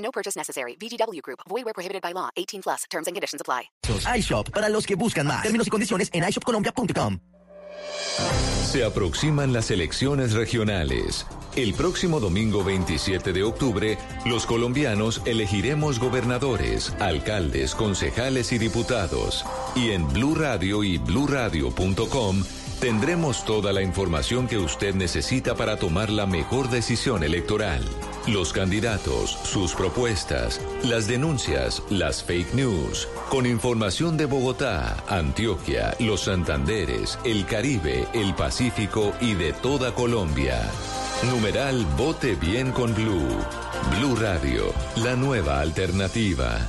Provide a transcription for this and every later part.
No purchase necessary. VGW Group. Void where prohibited by law. 18 plus. Terms and conditions apply. iShop para los que buscan más. Términos y condiciones en iShopColombia.com. Se aproximan las elecciones regionales. El próximo domingo 27 de octubre, los colombianos elegiremos gobernadores, alcaldes, concejales y diputados. Y en Blue Radio y bluradio.com tendremos toda la información que usted necesita para tomar la mejor decisión electoral. Los candidatos, sus propuestas, las denuncias, las fake news, con información de Bogotá, Antioquia, los Santanderes, el Caribe, el Pacífico y de toda Colombia. Numeral Vote Bien con Blue. Blue Radio, la nueva alternativa.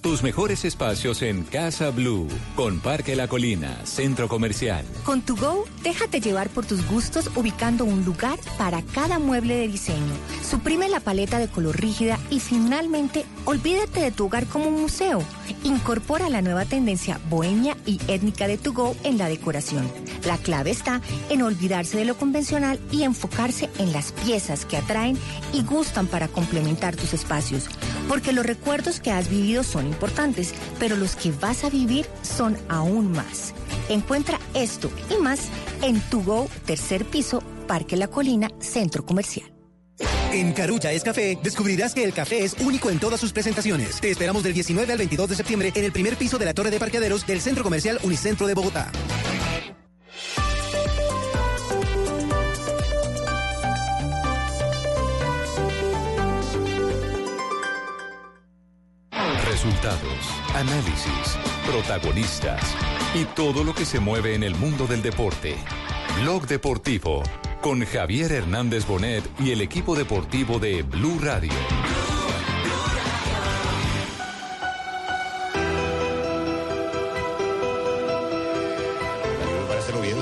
Tus mejores espacios en Casa Blue, con Parque La Colina, Centro Comercial. Con tu Go, déjate llevar por tus gustos ubicando un lugar para cada mueble de diseño. Suprime la paleta de color rígida y finalmente olvídate de tu hogar como un museo. Incorpora la nueva tendencia bohemia y étnica de tu Go en la decoración. La clave está en olvidarse de lo convencional y enfocarse en las piezas que atraen y gustan para complementar tus espacios. Porque los recuerdos que has vivido son importantes, pero los que vas a vivir son aún más. Encuentra esto y más en Tu Go, tercer piso, Parque La Colina, Centro Comercial. En Carulla es Café, descubrirás que el café es único en todas sus presentaciones. Te esperamos del 19 al 22 de septiembre en el primer piso de la Torre de Parqueaderos del Centro Comercial Unicentro de Bogotá. Resultados, análisis, protagonistas y todo lo que se mueve en el mundo del deporte. Blog Deportivo con Javier Hernández Bonet y el equipo deportivo de Blue Radio. Me parece lo bien.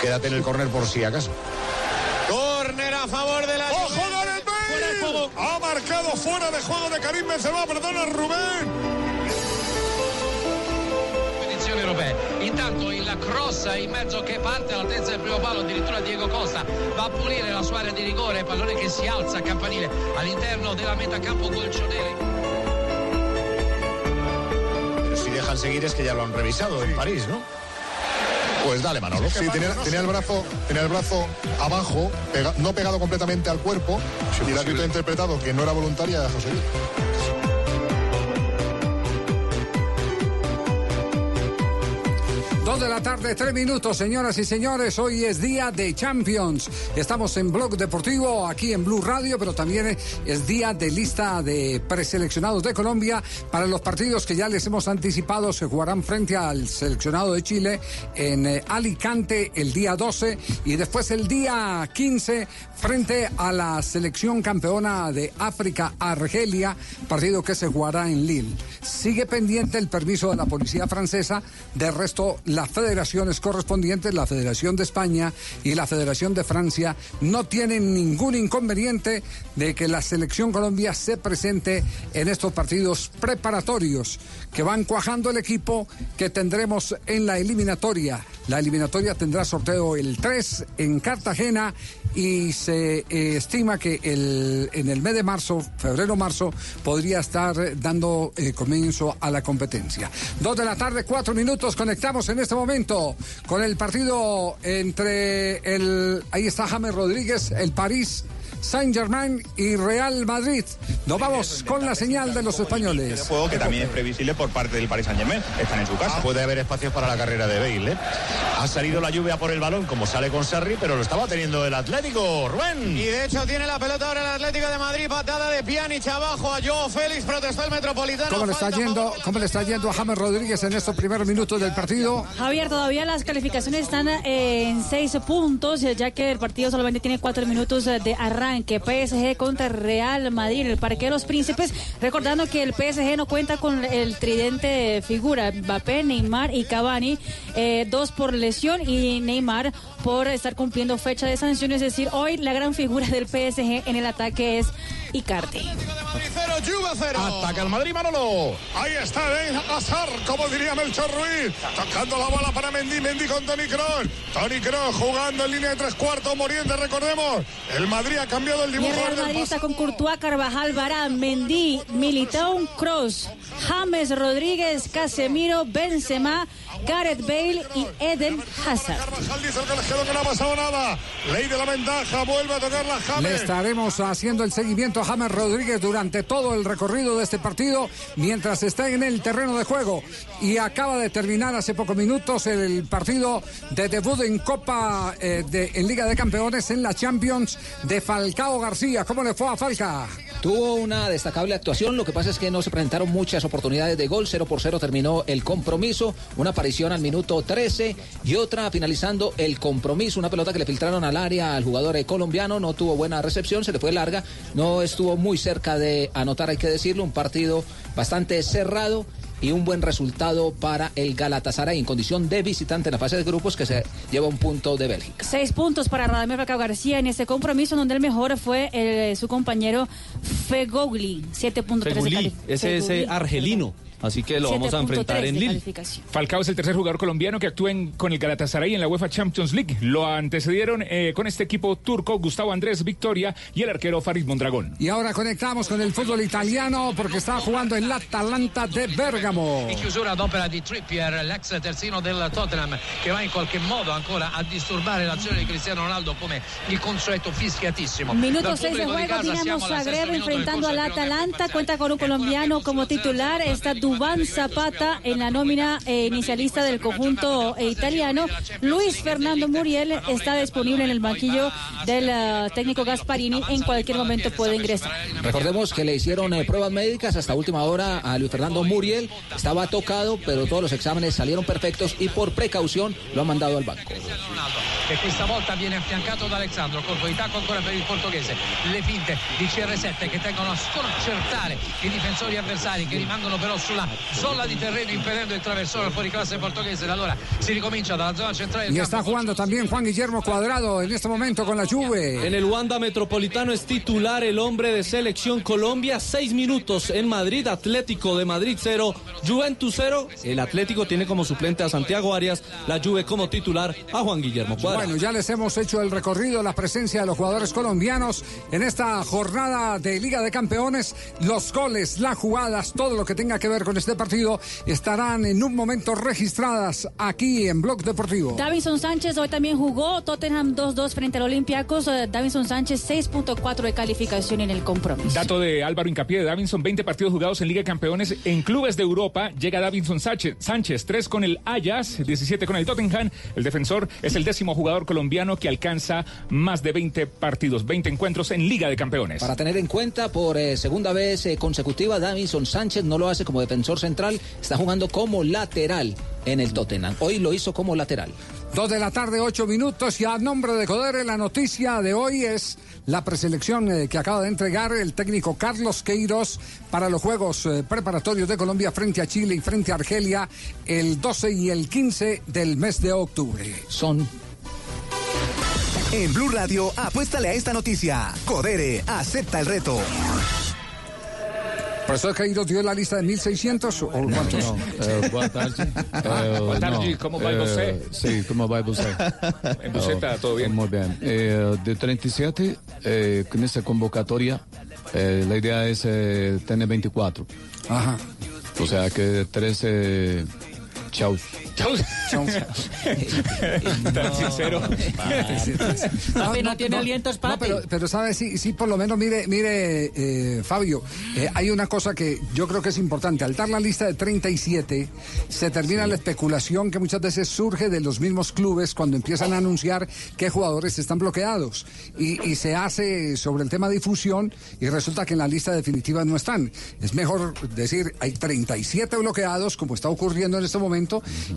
Quédate en el córner por si acaso. Córner a favor de la. ¡Ojo, Gareth Bale! Ha marcado fuera de juego de Karim Benzema, perdona Rubén. Cross in mezzo che parte all'altezza del primo palo, addirittura Diego Costa va a pulire la sua area di rigore, pallone che si alza a campanile all'interno della metacampo Golcionelli. Pero si dejan seguir es que ya lo han revisado en París, ¿no? Pues dale, Manolo. Sí, tenía, tenía el brazo, tenía el brazo abajo, pega- no pegado completamente al cuerpo, y el árbitro ha interpretado que no era voluntaria de José Luis. Dos de la tarde, tres minutos, señoras y señores. Hoy es día de Champions. Estamos en Blog Deportivo, aquí en Blue Radio, pero también es día de lista de preseleccionados de Colombia para los partidos que ya les hemos anticipado. Se jugarán frente al seleccionado de Chile en eh, Alicante el día 12 y después el día 15 frente a la selección campeona de África, Argelia, partido que se jugará en Lille. Sigue pendiente el permiso de la policía francesa. De resto, las federaciones correspondientes, la Federación de España y la Federación de Francia, no tienen ningún inconveniente de que la selección Colombia se presente en estos partidos preparatorios que van cuajando el equipo que tendremos en la eliminatoria. La eliminatoria tendrá sorteo el 3 en Cartagena y se eh, estima que el, en el mes de marzo, febrero-marzo, podría estar dando eh, comienzo a la competencia. Dos de la tarde, cuatro minutos, conectamos en este momento con el partido entre el, ahí está James Rodríguez, el París Saint Germain y Real Madrid. Nos vamos con la señal de los españoles. juego que también es previsible por parte del Paris Saint Germain. Están en su casa. Puede haber espacios para la carrera de Bale. ¿eh? Ha salido la lluvia por el balón, como sale con Sarri, pero lo estaba teniendo el Atlético. Rubén. Y de hecho tiene la pelota ahora el Atlético de Madrid, patada de Pjanic abajo a Joe Félix, protestó el Metropolitano. ¿Cómo le está yendo, cómo le está yendo a James Rodríguez en estos primeros minutos del partido? Javier, todavía las calificaciones están eh, en seis puntos, eh, ya que el partido solamente tiene cuatro minutos eh, de arranque. PSG contra Real Madrid, el Parque de los Príncipes. Recordando que el PSG no cuenta con el tridente de figura, Mbappé, Neymar y Cavani, eh, dos por lesión y Neymar por estar cumpliendo fecha de sanción. Es decir, hoy la gran figura del PSG en el ataque es Icardi. Ataca el Madrid, Manolo. Ahí está Ben Hazard, como diría Melchor Ruiz. Tocando la bola para Mendy, Mendy con Tony Kroos. Tony Kroos jugando en línea de tres cuartos, moriente, recordemos. El Madrid ha cambiado el Y el dibujo Real del Madrid está con Courtois, Carvajal, Varane, Mendy, Militao, Cross, James Rodríguez, Casemiro, Benzema, Gareth Bale y Eden Hazard. Carvajal dice el colegiado que no ha pasado nada. Ley de la ventaja, vuelve a tocar la Le estaremos haciendo el seguimiento a James Rodríguez durante todo el recorrido de este partido mientras está en el terreno de juego. Y acaba de terminar hace pocos minutos el partido de debut en Copa eh, de, en Liga de Campeones en la Champions de Falcao García. ¿Cómo le fue a Falca? Tuvo una destacable actuación, lo que pasa es que no se presentaron muchas oportunidades de gol, 0 por 0 terminó el compromiso, una aparición al minuto 13 y otra finalizando el compromiso, una pelota que le filtraron al área al jugador eh, colombiano, no tuvo buena recepción, se le fue larga, no estuvo muy cerca de anotar, hay que decirlo, un partido bastante cerrado y un buen resultado para el Galatasaray en condición de visitante en la fase de grupos que se lleva un punto de Bélgica. Seis puntos para Radamel Falcao García en este compromiso, donde el mejor fue el- su compañero Fegogli, 7.3 de Fegulí, cali- ese es eh, argelino. Así que lo vamos a 7.3 enfrentar en Lille. Falcao es el tercer jugador colombiano que actúa en- con el Galatasaray en la UEFA Champions League. Lo antecedieron eh, con este equipo turco Gustavo Andrés Victoria y el arquero Farid Mondragón. Y ahora conectamos con el fútbol italiano porque está jugando en la Atalanta de Bergamo. In chiusura ad opera di Trippier, l'ex terzino del Tottenham, che va in qualche modo ancora a disturbare l'azione di Cristiano Ronaldo come il consueto fischiatissimo. Minuto Dal 6 de juego, Dinamo Zagreb enfrentando al primo Atalanta, cuenta con un colombiano como titular, está Dubán Zapata en la nómina eh, inicialista del conjunto eh, italiano, Luis Fernando Muriel está disponible en el banquillo del eh, técnico Gasparini, en cualquier momento puede ingresar. Recordemos que le hicieron eh, pruebas médicas hasta última hora a Luis Fernando Muriel, estaba tocado, pero todos los exámenes salieron perfectos y por precaución lo han mandado al banco. che questa volta viene affiancato da Alexandro, colpo di tacco ancora per il portoghese, le finte di CR7 che tengono a sconcertare i difensori avversari che rimangono però sulla zona di terreno impedendo il traversone al fuoriclasse portoghese, da allora si ricomincia dalla zona centrale del Y está jugando también Juan Guillermo Cuadrado en este momento con la Juve. En el Wanda Metropolitano es titular el hombre de selección Colombia. Seis minutos en Madrid, Atlético de Madrid 0, Juventus 0. El Atlético tiene como suplente a Santiago Arias, la Juve como titular a Juan Guillermo Cuadrado. Bueno, ya les hemos hecho el recorrido, la presencia de los jugadores colombianos en esta jornada de Liga de Campeones. Los goles, las jugadas, todo lo que tenga que ver con este partido estarán en un momento registradas aquí en Blog Deportivo. Davinson Sánchez hoy también jugó Tottenham 2-2 frente al Olympiacos. Eh, Davinson Sánchez 6.4 de calificación en el compromiso. Dato de Álvaro Incapié de Davinson, 20 partidos jugados en Liga de Campeones en clubes de Europa. Llega Davinson Sánchez, Sánchez 3 con el Ajax, 17 con el Tottenham. El defensor es el décimo jugador colombiano que alcanza más de 20 partidos, 20 encuentros en Liga de Campeones. Para tener en cuenta, por eh, segunda vez eh, consecutiva, Davinson Sánchez no lo hace como defensor central, está jugando como lateral en el Tottenham. Hoy lo hizo como lateral. Dos de la tarde, ocho minutos y a nombre de Codere la noticia de hoy es la preselección eh, que acaba de entregar el técnico Carlos Queiroz para los Juegos eh, Preparatorios de Colombia frente a Chile y frente a Argelia el 12 y el 15 del mes de octubre. Son En Blue Radio, apuéstale a esta noticia. Codere, acepta el reto. ¿Profesor Queiroz dio la lista de 1600 o cuántos? Eh, boa tarde. Eh, Boa tarde, não, como vai eh, você? Sim, como vai você? En Buceta, todo bien. Muy bien. Eh, de 37, eh, con esta convocatoria, eh, la idea es eh, tener 24. Ajá. O sea que 13 Chau. Chau. Tan sincero. No, no tiene alientos, No, pero, pero sabes, sí, sí, por lo menos, mire, mire, eh, Fabio, eh, hay una cosa que yo creo que es importante. Al dar la lista de 37, se termina la especulación que muchas veces surge de los mismos clubes cuando empiezan a anunciar qué jugadores están bloqueados. Y, y se hace sobre el tema difusión y resulta que en la lista definitiva no están. Es mejor decir, hay 37 bloqueados, como está ocurriendo en este momento,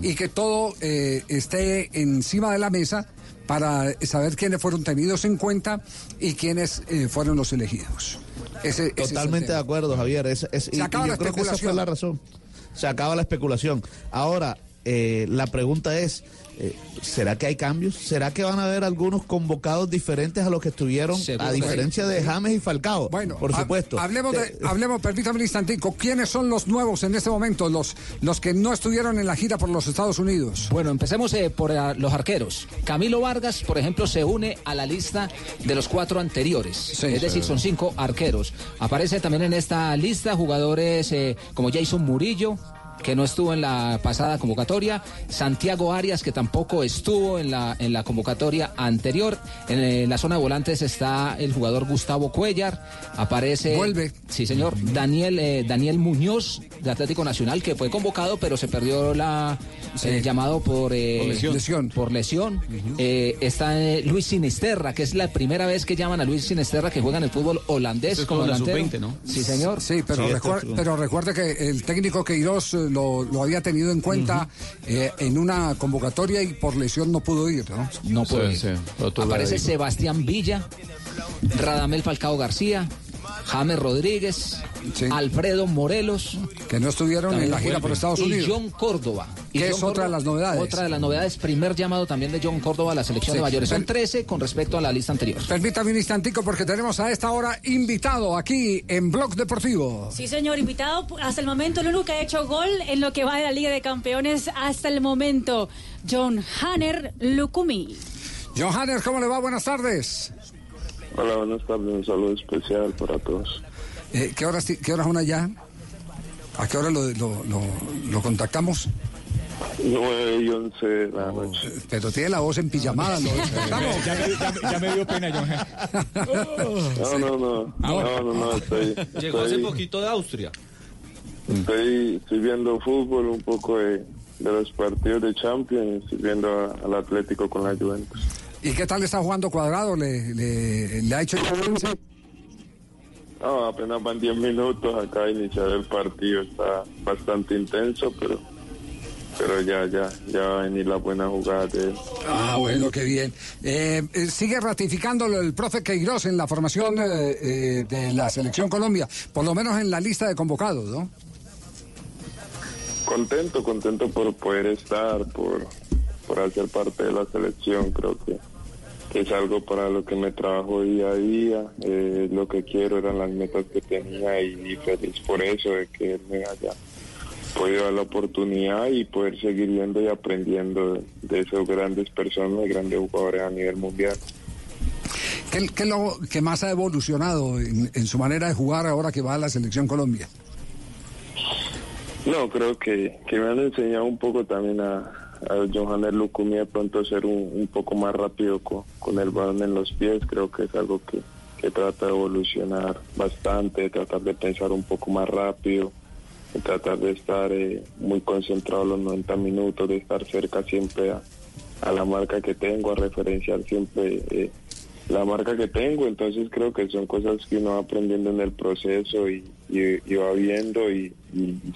y que todo eh, esté encima de la mesa para saber quiénes fueron tenidos en cuenta y quiénes eh, fueron los elegidos. Ese- ese Totalmente de acuerdo, Javier. Es, es- Se y- acaba y la yo creo que esa fue la razón. Se acaba la especulación. Ahora, eh, la pregunta es, eh, ¿será que hay cambios? ¿Será que van a haber algunos convocados diferentes a los que estuvieron, Seguro a diferencia de James y Falcao? Bueno, por ha- supuesto. Hablemos, de, hablemos, permítame un instantico. ¿Quiénes son los nuevos en este momento? Los, los que no estuvieron en la gira por los Estados Unidos. Bueno, empecemos eh, por eh, los arqueros. Camilo Vargas, por ejemplo, se une a la lista de los cuatro anteriores. es decir, sí. son cinco arqueros. Aparece también en esta lista jugadores eh, como Jason Murillo que no estuvo en la pasada convocatoria, Santiago Arias, que tampoco estuvo en la, en la convocatoria anterior. En eh, la zona de volantes está el jugador Gustavo Cuellar, aparece... Vuelve. Sí, señor. Daniel, eh, Daniel Muñoz, de Atlético Nacional, que fue convocado, pero se perdió la, el llamado por, eh, Por lesión. Por lesión. Eh, está eh, Luis Sinisterra, que es la primera vez que llaman a Luis Sinisterra, que juega en el fútbol holandés. Es como como la delantero. sub-20, ¿no? Sí, señor. Sí, pero, Sí, recuer- esto- pero recuerde que el técnico Queiroz lo, lo había tenido en cuenta eh, en una convocatoria y por lesión no pudo ir, ¿no? No puede. Sí, sí, lo tuve Aparece. Sebastián Villa, Radamel Falcao García, James Rodríguez, Alfredo Morelos. Que no estuvieron en la gira por Estados y Unidos. John Córdoba. Y Que es otra de las novedades. Otra de las novedades, primer llamado también de John Córdoba a la selección Sí. de mayores. Son Per- 13 con respecto a la lista anterior. Permítame un instantico porque tenemos a esta hora invitado aquí en Blog Deportivo. Sí, señor, invitado hasta el momento, el único que ha hecho gol en lo que va de la Liga de Campeones hasta el momento, John Hanner Lukumi. John Hanner, ¿cómo le va? Buenas tardes. Hola, buenas tardes. Un saludo especial para todos. Eh, ¿qué, horas, ¿Qué horas son allá? ¿A qué hora lo, lo- lo- lo contactamos? 9 y 11 de la noche. Pero tiene la voz en pijamada. Despertamos. Ya me, ya me- ya me dio pena, John. No, no, no. No, no, no. Estoy, Llegó hace poquito de Austria. estoy, estoy viendo fútbol, un poco de, de los partidos de Champions. Estoy viendo a- al Atlético con la Juventus. ¿Y qué tal está jugando Cuadrado? ¿Le, le, le ha hecho? No, apenas van 10 minutos acá a iniciar el partido. Está bastante intenso, pero pero ya, ya, ya va a venir la buena jugada de él. Ah, bueno, qué bien. Eh, eh, sigue ratificándolo el profe Queiroz en la formación eh, eh, de la Selección Colombia, por lo menos en la lista de convocados, ¿no? Contento, contento por poder estar, por, por hacer parte de la selección. Creo que es algo para lo que me trabajo día a día. eh, lo que quiero eran las metas que tenía y, feliz por eso, de que él me haya podido dar la oportunidad y poder seguir viendo y aprendiendo de, de esos grandes personas y grandes jugadores a nivel mundial. ¿Qué, qué es lo que más ha evolucionado en, en su manera de jugar ahora que va a la Selección Colombia? No, creo que, que me han enseñado un poco también a, a Johannes Lucumi de pronto ser un, un poco más rápido con, el balón en los pies. Creo que es algo que, que trata de evolucionar bastante, de tratar de pensar un poco más rápido, de tratar de estar eh, muy concentrado los 90 minutos, de estar cerca siempre a, la marca que tengo, a referenciar siempre eh, la marca que tengo. Entonces creo que son cosas que uno va aprendiendo en el proceso y, va viendo y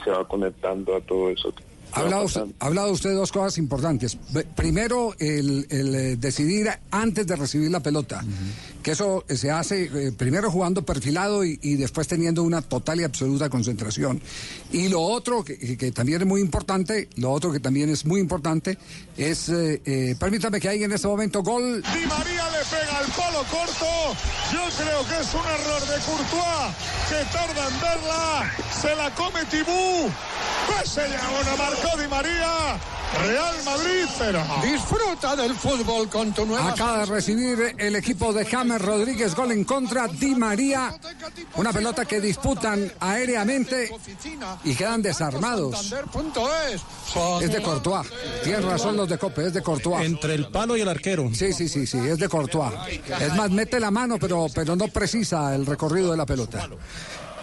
se va conectando a todo eso. Ha hablado, ha hablado usted de dos cosas importantes. Primero, el, el, eh, decidir antes de recibir la pelota, que eso se hace eh, primero jugando perfilado y, y después teniendo una total y absoluta concentración. Y lo otro, que, que- también es muy importante, lo otro que también es muy importante, es, eh, eh, permítame que hay en este momento gol. Di María le pega al palo corto. Yo creo que es un error de Courtois que tarda en verla. Se la come Tibú. Pues se llama, marcó Di María. Real Madrid 0. Disfruta del fútbol con tu nueva. Acaba de recibir el equipo de James Rodríguez gol en contra Di María. Una pelota que disputan aéreamente y quedan desarmados. Es de Courtois. Tienen razón los de Cope, es de Courtois. Entre el palo y el arquero. Sí, sí, sí, sí, es de Courtois. Es más, mete la mano, pero, pero no precisa el recorrido de la pelota.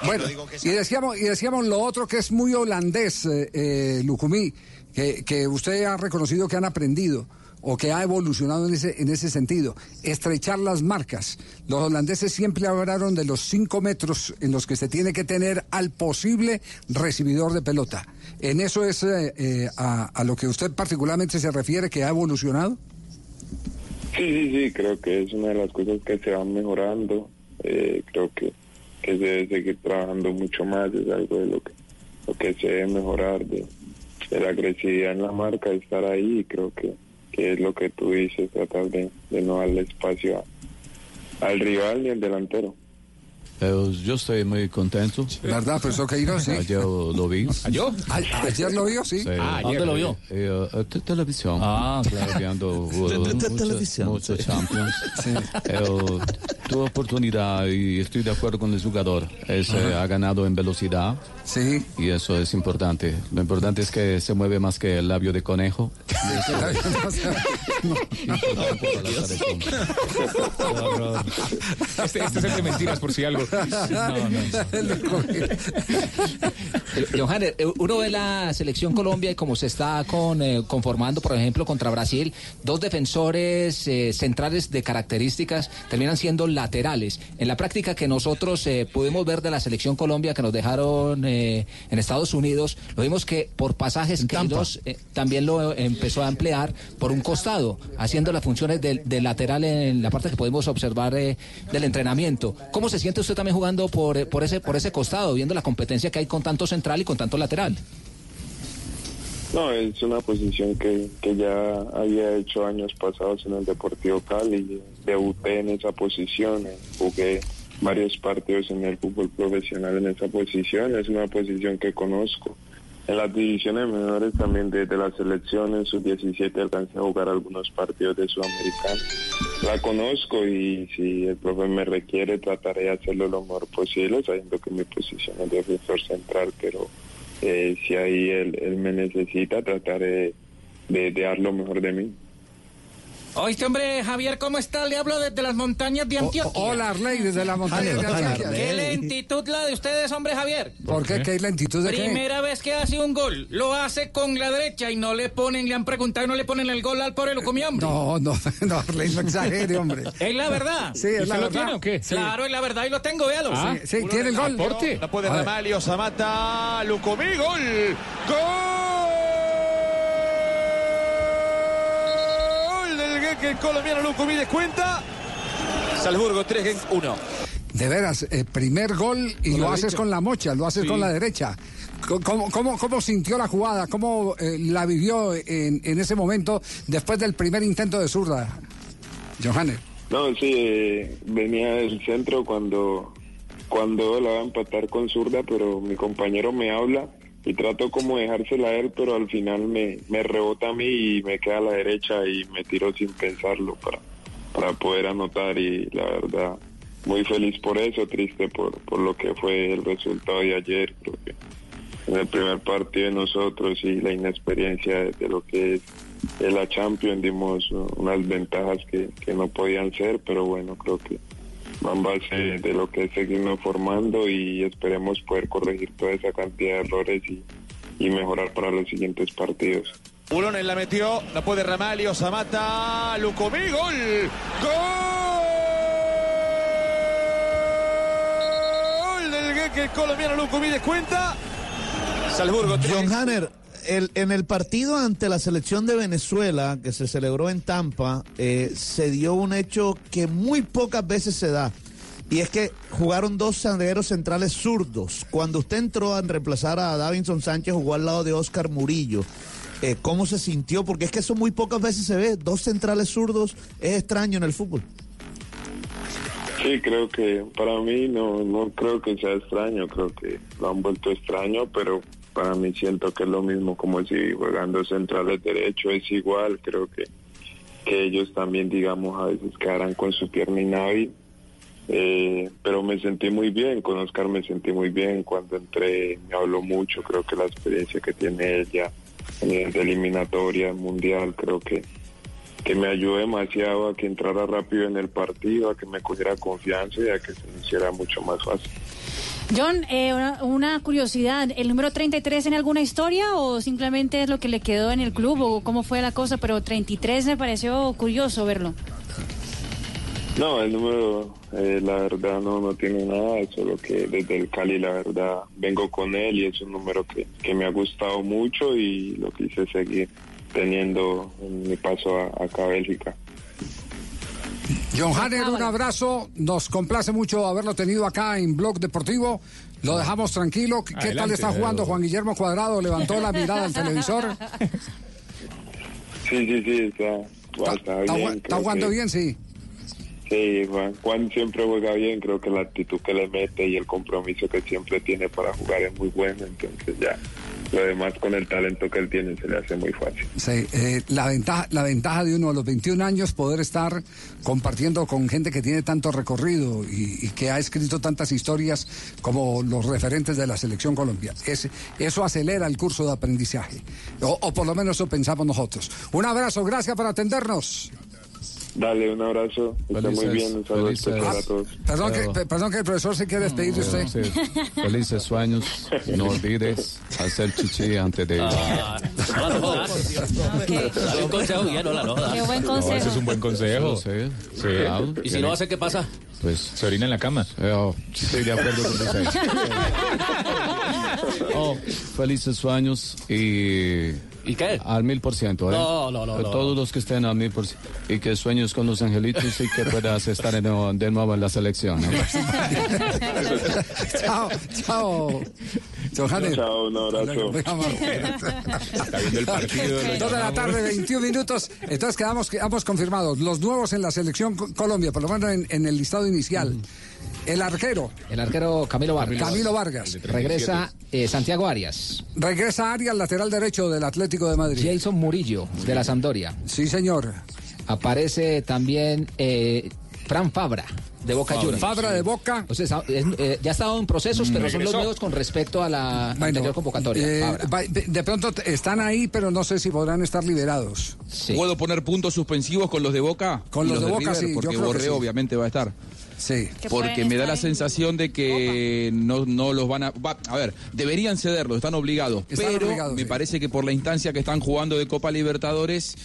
Bueno, y decíamos, y decíamos lo otro que es muy holandés, eh, eh, Lucumí, que, que usted ha reconocido que han aprendido o que ha evolucionado en ese, en ese sentido, estrechar las marcas. Los holandeses siempre hablaron de los cinco metros en los que se tiene que tener al posible recibidor de pelota. ¿En eso es eh, eh, a, a lo que usted particularmente se refiere que ha evolucionado? Sí, sí, sí, creo que es una de las cosas que se van mejorando. Eh, creo que, que se debe seguir trabajando mucho más, es algo de lo que, lo que se debe mejorar, de, la agresividad en la marca, estar ahí, creo que, que es lo que tú dices, tratar de, de no darle espacio a- al rival ni al delantero. Yo estoy muy contento. ¿Verdad, profesor Queiroz? Sí. Ayer lo vi. ¿Yo? Ayer lo vio, sí. Ah, ayer ¿Dónde lo vio? Eh, eh, te- televisión. Ah, claro. Viendo uh, televisión, muchos sí. Champions. Tuvo oportunidad y estoy de acuerdo con el jugador. Es, eh, ha ganado en velocidad. Sí. Y eso es importante. Lo importante es que se mueve más que el labio de conejo. Este, este es el de mentiras, por si algo. Johanner, eh, uno ve la selección Colombia y cómo se está con, eh, conformando, por ejemplo, contra Brasil, dos defensores eh, centrales de características terminan siendo laterales. En la práctica que nosotros eh, pudimos ver de la selección Colombia que nos dejaron eh, en Estados Unidos, lo vimos que por pasajes eh, también lo empezó a emplear por un costado, haciendo las funciones del del lateral en la parte que podemos observar del entrenamiento. ¿Cómo se siente usted también jugando por, eh, por, ese, por ese costado, viendo la competencia que hay con tanto central y con tanto lateral? No, es una posición que, que ya había hecho años pasados en el Deportivo Cali. Debuté en esa posición, eh, jugué varios partidos en el fútbol profesional en esa posición. Es una posición que conozco. En las divisiones menores también desde la selección en sus 17 alcancé a jugar algunos partidos de Sudamericana. La conozco y si el profe me requiere trataré de hacerlo lo mejor posible, sabiendo que mi posición es defensor central, pero eh, si ahí él, él me necesita, trataré de, de dar lo mejor de mí. Oíste, hombre, Javier, ¿cómo está? Le hablo desde las montañas de Antioquia. Hola, Arley, desde la montaña de Antioquia. Qué lentitud la de ustedes, hombre, Javier. ¿Por qué? ¿Qué lentitud de qué? Primera vez que hace un gol, lo hace con la derecha y no le ponen, le han preguntado y no le ponen el gol al pobre lo comió, hombre. No, no, no, Arley, no exagere, hombre. Es la verdad. Sí, es la verdad. Sí. Claro, es la verdad y lo tengo, véalo. Ah, sí, sí, tiene el gol. La puede. Ramalio, Samata, Lucumí, gol. Gol del Geque colombiano Lucumí descuenta. Salzburgo 3 1. De veras, eh, primer gol y lo haces derecha. con la mocha, lo haces Sí. con la derecha. ¿Cómo, cómo, cómo sintió la jugada? ¿Cómo eh, la vivió en, en ese momento después del primer intento de zurda? Johannes. No, sí, eh, venía del centro cuando, cuando la va a empatar con zurda, pero mi compañero me habla y trato como dejársela a él, pero al final me, me rebota a mí y me queda a la derecha y me tiro sin pensarlo para, para poder anotar y la verdad muy feliz por eso, triste por, por lo que fue el resultado de ayer, creo que en el primer partido de nosotros y la inexperiencia de, lo que es de la Champions dimos unas ventajas que, que no podían ser, pero bueno, creo que va en base de lo que es seguirnos formando y esperemos poder corregir toda esa cantidad de errores y, y mejorar para los siguientes partidos. Ulones la metió, la puede Ramalio, Samata, Lucumí, gol. Gol del Geque colombiano Lucumí descuenta. Salzburgo 3. John Hanner, el- en el partido ante la selección de Venezuela, que se celebró en Tampa, eh, se dio un hecho que muy pocas veces se da. Y es que jugaron dos zagueros centrales zurdos. Cuando usted entró a reemplazar a Davinson Sánchez, jugó al lado de Oscar Murillo. Eh, ¿Cómo se sintió? Porque es que eso muy pocas veces se ve. Dos centrales zurdos es extraño en el fútbol. Sí, creo que para mí no, no creo que sea extraño, creo que lo han vuelto extraño, pero para mí siento que es lo mismo como si jugando centrales derecho es igual, creo que, que ellos también, digamos, a veces quedarán con su pierna inhábil. Eh, pero me sentí muy bien, con Oscar me sentí muy bien cuando entré, me habló mucho, creo que la experiencia que tiene ella nivel de eliminatoria, mundial, creo que, que me ayudó demasiado a que entrara rápido en el partido, a que me cogiera confianza y a que se me hiciera mucho más fácil. John, eh, una, una curiosidad, ¿el número 33 tiene alguna historia o simplemente es lo que le quedó en el club o cómo fue la cosa? Pero 33 me pareció curioso verlo. No, el número, eh, la verdad, no, no tiene nada, solo que desde el Cali, la verdad, vengo con él y es un número que, que me ha gustado mucho y lo quise seguir teniendo en mi paso a, acá a Bélgica. John Hanner, un abrazo. Nos complace mucho haberlo tenido acá en Blog Deportivo. Lo dejamos tranquilo. ¿Qué tal Adelante, está jugando. Juan Guillermo Cuadrado? Levantó la mirada al televisor. Sí, sí, sí, está, está, ¿Está, bien. ju- está creo jugando que- bien? Sí. Sí, Juan, Juan siempre juega bien, creo que la actitud que le mete y el compromiso que siempre tiene para jugar es muy bueno, entonces ya lo demás con el talento que él tiene se le hace muy fácil. Sí, eh, la, ventaja, la ventaja de uno a los 21 años poder estar compartiendo con gente que tiene tanto recorrido y, que ha escrito tantas historias como los referentes de la selección colombiana. Es, eso acelera el curso de aprendizaje, o por lo menos eso pensamos nosotros. Un abrazo, gracias por atendernos. Dale, un abrazo, está muy bien, un saludo felices- especial a todos. Perdón que, perdón que el profesor se quiere despedir de usted. Sí. Felices sueños. No olvides hacer chichi antes de. Ah, Dale un consejo, Guillermo, la no. Qué buen No, consejo. ese es un buen consejo. Sí, Sí. claro. Y si no hace, ¿qué pasa? Pues Se orina en la cama. yo estoy de acuerdo con usted. Oh, felices sueños y. ¿Y qué? Al mil por ciento, ¿eh? No, no, no. Todos los que estén al mil por ciento. Y que sueños con los angelitos y que puedas estar de nuevo, de nuevo en la selección. ¿no? chao, chao. Chao, un abrazo. Está viendo el partido. la tarde, 21 minutos. Entonces quedamos, quedamos confirmados. Los nuevos en la selección Co- Colombia, por lo menos en, en el listado inicial. El arquero. El arquero Camilo Vargas. Camilo Vargas. Regresa eh, Santiago Arias. Regresa Arias, lateral derecho del Atlético de Madrid. Jason Murillo, de la Sampdoria. Sí, señor. Aparece también eh, Fran Fabra, de Boca Fabra. Juniors. Fabra de Boca. O sea, está- es- eh, ya ha estado en procesos, pero son los nuevos con respecto a la anterior convocatoria. Eh, de, de pronto están ahí, pero no sé si podrán estar liberados. ¿Puedo poner puntos suspensivos con los de Boca? Con los de Boca, River? sí, yo Porque Borré sí. obviamente va a estar. Sí. Que Porque me da la en sensación de que no, no los van a... va- a ver, deberían cederlos, están obligados. Están pero obligados, me sí. parece que por la instancia que están jugando de Copa Libertadores,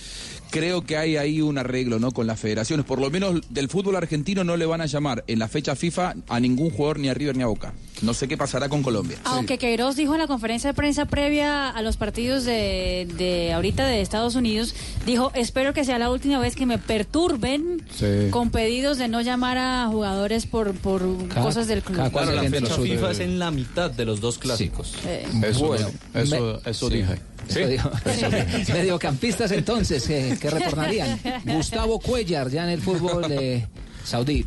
creo que hay ahí un arreglo ¿no? con las federaciones. Por lo menos del fútbol argentino no le van a llamar en la fecha FIFA a ningún jugador ni a River ni a Boca. No sé qué pasará con Colombia. Aunque Queiroz dijo en la conferencia de prensa previa a los partidos de, de ahorita de Estados Unidos, dijo, espero que sea la última vez que me perturben Sí. con pedidos de no llamar a jugadores por, por cosas del club. Claro, la fecha. FIFA es en la mitad de los dos clásicos. Eh, Eso, Bueno, eso, me- eso sí. dije. Dijo. Mediocampistas entonces, que, que retornarían. Gustavo Cuellar, ya en el fútbol eh, saudí.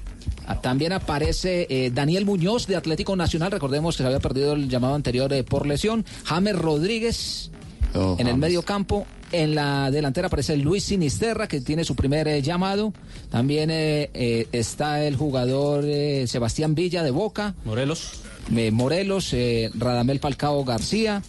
Ah, También aparece eh, Daniel Muñoz de Atlético Nacional. Recordemos que se había perdido el llamado anterior eh, por lesión. James Rodríguez Oh, en el medio campo. En la delantera aparece Luis Sinisterra, que tiene su primer eh, llamado. También eh, eh, está el jugador eh, Sebastián Villa de Boca. Morelos. Eh, Morelos, eh, Radamel Falcao García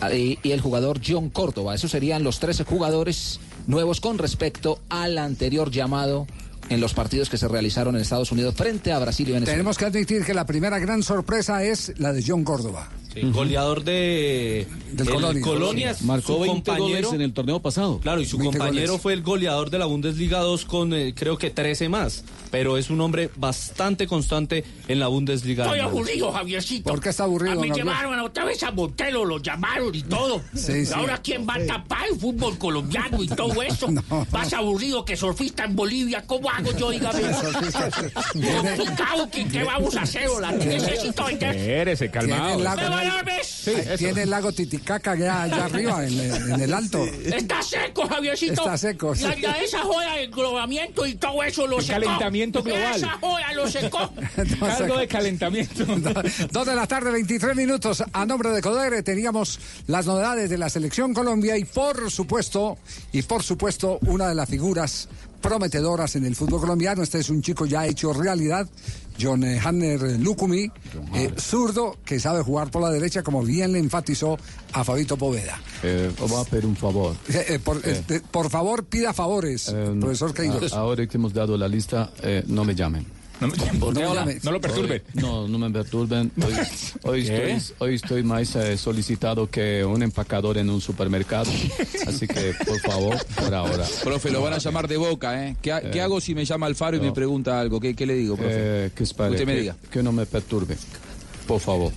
ah, y, y el jugador John Córdoba. Esos serían los 13 jugadores nuevos con respecto al anterior llamado en los partidos que se realizaron en Estados Unidos frente a Brasil y Venezuela. Tenemos que admitir que la primera gran sorpresa es la de John Córdoba. Sí, Goleador de Del el Colonia. Colonia. Marcó su 20 compañero, goles en el torneo pasado. Claro, y su 20 compañero goles. fue el goleador de la Bundesliga 2 con eh, creo que 13 más. Pero es un hombre bastante constante en la Bundesliga. Estoy 2. aburrido, Javiercito. ¿Por qué está aburrido, A mí llevaron otra vez a Montelo, lo llamaron y todo. Sí, y sí. ahora quién va a tapar el fútbol colombiano y todo eso. Más aburrido que surfista en Bolivia. ¿Cómo hago yo, dígame? Complicado, ¿qué, ¿qué vamos a hacer? Hola? Necesito vender. Espérese, calmado. Ay, Tiene el lago Titicaca allá, allá arriba, en, el- en el alto. Está seco, Javiercito. Está seco, sí. La, la- esa joda del globamiento y todo eso lo El secó. calentamiento global. Esa joda lo secó. Cargo de calentamiento. Dos de la tarde, 23 minutos. A nombre de Codere teníamos las novedades de la selección Colombia y por supuesto, y por supuesto, una de las figuras prometedoras en el fútbol colombiano. Este es un chico ya hecho realidad. John eh, Hanner Lucumi, eh, zurdo, que sabe jugar por la derecha, como bien le enfatizó a Fabito Poveda. Eh, voy a pedir un favor. Eh, eh, por, Eh. este, por favor, pida favores, Eh, profesor Queiroz. Ahora que hemos dado la lista, eh, no me llamen. No, ¿Por qué hola? no lo perturbe. Hoy- no, no me perturben. Hoy, hoy estoy, hoy estoy más eh, solicitado que un empacador en un supermercado. Así que, por favor, por ahora. Profe, lo van a llamar de boca, ¿eh? ¿Qué, ha- qué Eh, hago si me llama Alfaro y no. me pregunta algo? ¿Qué, qué le digo, profe? Eh, que espere, Usted me que- diga. Que no me perturbe. Por favor.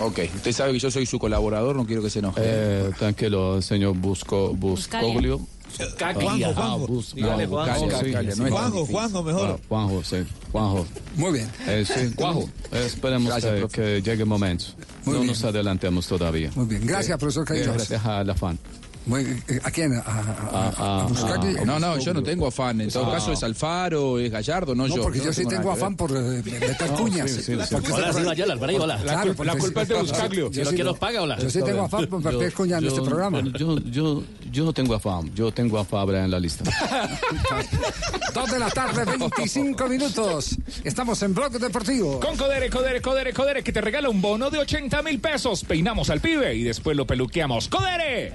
Ok, usted sabe que yo soy su colaborador, no quiero que se enoje. Eh, tranquilo, señor Busco, Buscoglio. Juanjo, Juanjo. Dígale, mejor. Ah, Juanjo, sí. Juanjo. Muy bien. Eh, sí, Juanjo. Eh, esperemos Gracias, que, que llegue el momento. Muy no bien. nos adelantemos todavía. Muy bien, gracias, profesor Queiroz. Deja el afán. Muy- eh, ¿A quién? ¿A, a- Ah, ah, a ah, No, no, yo no tengo afán. En todo Ah. caso es Alfaro, es Gallardo, no, No, yo. porque yo sí tengo afán por eh, meter No, cuñas. sí, sí, sí. Porque Hola, hola. La Claro, culpa es de Buscaglio. Yo ¿Quiero sí que los pague, hola? Yo sí tengo afán por meter cuñas en este programa. Yo, yo, yo no tengo afán, yo tengo a Fabra en la lista. Dos de la tarde, 25 minutos. Estamos en Blog Deportivo. Con Codere, Codere, Codere, Codere, que te regala un bono de 80 mil pesos. Peinamos al pibe y después lo peluqueamos. ¡Codere!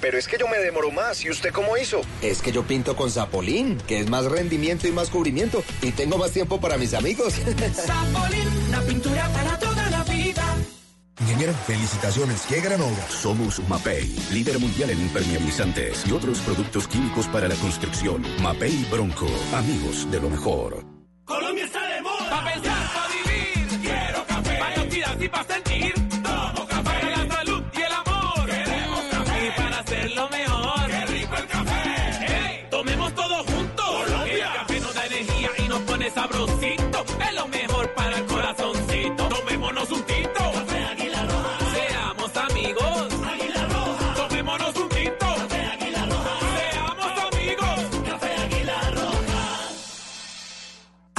Pero es que yo me demoro más. ¿Y usted cómo hizo? Es que yo pinto con Zapolín, que es más rendimiento y más cubrimiento. Y tengo más tiempo para mis amigos. Zapolín, la pintura para toda la vida. Ingeniero, felicitaciones. ¡Qué gran obra! Somos Mapei, líder mundial en impermeabilizantes y otros productos químicos para la construcción. Mapei Bronco, amigos de lo mejor. Colombia está de moda. Pa' pensar, pa' vivir. Quiero café. Para y pa'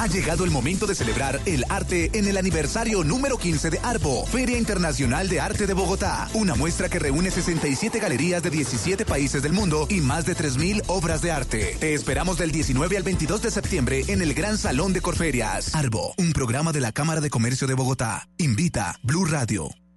llegado el momento de celebrar el arte en el aniversario número 15 de ARBO, Feria Internacional de Arte de Bogotá. Una muestra que reúne 67 galerías de 17 países del mundo y más de 3.000 obras de arte. Te esperamos del 19 al 22 de septiembre en el Gran Salón de Corferias. ARBO, un programa de la Cámara de Comercio de Bogotá. Invita Blue Radio.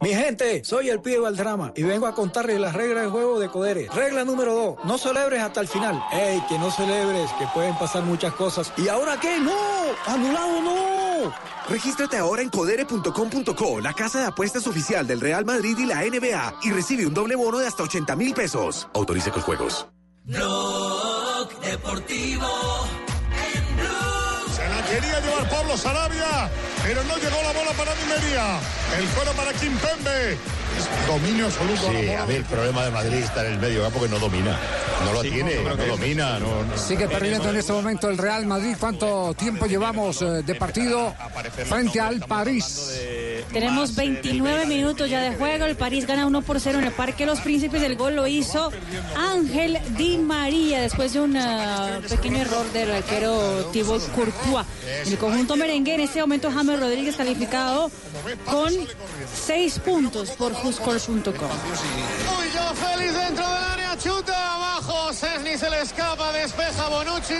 Mi gente, soy el pibe Valdrama y vengo a contarles las reglas de juego de Codere. Regla número dos, no celebres hasta el final. ¡Ey, que no celebres, que pueden pasar muchas cosas! ¿Y ahora qué? ¡No! ¡Anulado no! Regístrate ahora en codere.com.co, la casa de apuestas oficial del Real Madrid y la NBA, y recibe un doble bono de hasta 80 mil pesos. Autorice con juegos. Blog Deportivo. Se la Quería llevar Pablo Sarabia, pero no llegó la bola para Di María. El fuera para Kimpembe. Dominio absoluto. Sí, a bola. mí el problema de Madrid está en el medio campo que no domina. No lo tiene, no, domina. No, no- Sigue perdiendo en este momento el Real Madrid. ¿Cuánto tiempo llevamos eh, de partido frente al París? Tenemos 29 minutos ya de juego. El París gana 1 por 0 en el Parque Los Príncipes. El gol lo hizo Ángel Di María después de un ah, pequeño error del arquero Thibaut Courtois. El conjunto merengue en este momento James Rodríguez calificado con 6 puntos por Juscor.com. Chuta abajo, Cesni se le escapa, despeja Bonucci,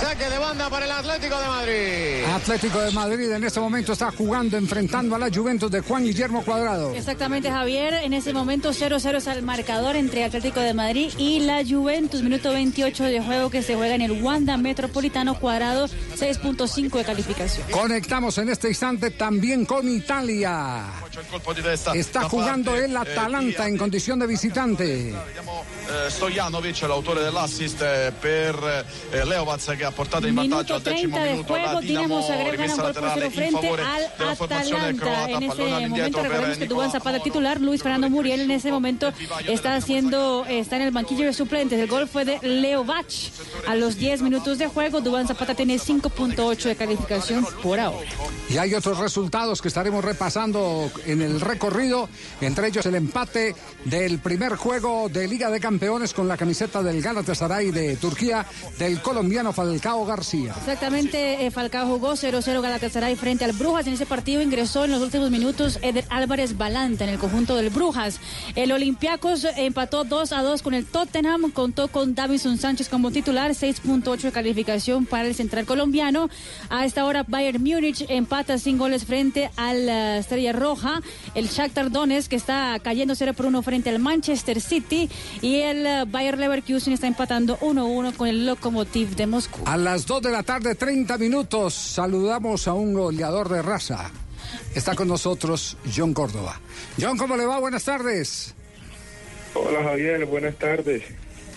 saque de banda para el Atlético de Madrid. Atlético de Madrid en este momento está jugando, enfrentando a la Juventus de Juan Guillermo Cuadrado. Exactamente, Javier. En ese momento 0-0 es el marcador entre Atlético de Madrid y la Juventus. Minuto 28 de juego que se juega en el Wanda Metropolitano Cuadrado, 6.5 de calificación. Conectamos en este instante también con Italia. Está jugando el Atalanta en condición de visitante. Eh, Stojanovic, l'autore dell'assist eh, per eh, Leovac che ha portato in vantaggio al decimo 30 de minuto la juego, Dinamo rimessa un gol por laterale cero in frente favore al della formazione Atalanta. croata, En ese pallone momento all'indietro per que Dubán Zapata titular, Luis Fernando Muriel en ese momento está haciendo, está en el banquillo de suplentes. El gol fue de Leo Bach. A los 10 minutos de juego, Dubán Zapata tiene 5.8 de calificación por ahora. Y hay otros resultados que estaremos repasando en el recorrido, entre ellos el empate del primer juego de Liga de Campeones con la camiseta del Galatasaray de Turquía del colombiano Falcao García. Exactamente, eh, Falcao jugó 0-0 Galatasaray frente al Brujas. En ese partido ingresó en los últimos minutos Eder Álvarez Balanta en el conjunto del Brujas. El Olympiacos empató 2-2 con el Tottenham, contó con Davison Sánchez como titular, 6.8 de calificación para el central colombiano. A esta hora Bayern Múnich empata sin goles frente a la Estrella Roja. El Shakhtar Donetsk que está cayendo 0 por 1 frente al Manchester City y el eh, Bayer Leverkusen está empatando 1-1 con el Lokomotiv de Moscú. A las 2 de la tarde, 30 minutos, saludamos a un goleador de raza. Está con nosotros John Córdoba. John, ¿cómo le va? Buenas tardes. Hola Javier, buenas tardes.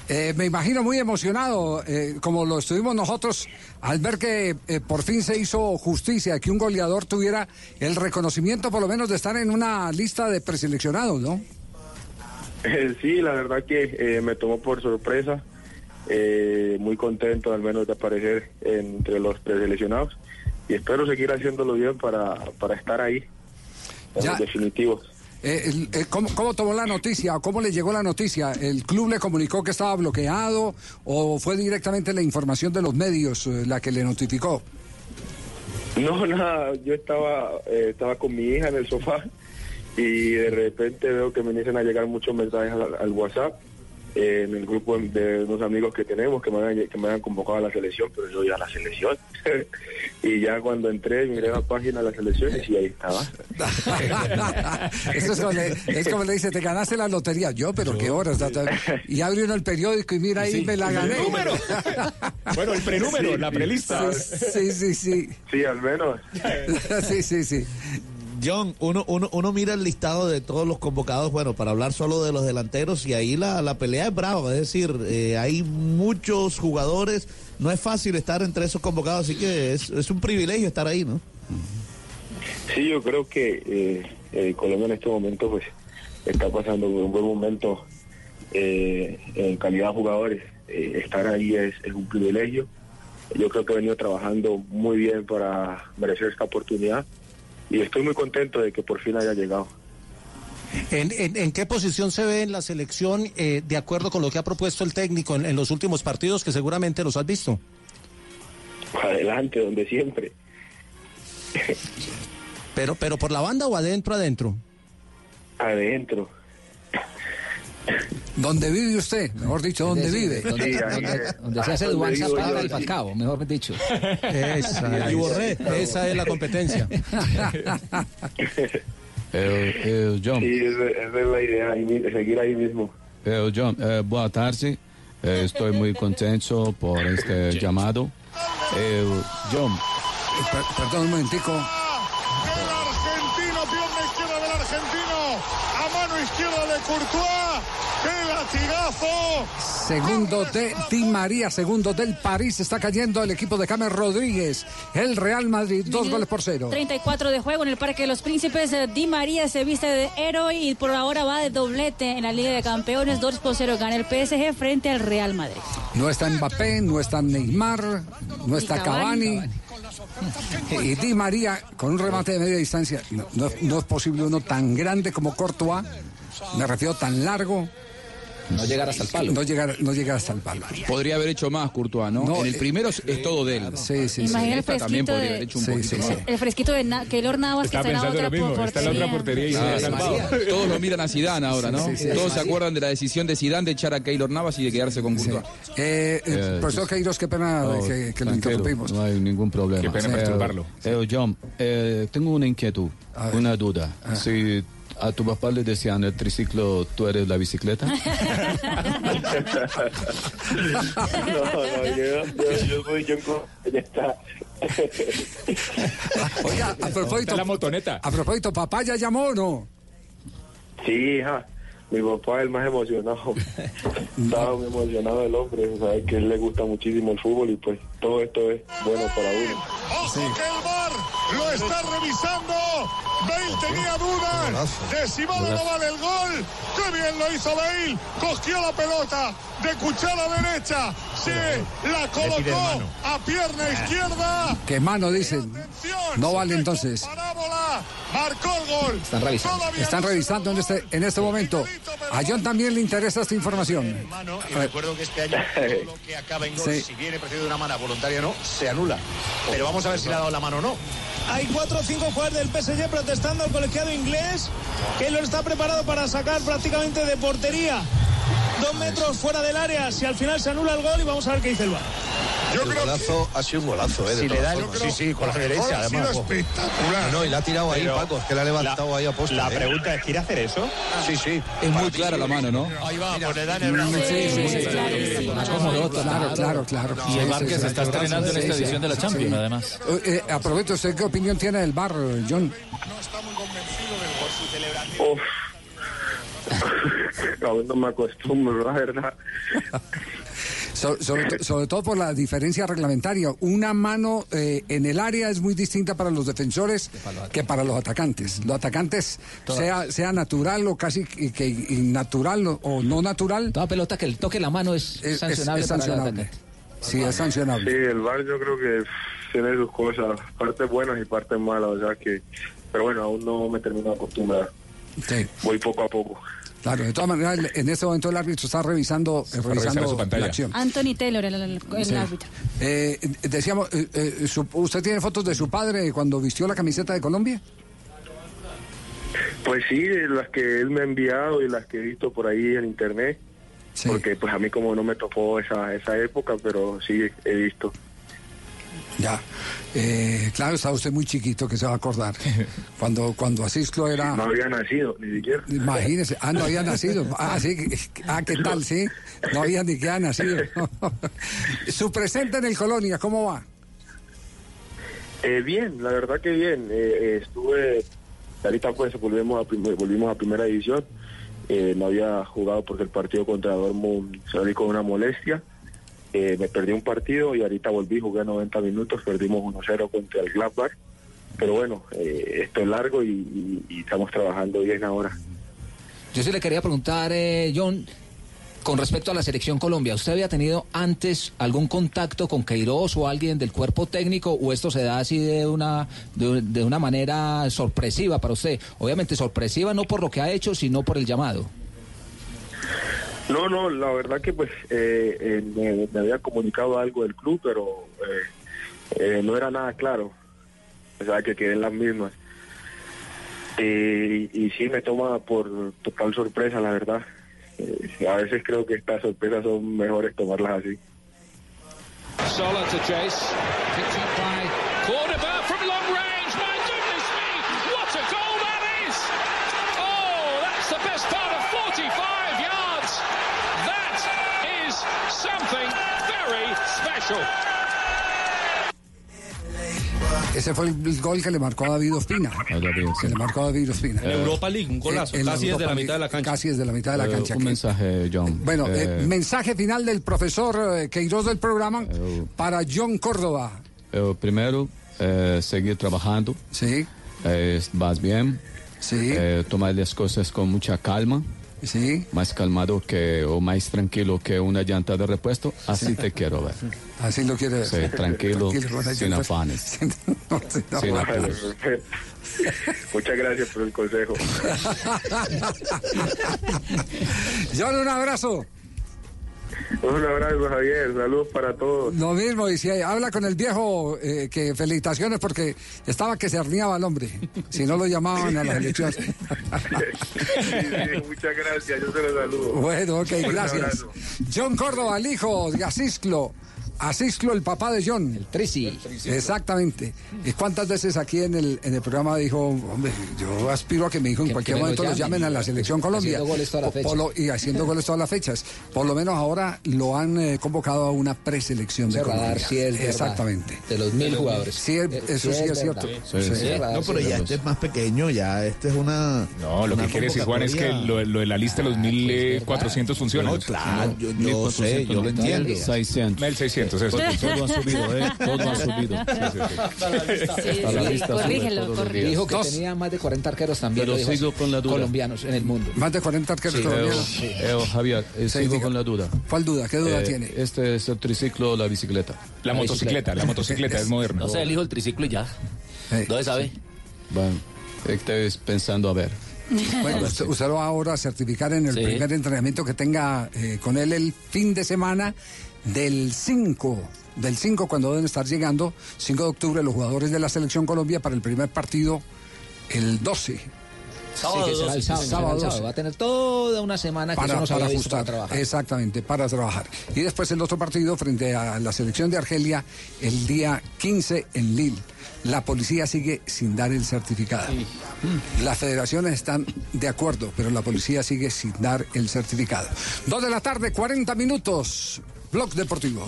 Eh, me imagino muy emocionado, eh, como lo estuvimos nosotros, al ver que eh, por fin se hizo justicia, que un goleador tuviera el reconocimiento por lo menos de estar en una lista de preseleccionados, ¿no? Eh, sí, la verdad que eh, me tomó por sorpresa. Eh, muy contento al menos de aparecer entre los preseleccionados y espero seguir haciéndolo bien para, para estar ahí en Ya. los definitivos. Eh, eh, ¿cómo, tomó la noticia cómo le llegó la noticia? ¿El club le comunicó que estaba bloqueado o fue directamente la información de los medios eh, la que le notificó? No, nada, yo estaba, estaba con mi hija en el sofá y de repente veo que me inician a llegar muchos mensajes al, al WhatsApp en el grupo de unos amigos que tenemos que me, han, que me han convocado a la selección, pero yo ya a la selección. y ya cuando entré, miré la página de las selecciones y ahí estaba. Eso es como, le, es como le dice, te ganaste la lotería. Yo, pero qué horas. Y abre uno el periódico y mira ahí, Sí, me la el gané. número. Bueno, el prenúmero, Sí, la prelista. Sí, sí, sí. Sí, al menos. sí, sí, sí. John, uno, uno, uno mira el listado de todos los convocados, bueno, para hablar solo de los delanteros, y ahí la, la pelea es brava, es decir, eh, hay muchos jugadores, no es fácil estar entre esos convocados, así que es, un privilegio estar ahí, ¿no? Sí, yo creo que eh, eh, Colombia en este momento pues está pasando un buen momento eh, en calidad de jugadores. Estar ahí es, es un privilegio. Yo creo que he venido trabajando muy bien para merecer esta oportunidad y estoy muy contento de que por fin haya llegado. ¿En, en, en qué posición se ve en la selección eh, de acuerdo con lo que ha propuesto el técnico en, en los últimos partidos que seguramente los has visto? Adelante, donde siempre. Pero, pero por la banda o adentro, adentro. Adentro. ¿Dónde vive usted? Mejor dicho, ¿dónde vive? Donde, donde- donde se hace Dubán Zapata y Falcao, mejor dicho. Esa, Y borré. esa es la competencia. Eh, eh, John, Sí, esa, esa es la idea, ahí seguir ahí mismo. eh, John eh, boa tarde. Eh, estoy muy contento por este llamado. Eh, John, perdón un momentico. Mano izquierda de Courtois, ¡Qué latigazo! Segundo de Di María, segundo del París. Está cayendo el equipo de Camer Rodríguez. El Real Madrid, dos goles por cero. 34 de juego en el Parque de los Príncipes. eh, Di María se viste de héroe y por ahora va de doblete en la Liga de Campeones. 2 por 0 gana el PSG frente al Real Madrid. No está Mbappé, no está Neymar, no está Cavani. Cavani. Y Di María con un remate de media distancia. No, no- es posible uno tan grande como Courtois. Me refiero tan largo. No llegar hasta el palo. No llegar, no llegar hasta el palo. Podría haber hecho más Courtois, ¿no? No, en el eh, primero es, es todo de él. Sí, sí, Imagina el Esta también fresquito podría de- haber hecho un Sí, poquito sí, más. sí. El fresquito de Na- Keylor Navas que Estaba está en la otra mismo, está en la otra portería y se Ah, ha salvado. Todos lo miran a Zidane ahora, ¿no? Sí, sí, sí. Todos se Sí. acuerdan de la decisión de Zidane de echar a Keylor Navas y de quedarse con Courtois. Eh, eh, Eh, profesor Queiroz, qué pena No, que, que lo interrumpimos. No hay ningún problema. Qué pena perturbarlo. eh, John, eh, tengo una inquietud, una duda. Ah. Si a tu papá le decían el triciclo, ¿tú eres la bicicleta? No, no, yo, yo, yo Co- Ya está. Oiga, a propósito, la motoneta. a propósito, ¿papá ya llamó o no? Sí, hija. Mi papá es el más emocionado. Estaba muy emocionado el hombre. Sabes que a él le gusta muchísimo el fútbol y pues todo esto es bueno para uno. ¡Ojo que el VAR lo está revisando! Bale tenía dudas de si vale o no vale el gol. ¡Qué bien lo hizo Bale! Cogió la pelota de cuchara derecha. Sí, la colocó a pierna izquierda. Que mano, dicen. No vale entonces. Parábola. Marcó el gol. Están revisando. Todavía Están revisando en este, en este momento. A John también le interesa esta información. Mano, y recuerdo que este año lo que acaba en gol, Sí. si viene precedido de una mano voluntaria no, se anula. Pero vamos a ver si le ha dado la mano o no. Hay cuatro o cinco jugadores del PSG protestando al colegiado inglés. Keylor está preparado para sacar prácticamente de portería. Dos metros fuera del área. Si al final se anula el gol y vamos a ver qué dice el VAR. Yo el creo golazo ha sido un golazo, ¿eh? de Si le da el- sí, sí, con la derecha, ha sido además. ojo. espectacular. No, y la ha tirado ahí, Pero Paco, es que la ha levantado ahí a posta. La ¿eh? pregunta es, ¿quiere hacer eso? Sí, sí. Es muy clara la mano, ¿no? Ahí va, pues le dan el brazo. Sí, sí, sí. Acomodó, Claro, claro, claro. Y el Sí, sí, que sí. se está estrenando en Sí, esta sí. edición de la Champions, además. Eh, eh, aprovecho, ¿usted qué opinión tiene del bar, John? Uf. Aún no me acostumbro, la verdad. So- sobre, to- sobre todo por la diferencia reglamentaria. Una mano eh, en el área es muy distinta para los defensores que para los atacantes. Los atacantes, sea, sea natural o casi que, innatural o, no natural. Toda pelota que el toque la mano es, Es- es- sancionable es para el sancionable. atacante. Sí, es Sí, sancionable. el VAR yo creo que tiene sus cosas, partes buenas y partes malas, o sea que, pero bueno, aún no me termino de acostumbrar. Sí. Voy poco a poco. Claro, de todas maneras, en este momento el árbitro está revisando, eh, revisando su pantalla. la acción. Anthony Taylor, el, el- el Sí. árbitro. Eh, decíamos, eh, eh, su- ¿usted tiene fotos de su padre cuando vistió la camiseta de Colombia? Pues sí, las que él me ha enviado y las que he visto por ahí en internet, porque pues a mí como no me tocó esa, esa época, pero sí he visto. Ya. Eh, claro, estaba usted muy chiquito, que se va a acordar. Cuando, cuando Asisclo era... No había nacido, ni siquiera. Imagínese, ah, no había nacido. Ah, sí, ah, ¿qué tal? Sí, no había ni que ha nacido. Su presente en el Colonia, ¿cómo va? Eh, bien, la verdad que bien. Eh, eh, estuve, ahorita pues volvemos a, prim- volvimos a primera división. Eh, no había jugado porque el partido contra Dortmund salí con una molestia. Eh, me perdí un partido y ahorita volví, jugué 90 minutos, perdimos 1-0 contra el Gladbach. Pero bueno, eh, esto es largo y, y- estamos trabajando bien ahora. Yo sí le quería preguntar, eh, John, con respecto a la selección Colombia, ¿usted había tenido antes algún contacto con Queiroz o alguien del cuerpo técnico o esto se da así de una, de, una manera sorpresiva para usted? Obviamente sorpresiva no por lo que ha hecho, sino por el llamado. No, no, la verdad que pues eh, eh, me, había comunicado algo del club, pero eh, eh, no era nada claro. O sea, que quedé en las mismas. Eh, y, y sí me toma por total sorpresa, la verdad. Eh, a veces creo que estas sorpresas son mejores tomarlas así. Sola to chase. Picked up by Cordoba from long range. My goodness me, what a goal that is! Oh, that's the best part of 45 yards. That is something very special. Ese fue el gol que le marcó a David Ospina. Que le marcó a David Ospina. En Europa League, un golazo, En la casi desde la mitad de la cancha. Casi desde la mitad de la Eh, cancha. un mensaje, John. Bueno, eh, Eh, mensaje final del profesor eh, Queiroz del programa para John Córdoba. eh, primero, eh, seguir trabajando. Sí. vas bien. Sí. tomar las cosas con mucha calma. Sí. Más calmado que o más tranquilo que una llanta de repuesto. Así te quiero ver. Así lo quiere ver. Sí, tranquilo, sin afanes. No, sin Sin afanes. Muchas gracias por el consejo. John, un abrazo. Un abrazo, Javier. Saludos para todos. Lo mismo, y si habla con el viejo, eh, que felicitaciones porque estaba que se arneaba el hombre. Si no lo llamaban a las elecciones. Sí, sí, muchas gracias. Yo se los saludo. Bueno, ok, Un gracias. abrazo. John Córdoba, el hijo de Asisclo. Asisclo, el papá de John. El Trisi. Exactamente. ¿Y cuántas veces aquí en el, en el programa dijo, hombre, yo aspiro a que mi hijo en Que- cualquier momento lo llamen. llamen a la selección Colombia? Haciendo goles todas las fechas. lo- y haciendo goles todas las fechas. Por lo menos ahora lo han eh, como a una preselección de Ese radar Colombia. sí es verdad. Exactamente. De los mil jugadores. Sí, es- Eh, eso sí, es, cierto. Sí, Sí. No, pero ya este es más pequeño, ya este es una. No, lo una que quiere decir Juan es que lo, lo de la lista de los 1400 funciona. No, claro, yo- yo sé, yo lo entiendo. 600. El 600, eso. Todo ha subido, ¿eh? Todo ha subido. Sí, sí, corrígelo, corrígelo. Dijo que Dos. tenía más de 40 arqueros también. Pero sigo con la duda. Colombianos en el mundo. Más de 40 arqueros Sí, colombianos. Javier, eh, Sí, sigo diga. con la duda. ¿Cuál duda? ¿Qué duda Eh, tiene? Este es el triciclo o la bicicleta. La motocicleta, la motocicleta es moderna. No sé, elijo el triciclo y ya. ¿Dónde sabe? Bueno, estoy pensando a ver. Bueno, usted, usted lo va ahora a certificar en el Sí. primer entrenamiento que tenga eh, con él el fin de semana del 5. Del 5 cuando deben estar llegando, 5 de octubre, los jugadores de la Selección Colombia para el primer partido el 12. sí, que será el sábado, será el sábado. 12. Va a tener toda una semana que para, nos para ajustar. trabajar. Exactamente, para trabajar. Y después el otro partido frente a la selección de Argelia el día 15 en Lille. La policía sigue sin dar el certificado. Las federaciones están de acuerdo, pero la policía sigue sin dar el certificado. Dos de la tarde, 40 minutos. Blog Deportivo.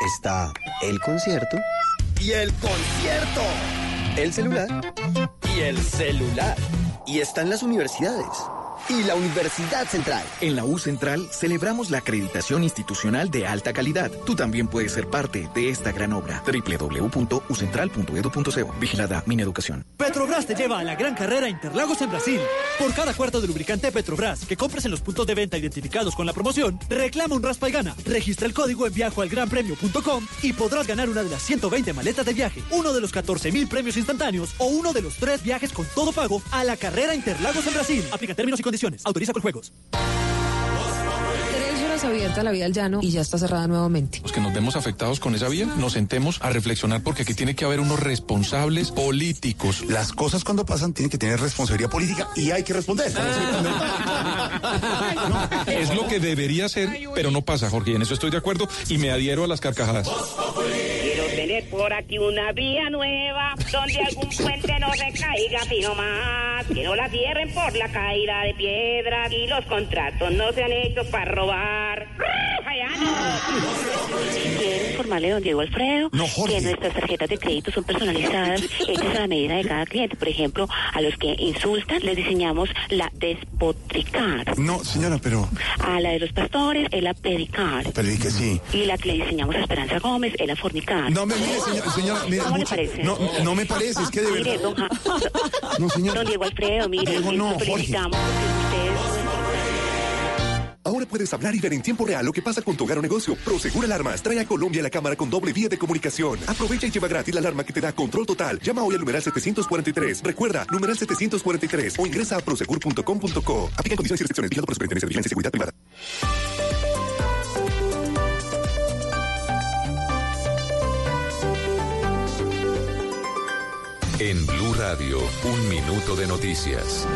Está el concierto Y el concierto. el celular Y el celular. y están las universidades. Y la Universidad Central. En la U Central celebramos la acreditación institucional de alta calidad. Tú también puedes ser parte de esta gran obra. www.ucentral.edu.co. Vigilada Mineducación. Petrobras te lleva a la gran carrera Interlagos en Brasil. Por cada cuarto de lubricante Petrobras que compres en los puntos de venta identificados con la promoción, reclama un raspa y gana. Registra el código en viajoalgranpremio.com y podrás ganar una de las 120 maletas de viaje, uno de los 14 mil premios instantáneos o uno de los tres viajes con todo pago a la carrera Interlagos en Brasil. Aplica términos y condiciones. Autoriza con juegos. Tres horas abierta la vía al llano y ya está cerrada nuevamente. Los que nos vemos afectados con esa vía, nos sentemos a reflexionar porque aquí tiene que haber unos responsables políticos. Las cosas cuando pasan tienen que tener responsabilidad política y hay que responder. Es lo que debería ser, pero no pasa, Jorge, y en eso estoy de acuerdo y me adhiero a las carcajadas. Tener por aquí una vía nueva donde algún puente no se caiga fijo más. Que no la cierren por la caída de piedras y los contratos no sean hechos para robar. Quiero informarle, don Diego Alfredo, que nuestras tarjetas de crédito son personalizadas, hechas a la medida de cada cliente. Por ejemplo, a los que insultan les diseñamos la despotricar. No, señora, pero... A la de los pastores es la predicar. Pero di que sí. Y la que le diseñamos a Esperanza Gómez es la fornicar. No, me mire, señora, señora mire, ¿Cómo le mucho- parece? No, no me parece, es que de Mire, verdad... don, Ja- No, señor. don Diego Alfredo, mire, Diego, no, Jorge. Ahora puedes hablar y ver en tiempo real lo que pasa con tu hogar o negocio. Prosegur Alarmas trae a Colombia la cámara con doble vía de comunicación. Aprovecha y lleva gratis la alarma que te da control total. Llama hoy al numeral 743. Recuerda, numeral 743 o ingresa a prosegur.com.co. Aplican condiciones y restricciones. Vigilado por la Superintendencia de Vigilancia y Seguridad Privada. En Blue Radio, un minuto de noticias.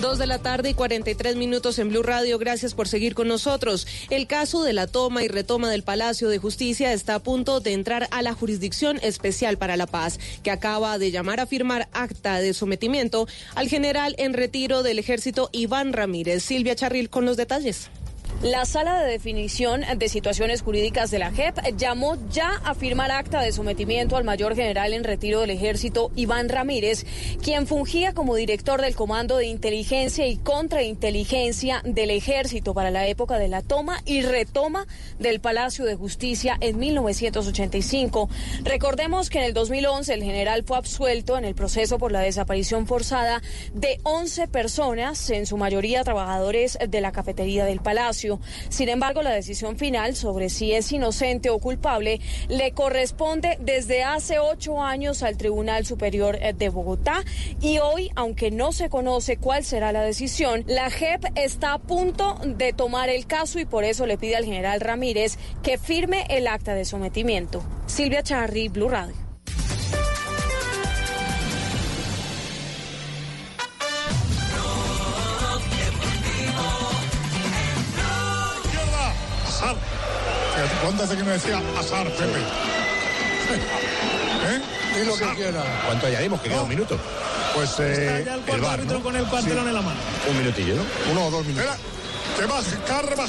Dos de la tarde y 43 minutos en Blue Radio. Gracias por seguir con nosotros. El caso de la toma y retoma del Palacio de Justicia está a punto de entrar a la Jurisdicción Especial para la Paz, que acaba de llamar a firmar acta de sometimiento al general en retiro del ejército Iván Ramírez. Silvia Charril con los detalles. La Sala de Definición de Situaciones Jurídicas de la JEP llamó ya a firmar acta de sometimiento al mayor general en retiro del ejército Iván Ramírez, quien fungía como director del Comando de Inteligencia y Contrainteligencia del ejército para la época de la toma y retoma del Palacio de Justicia en 1985. Recordemos que en el 2011 el general fue absuelto en el proceso por la desaparición forzada de 11 personas, en su mayoría trabajadores de la cafetería del Palacio. Sin embargo, la decisión final sobre si es inocente o culpable le corresponde desde hace ocho años al Tribunal Superior eh, de Bogotá y hoy, aunque no se conoce cuál será la decisión, la JEP está a punto de tomar el caso y por eso le pide al general Ramírez que firme el acta de sometimiento. Silvia Charri, Blue Radio. ¿Cuánto hace que me decía azar, Pepe? ¿Eh? Di lo que quiera. ¿Cuánto añadimos? Que queda un minuto. Pues eh, el bar, ¿no? con el pantalón en la mano. Un minutillo, ¿no? Uno o dos minutos.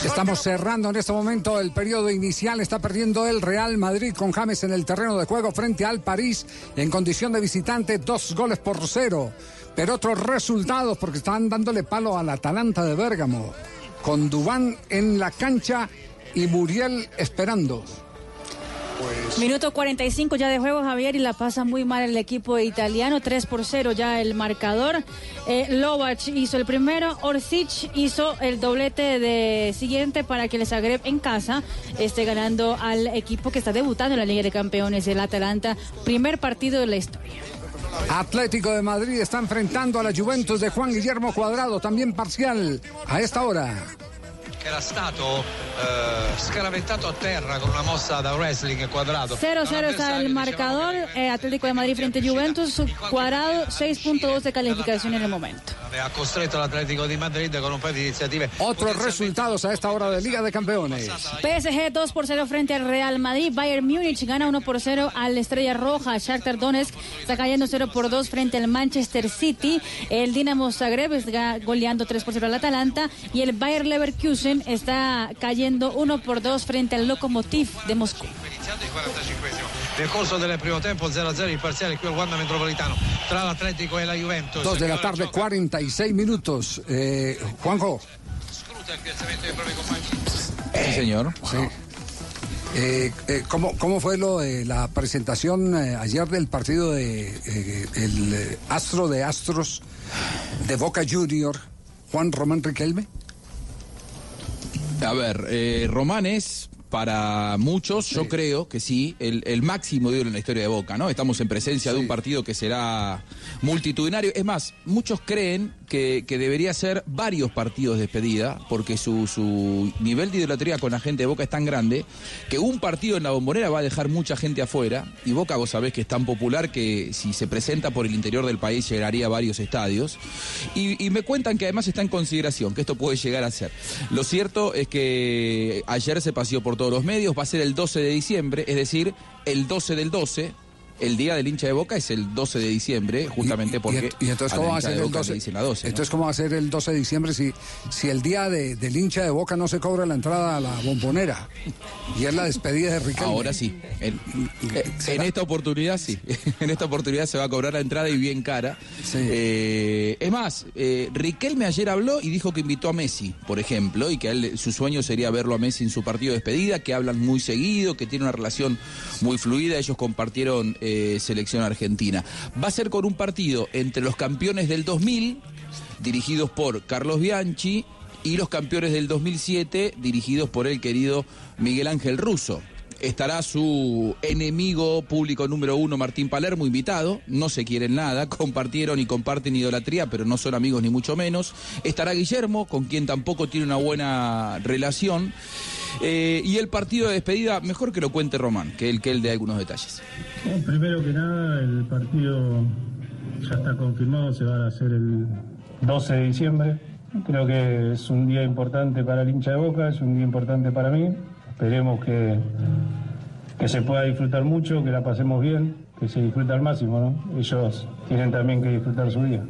Estamos cerrando en este momento el periodo inicial. Está perdiendo el Real Madrid con James en el terreno de juego frente al París en condición de visitante, dos goles por cero. Pero otros resultados porque están dándole palo al Atalanta de Bérgamo. Con Dubán en la cancha y Muriel esperando. Minuto 45 ya de juego, Javier, y la pasa muy mal el equipo italiano. 3 por 0 ya el marcador. Eh, Lovac hizo el primero, Orsic hizo el doblete de siguiente para que el Zagreb en casa esté ganando al equipo que está debutando en la Liga de Campeones, el Atalanta. Primer partido de la historia. Atlético de Madrid está enfrentando a la Juventus de Juan Guillermo Cuadrado, también parcial a esta hora. Che era stato eh, scaraventato a terra con una mossa da wrestling quadrato. 0-0 está el marcador. eh, Atlético de Madrid frente a Juventus. Cuadrado 6.2 de calificación en el momento. Ha costretto l'Atletico di Madrid con un paio di iniziative. Otros resultados a esta hora de Liga de Campeones. PSG 2 por 0 frente al Real Madrid. Bayern Múnich gana 1 por 0 al Estrella Roja. Shakhtar Donetsk está cayendo 0 por 2 frente al Manchester City. El Dinamo Zagreb está goleando 3 por 0 al Atalanta. Y el Bayer Leverkusen está cayendo 1 por 2 frente al Lokomotiv de Moscú. Iniziato il 45esimo. Nel corso del primo tempo 0-0 il parziale qui al Wanda Metropolitano tra l'Atletico e la Juventus. Dos de la tarde, 46 minutos. Eh, Juanjo. Señor. Sí. Eh, eh, ¿cómo, ¿Cómo fue lo de la presentación eh, ayer del partido de eh, el astro de astros de Boca Junior, Juan Román Riquelme? A ver, eh, para muchos, yo creo que sí, el, el máximo ídolo en la historia de Boca, ¿no? Estamos en presencia de un partido que será multitudinario. Es más, muchos creen que, que debería ser varios partidos de despedida, porque su, su nivel de idolatría con la gente de Boca es tan grande que un partido en la bombonera va a dejar mucha gente afuera. Y Boca, vos sabés que es tan popular que si se presenta por el interior del país llegaría a varios estadios. Y, y me cuentan que además está en consideración, que esto puede llegar a ser. Lo cierto es que ayer se paseó por todos los medios, va a ser el 12 de diciembre, es decir, el 12 del 12. El día del hincha de Boca es el 12 de diciembre, justamente porque Y entonces, ¿cómo va a ser el Boca 12? le dicen la 12, ¿no? Entonces, ¿cómo va a ser el 12 de diciembre si, si el día de- del hincha de Boca no se cobra la entrada a la bombonera? Y es la despedida de Riquelme. Ahora sí. En, eh, en esta oportunidad sí. En esta oportunidad se va a cobrar la entrada y bien cara. Eh, es más, eh, Riquelme ayer habló y dijo que invitó a Messi, por ejemplo, y que él, su sueño sería verlo a Messi en su partido de despedida, que hablan muy seguido, que tiene una relación muy fluida. Ellos compartieron eh, selección argentina. Va a ser con un partido entre los campeones del 2000, dirigidos por Carlos Bianchi, y los campeones del 2007, dirigidos por el querido Miguel Ángel Russo. Estará su enemigo público número uno, Martín Palermo, invitado. No se quieren nada, compartieron y comparten idolatría, pero no son amigos ni mucho menos. Estará Guillermo, con quien tampoco tiene una buena relación. Eh, y el partido de despedida, mejor que lo cuente Román, que él, que él dé algunos detalles. Primero que nada, el partido ya está confirmado, se va a hacer el, 12 de diciembre. Creo que es un día importante para el hincha de Boca, es un día importante para mí. Esperemos que, que se pueda disfrutar mucho, que la pasemos bien, que se disfrute al máximo, ¿no? Ellos tienen también que disfrutar su día.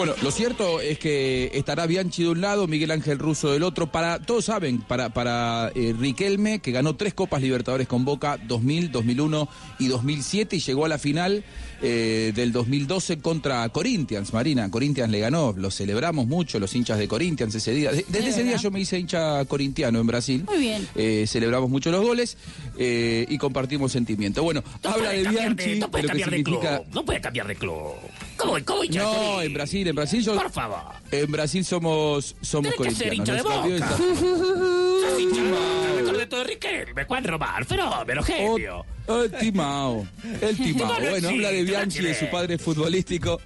Bueno, lo cierto es que estará Bianchi de un lado, Miguel Ángel Russo del otro. Para todos saben, para, para eh, Riquelme, que ganó tres Copas Libertadores con Boca, 2000, 2001 y 2007, y llegó a la final eh, del 2012 contra Corinthians. Marina, Corinthians le ganó, lo celebramos mucho, los hinchas de Corinthians ese día. De- Desde ese día yo me hice hincha corintiano en Brasil. Muy bien. Eh, celebramos mucho los goles y compartimos sentimiento. Bueno, habla de Bianchi, no puede de lo que cambiar de club. No puede cambiar de club. ¿Cómo, cómo hincha No, Corinthians? en Brasil, en Brasil yo... Por favor. En Brasil somos, somos Tiene que ser hincha de Boca. vida- Sos hincha de Boca, recordé todo de Riquelme, Juan Román, fenómeno, genio. El Timao, el Timao. No, no Bueno, habla de existe, Bianchi, de su padre futbolístico,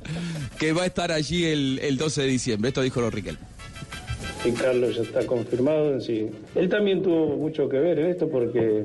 que va a estar allí el, el 12 de diciembre. Esto dijo Riquelme. Y Carlos ya está confirmado en sí. Él también tuvo mucho que ver en esto porque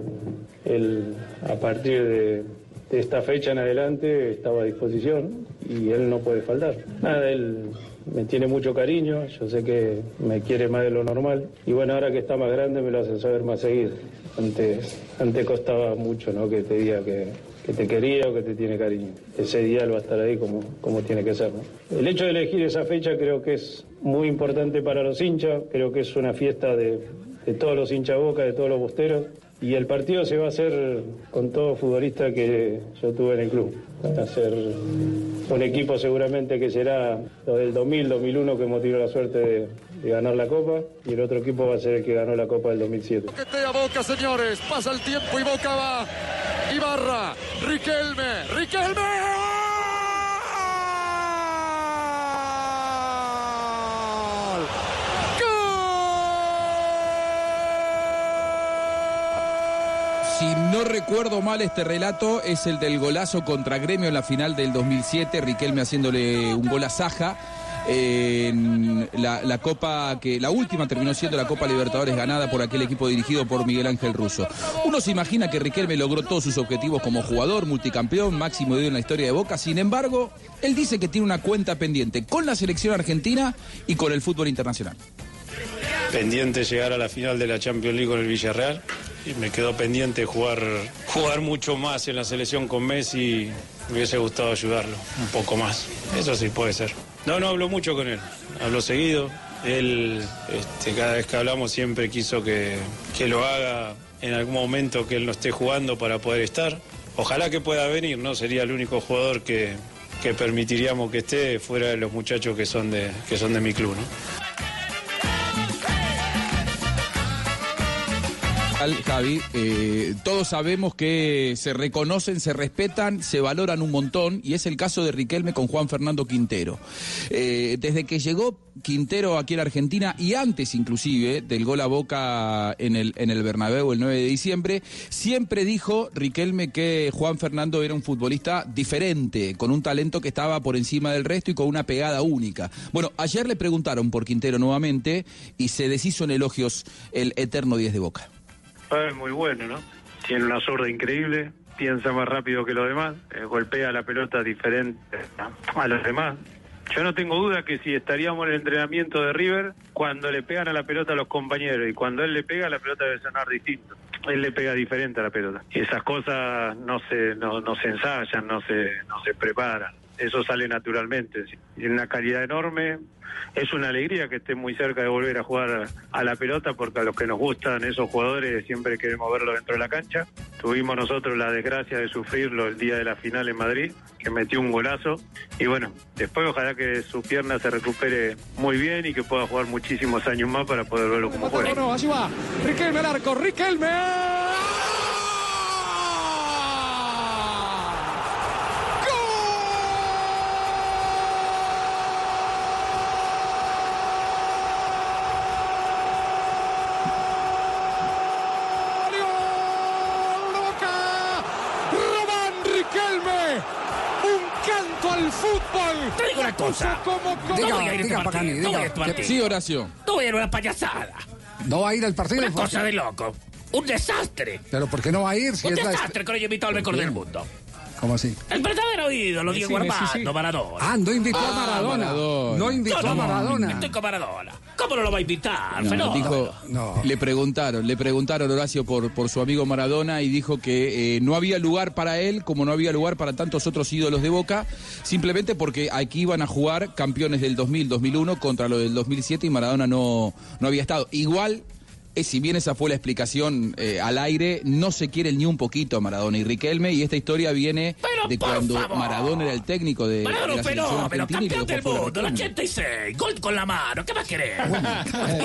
él, a partir de, de esta fecha en adelante, estaba a disposición y él no puede faltar. Nada, él me tiene mucho cariño, yo sé que me quiere más de lo normal y bueno, ahora que está más grande me lo hace saber más seguido. Antes, antes costaba mucho ¿no? que te diga que, te quería o que te tiene cariño. Ese día él va a estar ahí como, como tiene que ser. El hecho de elegir esa fecha creo que es muy importante para los hinchas, creo que es una fiesta de, de todos los hinchas boca, de todos los bosteros. Y el partido se va a hacer con todo futbolista que yo tuve en el club. Va a ser un equipo seguramente que será lo del 2000, 2001 que hemos tenido la suerte de, ganar la Copa y el otro equipo va a ser el que ganó la Copa del 2007. Toquetea Boca, señores. Pasa el tiempo y Boca va. Ibarra, Riquelme, Riquelme. ¡Gol! Si no recuerdo mal este relato, es el del golazo contra Gremio en la final del 2007, Riquelme haciéndole un gol a Saja. En la, Copa que la última terminó siendo la Copa Libertadores ganada por aquel equipo dirigido por Miguel Ángel Russo. Uno se imagina que Riquelme logró todos sus objetivos como jugador, multicampeón, máximo de en la historia de Boca. Sin embargo, él dice que tiene una cuenta pendiente con la selección argentina y con el fútbol internacional. pendiente llegar a la final de la Champions League con el Villarreal y me quedó pendiente jugar, jugar mucho más en la selección con Messi. Me hubiese gustado ayudarlo un poco más. Eso sí puede ser. No, no hablo mucho con él. Hablo seguido. Él, este, cada vez que hablamos, siempre quiso que, que lo haga en algún momento que él no esté jugando para poder estar. Ojalá que pueda venir, ¿no? Sería el único jugador que, que permitiríamos que esté fuera de los muchachos que son de, que son de mi club, ¿no? Javi, eh, todos sabemos que se reconocen, se respetan, se valoran un montón y es el caso de Riquelme con Juan Fernando Quintero. Eh, desde que llegó Quintero aquí en Argentina y antes inclusive del gol a Boca en el, en el Bernabéu el 9 de diciembre, siempre dijo Riquelme que Juan Fernando era un futbolista diferente, con un talento que estaba por encima del resto y con una pegada única. Bueno, ayer le preguntaron por Quintero nuevamente y se deshizo en elogios el eterno 10 de Boca. Es muy bueno, ¿no? Tiene una zurda increíble, piensa más rápido que los demás, eh, golpea la pelota diferente a los demás. Yo no tengo duda que si estaríamos en el entrenamiento de River, cuando le pegan a la pelota a los compañeros y cuando él le pega, la pelota debe sonar distinto. Él le pega diferente a la pelota. Y esas cosas no se, no, no se ensayan, no se, no se preparan. Eso sale naturalmente. Tiene una calidad enorme. Es una alegría que esté muy cerca de volver a jugar a la pelota porque a los que nos gustan esos jugadores siempre queremos verlo dentro de la cancha. Tuvimos nosotros la desgracia de sufrirlo el día de la final en Madrid, que metió un golazo. Y bueno, después ojalá que su pierna se recupere muy bien y que pueda jugar muchísimos años más para poder verlo como juega. No, allí va. Riquelme al arco. Riquelme. Román Riquelme. Un canto al fútbol. Te digo una cosa. Como, No Diga, voy a ir a diga, a diga. este partido. Sí, Horacio. No voy a ir a una payasada. ¿No va a ir al partido? Una cosa de loco. Un desastre. ¿Pero por qué no va a ir? Si Un es la- desastre que no haya invitado al mejor del mundo. ¿Cómo así? El verdadero ídolo, Diego sí, sí, Armando sí. Maradona. Ah, no invitó a Ah, Maradona. Maradona. No invitó No, a no, Maradona. Estoy con Maradona. ¿Cómo no lo va a invitar? No, le preguntaron, le preguntaron Horacio por, por su amigo Maradona y dijo que eh, no había lugar para él, como no había lugar para tantos otros ídolos de Boca, simplemente porque aquí iban a jugar campeones del 2000-2001 contra lo del 2007 y Maradona no, no había estado. Igual, si bien esa fue la explicación eh, al aire, no se quieren ni un poquito a Maradona y Riquelme y esta historia viene de cuando Maradona era el técnico de, de la selección argentina campeón del mundo, el Riquelme. 86, gol con la mano, ¿qué más querés?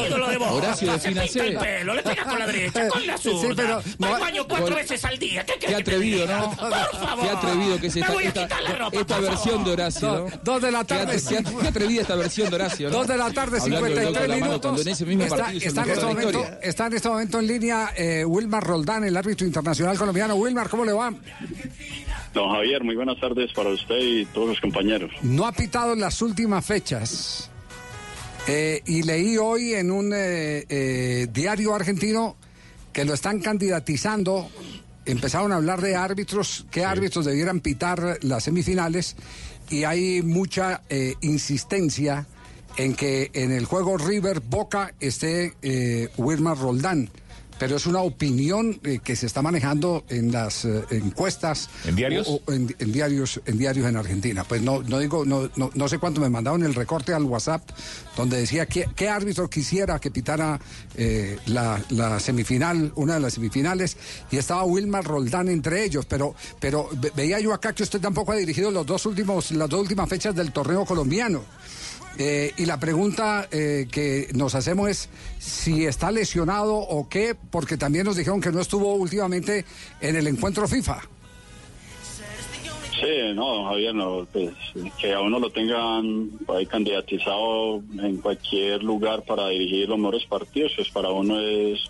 Ídolo de Boca, Horacio, se pinta defínase. el pelo, le pegas con la derecha, con la Sí, zurda, pero va al baño cuatro Gol- veces al día, ¿qué Qué querés que te atrevido? ¿no? Por favor. Qué atrevido que es Me esta, voy a esta, quitar la ropa, esta por versión favor. de Horacio, ¿no? Dos- dos de la Qué tarde. Qué, atrevida esta versión de Horacio, ¿no? Dos de la tarde, Hablando del gol 53 con la mano, minutos. Cuando en ese mismo partido está en este de momento, está en este momento en línea eh, Wilmar Roldán, el árbitro internacional colombiano. Wilmar, ¿cómo le va? Don Javier, muy buenas tardes para usted y todos los compañeros. No ha pitado en las últimas fechas. Eh, y leí hoy en un eh, eh, diario argentino que lo están candidatizando. Empezaron a hablar de árbitros, qué árbitros debieran pitar las semifinales. Y hay mucha eh, insistencia en que en el juego River Boca esté eh, Wilmar Roldán. Pero es una opinión eh, que se está manejando en las eh, encuestas. ¿En diarios? o- o en, en diarios en diarios en Argentina. Pues no, no digo, no, no, no sé cuánto me mandaron el recorte al WhatsApp donde decía que, qué árbitro quisiera que pitara eh, la, la semifinal, una de las semifinales, y estaba Wilmar Roldán entre ellos, pero, pero ve- veía yo acá que usted tampoco ha dirigido los dos últimos, las dos últimas fechas del torneo colombiano. Eh, y la pregunta eh, que nos hacemos es si está lesionado o qué, porque también nos dijeron que no estuvo últimamente en el encuentro FIFA. Sí, no, Javier, pues, que a uno lo tengan ahí candidatizado en cualquier lugar para dirigir los mejores partidos, pues para uno es,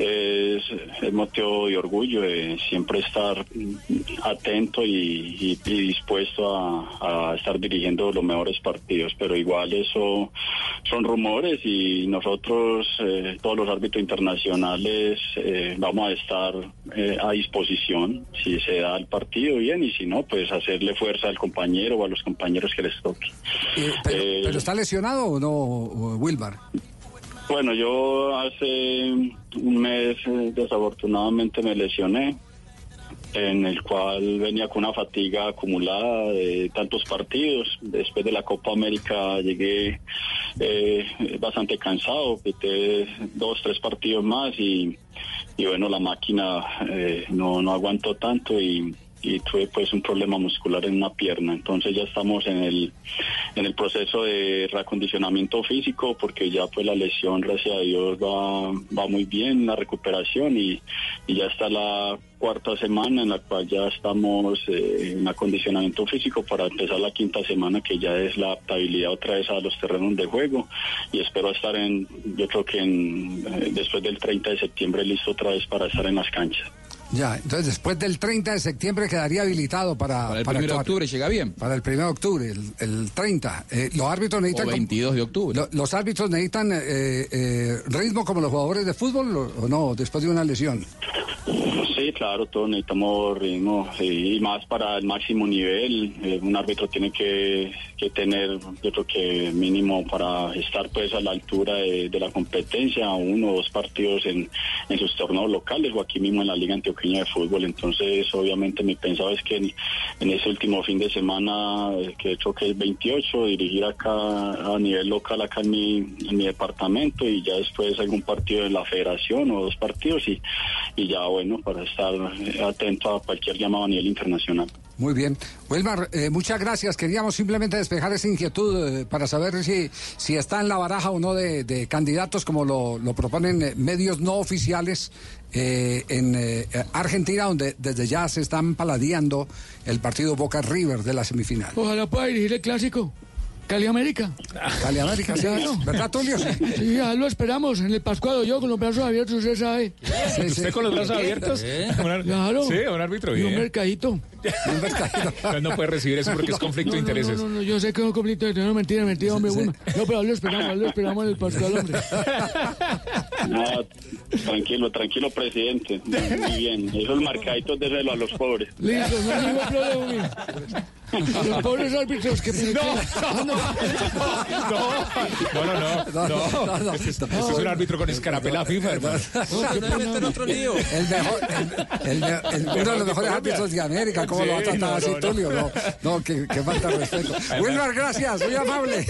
es, es motivo de orgullo de siempre estar atento y, y- y dispuesto a, a estar dirigiendo los mejores partidos, pero igual eso son rumores y nosotros, eh, todos los árbitros internacionales, eh, vamos a estar eh, a disposición si se da el partido bien y si no, pues hacerle fuerza al compañero o a los compañeros que les toque. Eh, pero, Eh, pero está lesionado o no, Wilmar? Bueno, yo hace un mes eh, desafortunadamente me lesioné, en el cual venía con una fatiga acumulada de tantos partidos. Después de la Copa América llegué eh, bastante cansado, pité dos, tres partidos más y, bueno, la máquina eh, no, no aguantó tanto y, y tuve pues un problema muscular en una pierna. Entonces ya estamos en el, en el proceso de reacondicionamiento físico porque ya pues la lesión, gracias a Dios, va, va muy bien la recuperación y, y ya está la cuarta semana en la cual ya estamos eh, en acondicionamiento físico para empezar la quinta semana que ya es la adaptabilidad otra vez a los terrenos de juego y espero estar en, yo creo que en, eh, después del 30 de septiembre listo otra vez para estar en las canchas. Ya, entonces después del 30 de septiembre quedaría habilitado para. Para el 1 de octubre llega bien. Para el 1 de octubre, el, el 30. Eh, los árbitros necesitan. O 22 de octubre. Lo- los árbitros necesitan eh, eh, ritmo como los jugadores de fútbol o, o no, después de una lesión. Sí, claro, todos necesitamos ritmo y más para el máximo nivel. Eh, un árbitro tiene que, que tener, yo creo que mínimo para estar pues a la altura de, de la competencia, uno o dos partidos en, en sus torneos locales o aquí mismo en la Liga De Fútbol. Entonces, obviamente mi pensado es que en, en ese último fin de semana, eh, que he hecho que es 28, dirigir acá a nivel local, acá en mi, en mi departamento y ya después algún partido de la federación o dos partidos y, y ya bueno, para estar eh, atento a cualquier llamado a nivel internacional. Muy bien. Wilmar, eh, muchas gracias. Queríamos simplemente despejar esa inquietud eh, para saber si, si está en la baraja o no de, de candidatos como lo, lo proponen eh, medios no oficiales eh, en eh, Argentina, donde desde ya se están paladeando el partido Boca River de la semifinal. Ojalá pueda dirigir el clásico. Cali América. Cali América, sí. Claro. ¿Verdad, Tulio? Sí, ya lo esperamos en el Pascuado, yo con los brazos abiertos, usted sabe. Sí, ¿Usted sí. con los brazos abiertos? Claro. Sí, un árbitro Y un bien. no puede recibir eso porque es conflicto de No, no, intereses. No, no, no, yo sé que es un conflicto de intereses, no, mentira, mentira, hombre. No, pero lo esperamos, lo esperamos en el Pascual, hombre. No, Tranquilo, tranquilo, presidente. Muy bien. Esos marcaditos de a los pobres. Listo, no hay ningún problema. A los pobres árbitros que... No, no, no, no, no, no, no. Este es, este es un árbitro con escarapela FIFA, hermano. El mejor, el, el- el- uno de los mejores árbitros de América, ¿cómo lo va a Sí, tratar no, así, no. Tulio? No, no, que, que falta respeto. Wilmar, gracias, muy amable.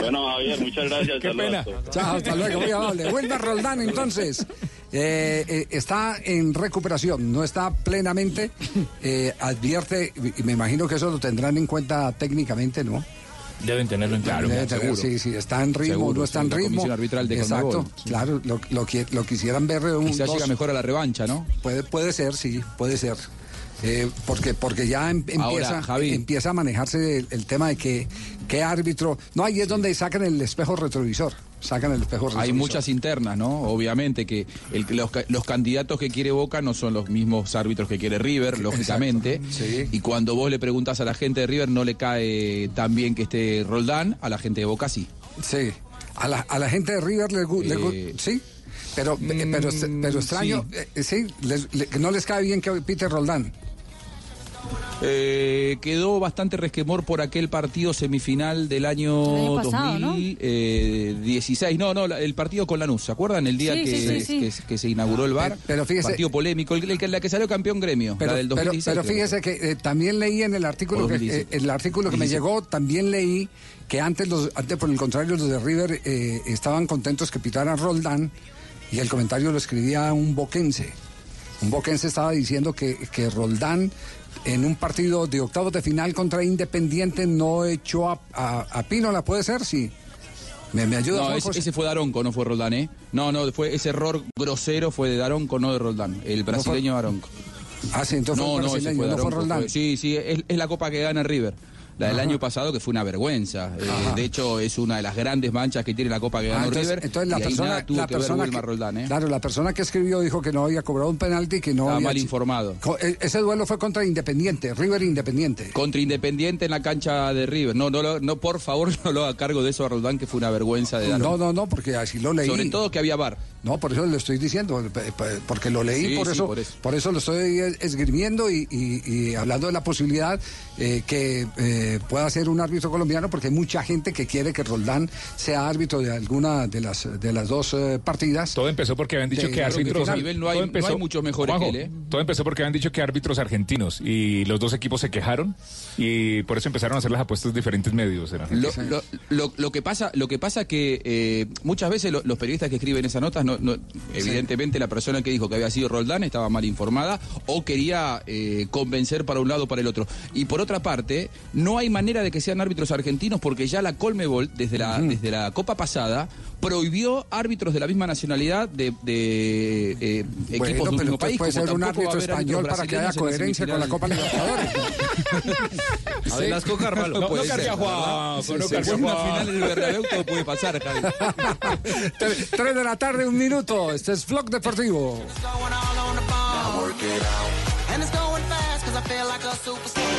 Bueno, Javier, muchas gracias. Qué pena. Chao, hasta luego, muy amable. Wilmar Roldán, entonces, eh, eh, está en recuperación, no está plenamente, eh, advierte, y me imagino que eso lo tendrán en cuenta técnicamente, ¿no? Deben tenerlo en claro. Tener, sí, sí, está en ritmo, Seguro, no está en ritmo. comisión arbitral de Exacto, Conmebol, sí. claro, lo, lo, lo quisieran ver un Quizás dos- llega mejor a la revancha, ¿no? Puede, puede ser, sí, puede ser. Eh, porque, porque ya em- Ahora, empieza, Javi. empieza a manejarse el, el tema de que qué árbitro. No, ahí es donde sacan el espejo retrovisor. Sacan el espejo retrovisor. Hay muchas internas, ¿no? Obviamente que el- los, los candidatos que quiere Boca no son los mismos árbitros que quiere River, lógicamente. Y cuando vos le preguntas a la gente de River no le cae tan bien que esté Roldán, a la gente de Boca sí. Sí. A la, a la gente de River le gusta. Eh, sí. Pero, eh, pero, pero extraño, sí. eh, sí, les- le- no les cae bien que Peter Roldán. Eh, quedó bastante resquemor por aquel partido semifinal del año, El año pasado, ¿no? 2016. ¿no? no, la- el partido con Lanús. ¿Se acuerdan? El día Sí, que, sí, sí, sí. que- que se inauguró el bar. Pero- pero fíjese- Partido polémico, el, la que salió campeón gremio, Pero, la del pero, 2016. pero fíjese que eh, también leí en el artículo que, 2017. eh, el artículo que me 17. llegó, también leí que antes los, antes por el contrario los de River eh, estaban contentos que pitaran Roldán y el comentario lo escribía un boquense. Un boquense estaba diciendo que, que Roldán en un partido de octavos de final contra Independiente no echó a, a, a Pínola, ¿puede ser? Sí. ¿Me, me ayuda? No, ese, ese fue Daronco, no fue Roldán, ¿eh? No, no, fue ese error grosero fue de Daronco, no de Roldán. El brasileño Daronco. Ah, sí, entonces fue no, el no, ese brasileño, fue no fue Daronco, Roldán. fue- sí, sí, es, es la copa que gana River. La del Ajá. año pasado, que fue una vergüenza. Eh, de hecho, es una de las grandes manchas que tiene la copa que Ah, ganó entonces, River. entonces la y persona, tuvo la que persona que, Roldán, ¿eh? claro, la persona que escribió dijo que no había cobrado un penalti y que no Estaba había mal informado. E- Ese duelo fue contra Independiente, River Independiente. Contra Independiente en la cancha de River. No, no, no, por favor, no lo haga cargo de eso a Roldán, que fue una vergüenza de Daronco. No, no, no, porque así lo leí. Sobre todo que había bar. No, por eso le estoy diciendo, porque lo leí, Sí, por, sí, eso, por por, eso. lo estoy es- esgrimiendo y, y- y hablando de la posibilidad eh, que eh, pueda ser un árbitro colombiano, porque hay mucha gente que quiere que Roldán sea árbitro de alguna de las de las dos eh, partidas. Todo empezó porque habían dicho De- que de árbitros. final. nivel no hay- todo no hay muchos mejores Juanjo, que él, ¿eh? Todo empezó porque habían dicho que árbitros argentinos y los dos equipos se quejaron y por eso empezaron a hacer las apuestas en diferentes medios. Lo, lo- lo- lo que pasa, lo que pasa que eh, muchas veces lo- los periodistas que escriben esas notas, no, no- evidentemente la persona que dijo que había sido Roldán estaba mal informada o quería eh, convencer para un lado o para el otro. Y por otra parte, no hay manera de que sean árbitros argentinos porque ya la Colmebol desde la desde la Copa pasada prohibió árbitros de la misma nacionalidad de, de, eh, equipos Bueno, de un mismo país. puede ser un árbitro español para que haya coherencia con la Copa Libertadores. Velasco Carvalho. No, puede no ser, Juan, ¿verdad? no Sí, sí, una final en el Bernabéu, todo puede pasar, Javi. Tres tres de la tarde, un minuto. Este es Vlog Deportivo.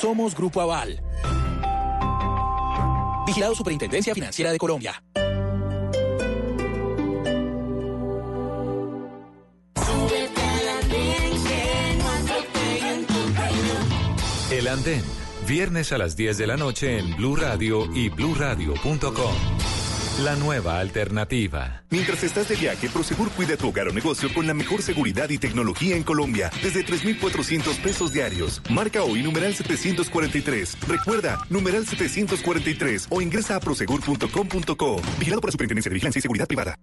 Somos Grupo Aval. Vigilado Superintendencia Financiera de Colombia. El Andén, viernes a las 10 de la noche en Blue Radio y bluradio.com. La nueva alternativa. Mientras estás de viaje, Prosegur cuida tu hogar o negocio con la mejor seguridad y tecnología en Colombia, desde 3,400 pesos diarios. Marca hoy numeral 743. Recuerda, numeral 743 o ingresa a prosegur.com.co. Vigilado por la Superintendencia de Vigilancia y Seguridad Privada.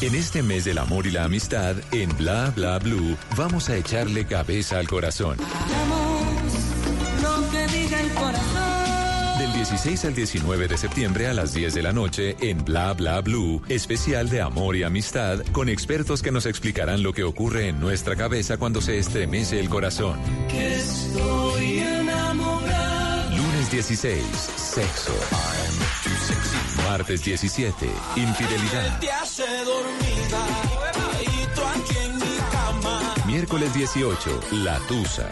En este mes del amor y la amistad, en Bla Bla Blue, vamos a echarle cabeza al corazón. lo que diga el corazón. Del 16 al 19 de septiembre a las 10 de la noche en Bla Bla Blue, especial de amor y amistad con expertos que nos explicarán lo que ocurre en nuestra cabeza cuando se estremece el corazón. Que estoy enamorado. Lunes 16, sexo. Martes 17, infidelidad. Te hace dormida y tú aquí en mi cama. Miércoles 18, la tusa.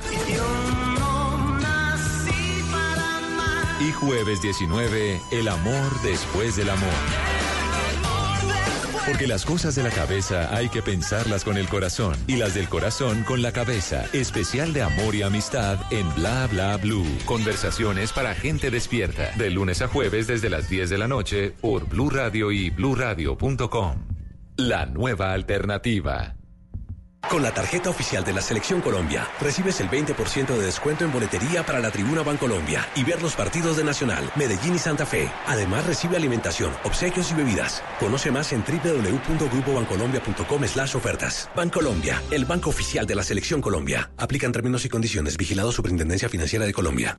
Y jueves 19, el amor después del amor. Porque las cosas de la cabeza hay que pensarlas con el corazón y las del corazón con la cabeza. Especial de amor y amistad en Bla Bla Blue. Conversaciones para gente despierta. De lunes a jueves desde las 10 de la noche por Blue Radio y bluradio.com. La nueva alternativa. Con la tarjeta oficial de la Selección Colombia, recibes el 20% de descuento en boletería para la Tribuna Bancolombia y ver los partidos de Nacional, Medellín y Santa Fe. Además, recibe alimentación, obsequios y bebidas. Conoce más en www.grupobancolombia.com slash ofertas. Bancolombia, el banco oficial de la Selección Colombia. Aplican términos y condiciones. Vigilado Superintendencia Financiera de Colombia.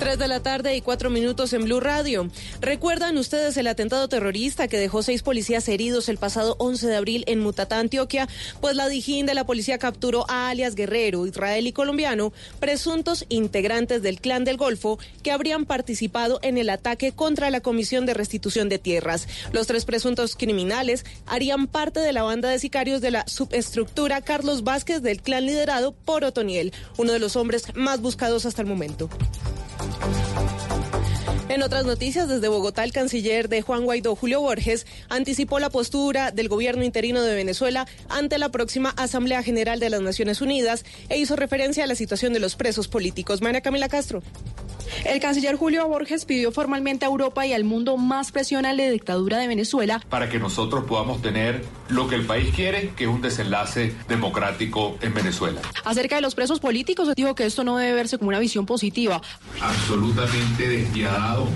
3 de la tarde y cuatro minutos en Blue Radio. ¿Recuerdan ustedes el atentado terrorista que dejó seis policías heridos el pasado 11 de abril en Mutatá, Antioquia? Pues la Dijín de la policía capturó a alias Guerrero, israelí colombiano, presuntos integrantes del Clan del Golfo que habrían participado en el ataque contra la Comisión de Restitución de Tierras. Los tres presuntos criminales harían parte de la banda de sicarios de la subestructura Carlos Vázquez del clan liderado por Otoniel, uno de los hombres más buscados hasta el momento. En otras noticias, desde Bogotá, el canciller de Juan Guaidó, Julio Borges, anticipó la postura del gobierno interino de Venezuela ante la próxima Asamblea General de las Naciones Unidas e hizo referencia a la situación de los presos políticos. María Camila Castro. El canciller Julio Borges pidió formalmente a Europa y al mundo más presión a la dictadura de Venezuela para que nosotros podamos tener lo que el país quiere, que es un desenlace democrático en Venezuela. Acerca de los presos políticos, dijo que esto no debe verse como una visión positiva. Absolutamente despiadado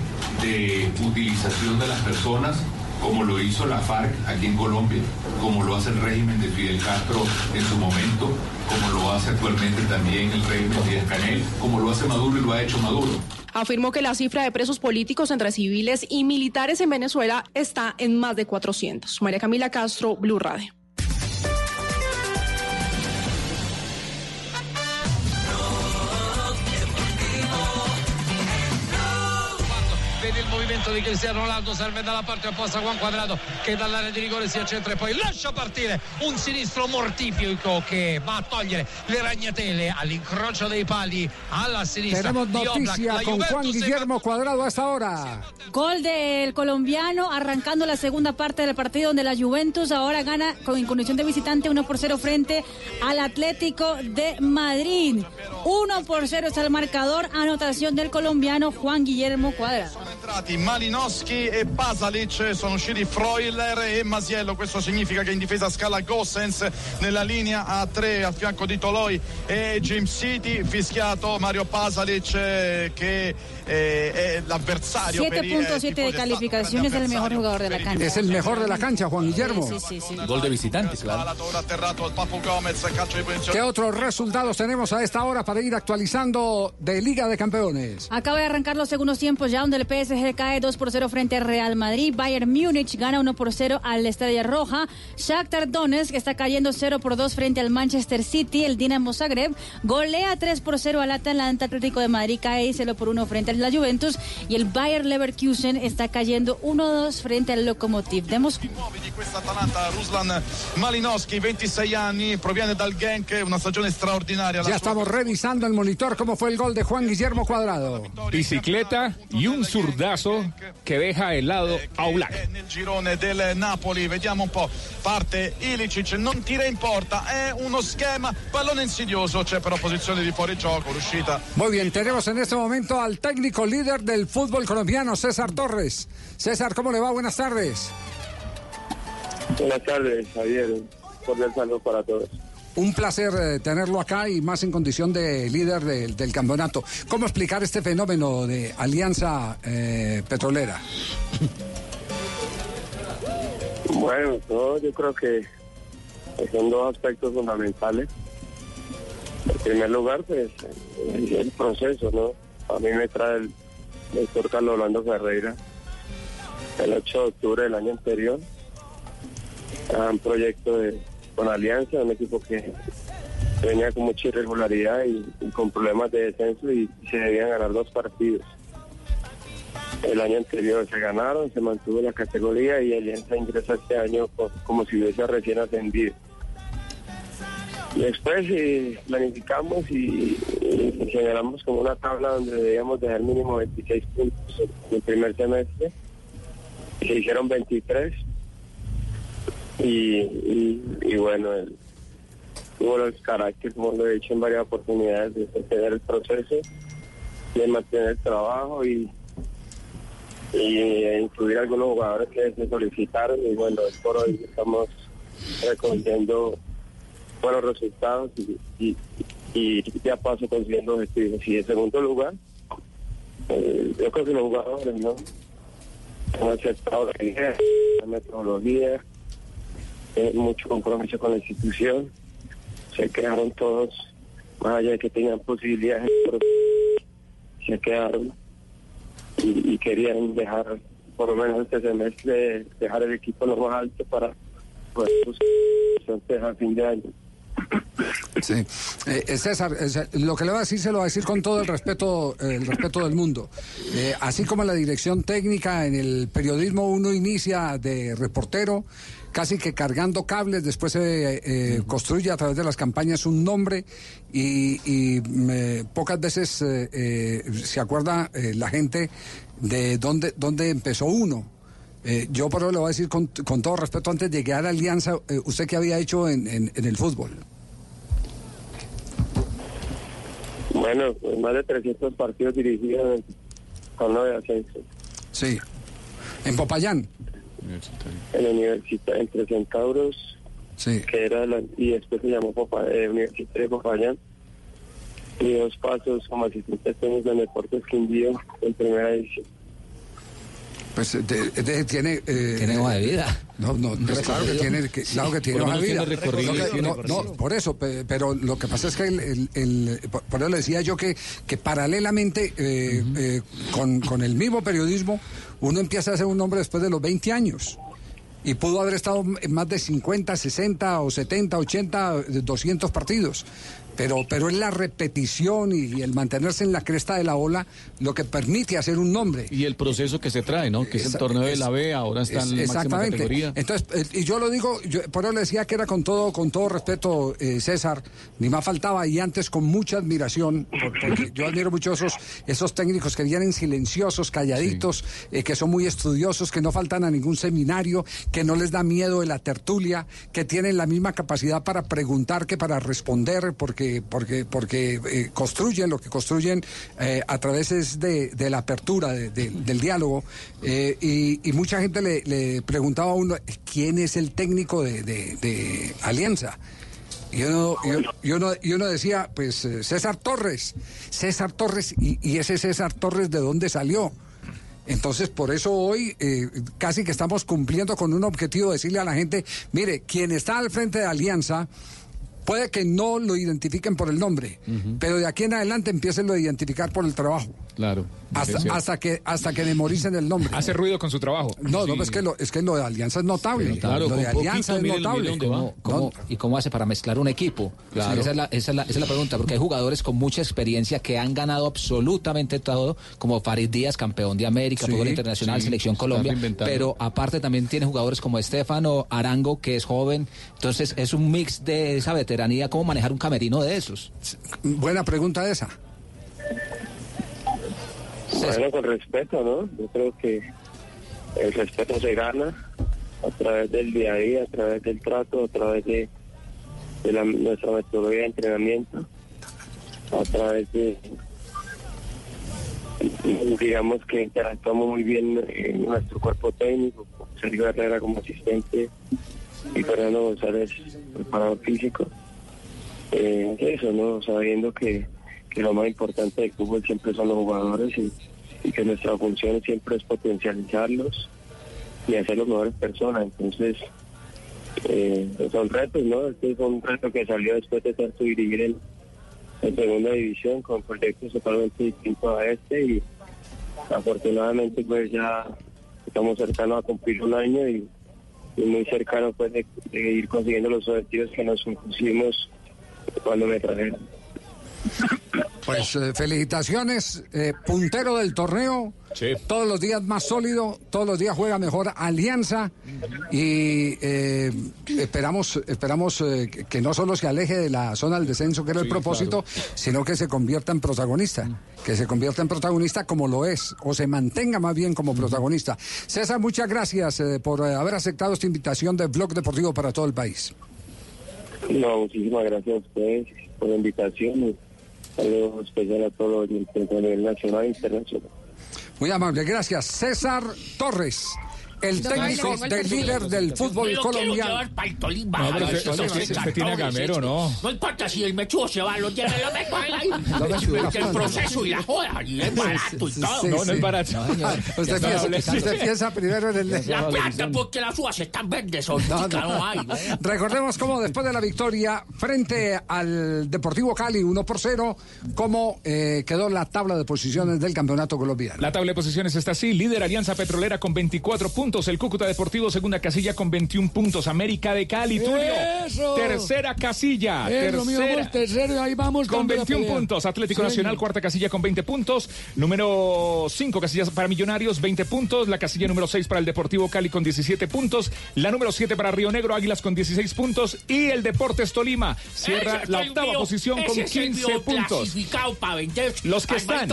de utilización de las personas como lo hizo la FARC aquí en Colombia, como lo hace el régimen de Fidel Castro en su momento, como lo hace actualmente también el régimen de Díaz Canel, como lo hace Maduro y lo ha hecho Maduro. Afirmó que la cifra de presos políticos entre civiles y militares en Venezuela está en más de 400. María Camila Castro, Blue Radio. Movimento di Cristiano Ronaldo, serve dalla parte opposta Juan Quadrado che dall'area di rigore si accentra e poi lascia partire un sinistro mortifico che va a togliere le ragnatele all'incrocio dei pali alla sinistra. Tenemos noticia con Juan Guillermo Cuadrado a esta hora. Gol del colombiano arrancando la segunda parte del partido donde la Juventus ahora gana con en condición de visitante 1 por 0 frente al Atlético de Madrid. 1 por 0 está el marcador, anotación del colombiano Juan Guillermo Cuadrado. entrati Malinowski e Pasalic, sono usciti Freuler e Masiello, questo significa che in difesa scala Gossens nella linea a tre al fianco di Toloi e James City, fischiato Mario Pasalic eh, che eh, è l'avversario per i, eh, 7.7 de calificación es el mejor jugador de la cancha. Es el mejor de la cancha, Juan Guillermo. Sí, sí, sí. Gol de visitante, claro. di. ¿Qué otros resultados tenemos a esta hora para ir actualizando de Liga de Campeones? Acaba de arrancar los segundos tiempos ya donde el PSG cae 2 por 0 frente al Real Madrid. Bayern Múnich gana 1 por 0 al Estadio Roja. Shakhtar Donetsk está cayendo 0 por 2 frente al Manchester City. El Dinamo Zagreb golea 3 por 0 al Atalanta Atlético de Madrid. Cae 0 por 1 frente a la Juventus. Y el Bayern Leverkusen está cayendo 1-2 frente al Lokomotiv de Moscú. Ruslan Malinowski, 26 anni, proviene dal Genk, una stagione straordinaria. La Ya estamos revisando el monitor cómo fue el gol de Juan Guillermo Cuadrado. Bicicleta y un zurdazo que deja helado a Oblak. nel girone del Napoli, vediamo un po', parte Ilicic, non tira in porta, è uno schema, pallone insidioso, c'è però posizione di fuorigioco, l'uscita Muy bien, tenemos en este momento al técnico líder del fútbol colombiano, César Torres. César, ¿cómo le va? Buenas tardes. Buenas tardes, Javier. Cordial saludo para todos. Un placer eh, tenerlo acá y más en condición de líder del, campeonato. ¿Cómo explicar este fenómeno de alianza eh, petrolera? Bueno, no, yo creo que son dos aspectos fundamentales. En primer lugar, pues el, proceso, ¿no? A mí me trae el doctor Carlos Orlando Ferreira el 8 de octubre del año anterior un proyecto de, con Alianza, un equipo que venía con mucha irregularidad y, con problemas de descenso y, se debían ganar dos partidos. El año anterior se ganaron, se mantuvo la categoría y Alianza ingresa este año co- como si hubiese recién ascendido. Después eh, planificamos y, y generamos como una tabla donde debíamos dejar mínimo 26 puntos en el primer semestre. Se hicieron 23 y, y, y bueno, el, tuvo los caracteres, como lo he dicho en varias oportunidades, de sostener el proceso, de mantener el trabajo y, incluir algunos jugadores que se solicitaron y bueno, por hoy estamos recogiendo buenos resultados y ya paso consiguiendo objetivos. Y en segundo lugar, eh, yo creo que los jugadores no han aceptado la idea, la metodología, eh, mucho compromiso con la institución, se quedaron todos, más allá de que tenían posibilidades, se quedaron y, querían dejar, por lo menos este semestre, dejar el equipo lo más alto para pues, pues, a fin de año. Sí. Eh, eh, César, Cé- lo que le voy a decir se lo va a decir con todo el respeto, el respeto del mundo. Eh, así como la dirección técnica, en el periodismo uno inicia de reportero, casi que cargando cables, después se eh, construye a través de las campañas un nombre y, y, eh, pocas veces eh, eh, se acuerda eh, la gente de dónde, dónde empezó uno. Eh, yo por eso le voy a decir con, con todo respeto, antes de llegar a la Alianza, eh, ¿usted qué había hecho en, en- en el fútbol? Bueno, pues, más de 300 partidos dirigidos con nueve ascensos. Sí. En Popayán. En la universidad, entre Centauros, Sí. que era la, y después se llamó Popa, eh, Universitario de Popayán. Y dos pasos como asistente en Deportes Quindío en primera edición. Pues de- de- tiene... eh, Tiene hoja de vida. No, no, pues claro que tiene, que, claro que tiene hoja de vida. no, recorrido. no, por eso, pe- pero lo que pasa es que el, el- el- por, eso le decía yo que, que paralelamente eh, eh, con, con el mismo periodismo, uno empieza a hacer un nombre después de los 20 años. Y pudo haber estado en más de 50, 60 o 70, 80, 200 partidos. Pero, pero es la repetición y, el mantenerse en la cresta de la ola lo que permite hacer un nombre. Y el proceso que se trae, ¿no? Que es el torneo de la B, ahora está es- en máxima exactamente. categoría. Entonces, eh, y yo lo digo, yo, por eso le decía que era con todo, con todo respeto, eh, César, ni más faltaba, y antes con mucha admiración, por- porque yo admiro mucho esos, esos técnicos que vienen silenciosos, calladitos, eh, que son muy estudiosos, que no faltan a ningún seminario, que no les da miedo de la tertulia, que tienen la misma capacidad para preguntar que para responder, porque, porque, porque eh, construyen lo que construyen eh, a través de, la apertura, de- de- del diálogo. eh, y, mucha gente le, preguntaba a uno, ¿quién es el técnico de, Alianza? Y uno, y uno- y uno- decía, pues eh, César Torres, César Torres, y, ese César Torres, ¿de dónde salió? Entonces, por eso hoy eh, casi que estamos cumpliendo con un objetivo, decirle a la gente, mire, quien está al frente de Alianza, puede que no lo identifiquen por el nombre, pero de aquí en adelante empiecen a identificar por el trabajo. Claro. Hasta, Sí. hasta que hasta que memoricen el nombre. Hace ruido con su trabajo. No, no, es que lo, es que lo de Alianza es notable. Claro, lo de Alianza poquito, es notable. ¿Cómo- cómo- ¿Y cómo hace para mezclar un equipo? Claro. Esa, es la, esa es la- esa es la pregunta, porque hay jugadores con mucha experiencia que han ganado absolutamente todo, como Farid Díaz, campeón de América, Sí, fútbol internacional, sí, selección se Colombia, pero aparte también tiene jugadores como Estefano Arango, que es joven, entonces es un mix de esa veteranía, cómo manejar un camerino de esos. Buena pregunta esa. Bueno, con respeto, ¿no? Yo creo que el respeto se gana a través del día a día, a través del trato, a través de, la- nuestra metodología de entrenamiento, a través de, digamos que interactuamos muy bien en nuestro cuerpo técnico, Sergio Herrera como asistente y Fernando González, preparador físico. Eh, eso, ¿no? Sabiendo que, que lo más importante del fútbol siempre son los jugadores y, que nuestra función siempre es potencializarlos y las mejores personas. Entonces, eh, son retos, ¿no? Este es un reto que salió después de tanto dirigir en, segunda división con proyectos totalmente distintos a este y afortunadamente pues ya estamos cercanos a cumplir un año y, muy cercanos pues de, de ir consiguiendo los objetivos que nos pusimos cuando me trajeron. Pues eh, felicitaciones, eh, puntero del torneo, todos los días más sólido, todos los días juega mejor Alianza. Y eh, esperamos, esperamos eh, que- no solo se aleje de la zona del descenso, que era el propósito, sino que se convierta en protagonista, que se convierta en protagonista como lo es, o se mantenga más bien como protagonista. César, muchas gracias eh, por eh, haber aceptado esta invitación de Blog Deportivo para todo el país. No, muchísimas gracias a ustedes por la invitación y saludos especial a todos los nivel nacional e internacional. Muy amable, gracias. César Torres, el No, técnico del líder del fútbol colombiano. llevar para el Tolima. No, pero Ay, usted- tiene Gamero, ¿no? No importa si el mechudo se va, lo llena, lo meto ahí. El proceso y la joda, y es barato y todo. Sí, sí. Usted, Ya piensa, está usted piensa primero en el... La plata porque las uvas están verdes, no, hay. ¿no? Recordemos cómo después de la victoria frente al Deportivo Cali 1 por 0, cómo eh, quedó la tabla de posiciones del campeonato colombiano. La tabla de posiciones está así. Líder Alianza Petrolera con 24 puntos. El Cúcuta Deportivo, segunda casilla con 21 puntos. América de Cali, Tulio. ¡Eso! Tercera casilla. Eso, mío, tercera. vamos tercero y ahí vamos Con dando la 21 pelea. puntos. Atlético Sí, Nacional, cuarta casilla con 20 puntos. Número 5 casillas para Millonarios, 20 puntos. La casilla número 6 para el Deportivo Cali con 17 puntos. La número 7 para Río Negro, Águilas con 16 puntos. Y el Deportes Tolima cierra la octava mío, posición con ese es el 15 mío puntos. clasificado para vender. Los que están.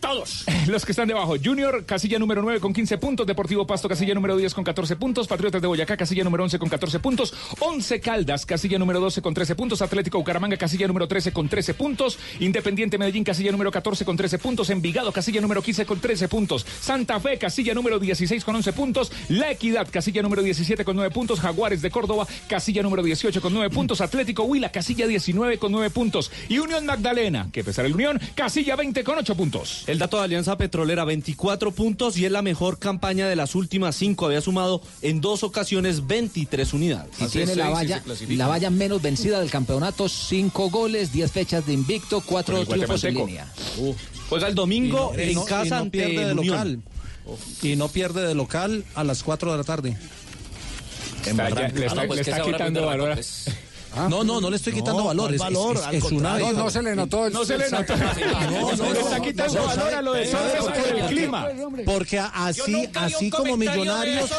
Todos. Los que están debajo, Junior, casilla número 9 con 15 puntos, Deportivo Pasto, casilla número 10 con 14 puntos, Patriotas de Boyacá, casilla número 11 con 14 puntos, 11 Caldas, casilla número 12 con 13 puntos, Atlético Bucaramanga, casilla número 13 con 13 puntos, Independiente Medellín, casilla número 14 con 13 puntos, Envigado, casilla número 15 con 13 puntos, Santa Fe, casilla número 16 con 11 puntos, La Equidad, casilla número 17 con 9 puntos, Jaguares de Córdoba, casilla número 18 con 9 puntos, Atlético Huila, casilla 19 con 9 puntos, y Unión Magdalena, que pesar el Unión, casilla 20 con 8 puntos. El dato de Alianza Petrolera, 24 puntos y es la mejor campaña de las últimas cinco. Había sumado en dos ocasiones 23 unidades. Y tiene la valla, la valla menos vencida del campeonato, cinco goles, diez fechas de invicto, cuatro triunfos en línea. Juega el domingo Y no- en no- y casa no ante pierde de local. Y no pierde de local a las 4 de la tarde. Está ya- le está- le está quitando valor No, no, no le estoy quitando No, valor. ¿cuál Es, valor? es- Al es una. No, no se le notó el- No se le notó. No, no, le está no, quitando no, valor a lo de ¿sabe Sosa por el clima. Porque así, así como Millonarios,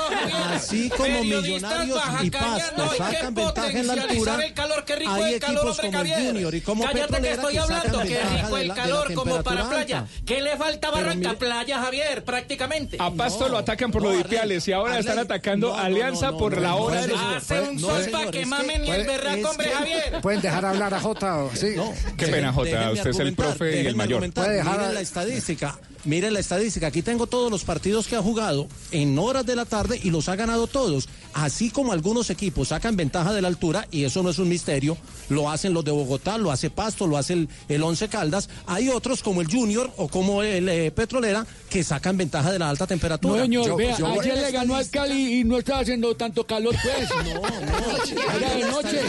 así como Millonarios y Pasto sacan ventaja en la altura, el calor, qué rico hay el calor, equipos hombre, como el Javier. Junior y como Cállate que Petrolera estoy que hablando, ventaja rico el calor como para playa. ¿Qué le falta Barranca Playa, Javier? Prácticamente. A Pasto lo atacan por los dipiales y ahora están atacando Alianza por la hora de... Hace un sol para que mamen y el berraco, hombre, Javier. ¿Pueden dejar hablar a Jota? Sí. Qué pena, Jota, usted es el profe y el mayor. Puede dejar Miren a- la estadística. Miren la estadística. Aquí tengo todos los partidos que ha jugado en horas de la tarde y los ha ganado todos. Así como algunos equipos sacan ventaja de la altura, y eso no es un misterio, lo hacen los de Bogotá, lo hace Pasto, lo hace el, el Once Caldas. Hay otros como el Junior o como el eh, Petrolera que sacan ventaja de la alta temperatura. No, señor, Yo- vea, yo- ayer le ganó al Cali y no estaba haciendo tanto calor, pues. No, no. Era de noche.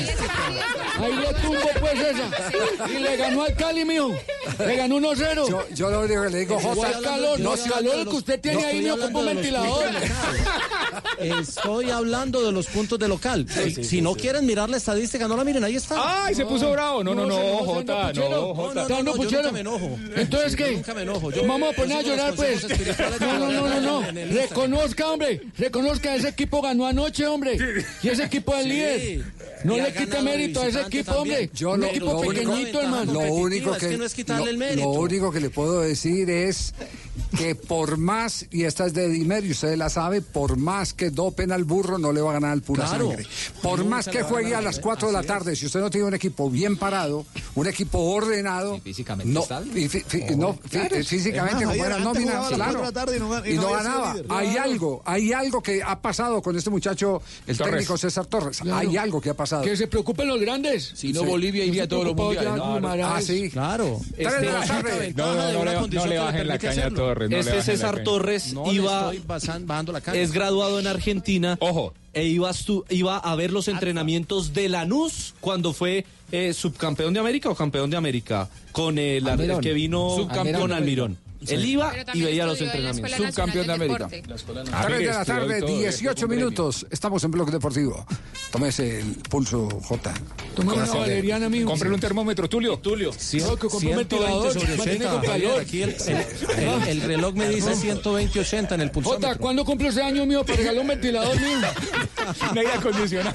Ahí le tumbo, pues, esa. Y le ganó al Cali, mijo. Le ganó 1-0. Yo, yo lo único que le digo, Jota. ¿Cuál calor? No, estoy calor que usted tiene no ahí, mijo, como los ventilador. Estoy hablando de los puntos de local. si no quieren mirar la estadística, no la miren, ahí está. ¡Ay, se puso bravo! No, no, no, Jota, no. Jota. No, no, no, ¿Está yo puchero? nunca me enojo. Entonces, Sí, ¿qué? nunca me enojo. Yo- Vamos a poner a llorar, pues. No, no, no, no, no. el. Reconozca, hombre. Reconozca, ese equipo ganó anoche, hombre. Y ese equipo es Sí. líder. No le quite mérito a ese equipo, también. hombre. Yo Un lo, equipo lo pequeñito, hermano. lo único que, es que no es quitarle lo- el mérito. lo único que le puedo decir es que por más, y esta es de Dimer, y usted la sabe, por más que dopen al burro, no le va a ganar al pura Claro. sangre. Por más que a juegue a las 4 de la tarde, si usted no tiene un equipo bien parado, un equipo ordenado, físicamente no, Claro. físicamente como era nómina, claro, y no y ganaba. Hay algo, hay algo que ha pasado con este muchacho, el Torres. técnico César Torres. Claro. Hay algo que ha pasado. Que se preocupen los grandes. Si no, Bolivia iría a todos los mundiales. Ah, sí. Claro. Tarde. No, no, no, le, no le bajen la caña a Torres. Este César. Torres iba, es graduado en Argentina. Ojo. E iba, a estu- iba a ver los entrenamientos de Lanús cuando fue eh, subcampeón de América o campeón de América con el, Almirón. que vino Subcampeón. con Almirón. Iba Pero y veía los entrenamientos. Subcampeón de América. 3 de la tarde, y todo, 18 un premio. minutos. Estamos en Bloque Deportivo. Tómese el pulso, J. Toma una valeriana. Cómprele un termómetro, Tulio. Tulio. No, que compró un 120 ventilador, sobre mantiene 80. con Javier, calor. aquí el, el- el- el reloj me dice 120, 80 en el Jota, pulsómetro. ¿cuándo cumple ese año mío para regalar un ventilador, mío? Un aire acondicionado.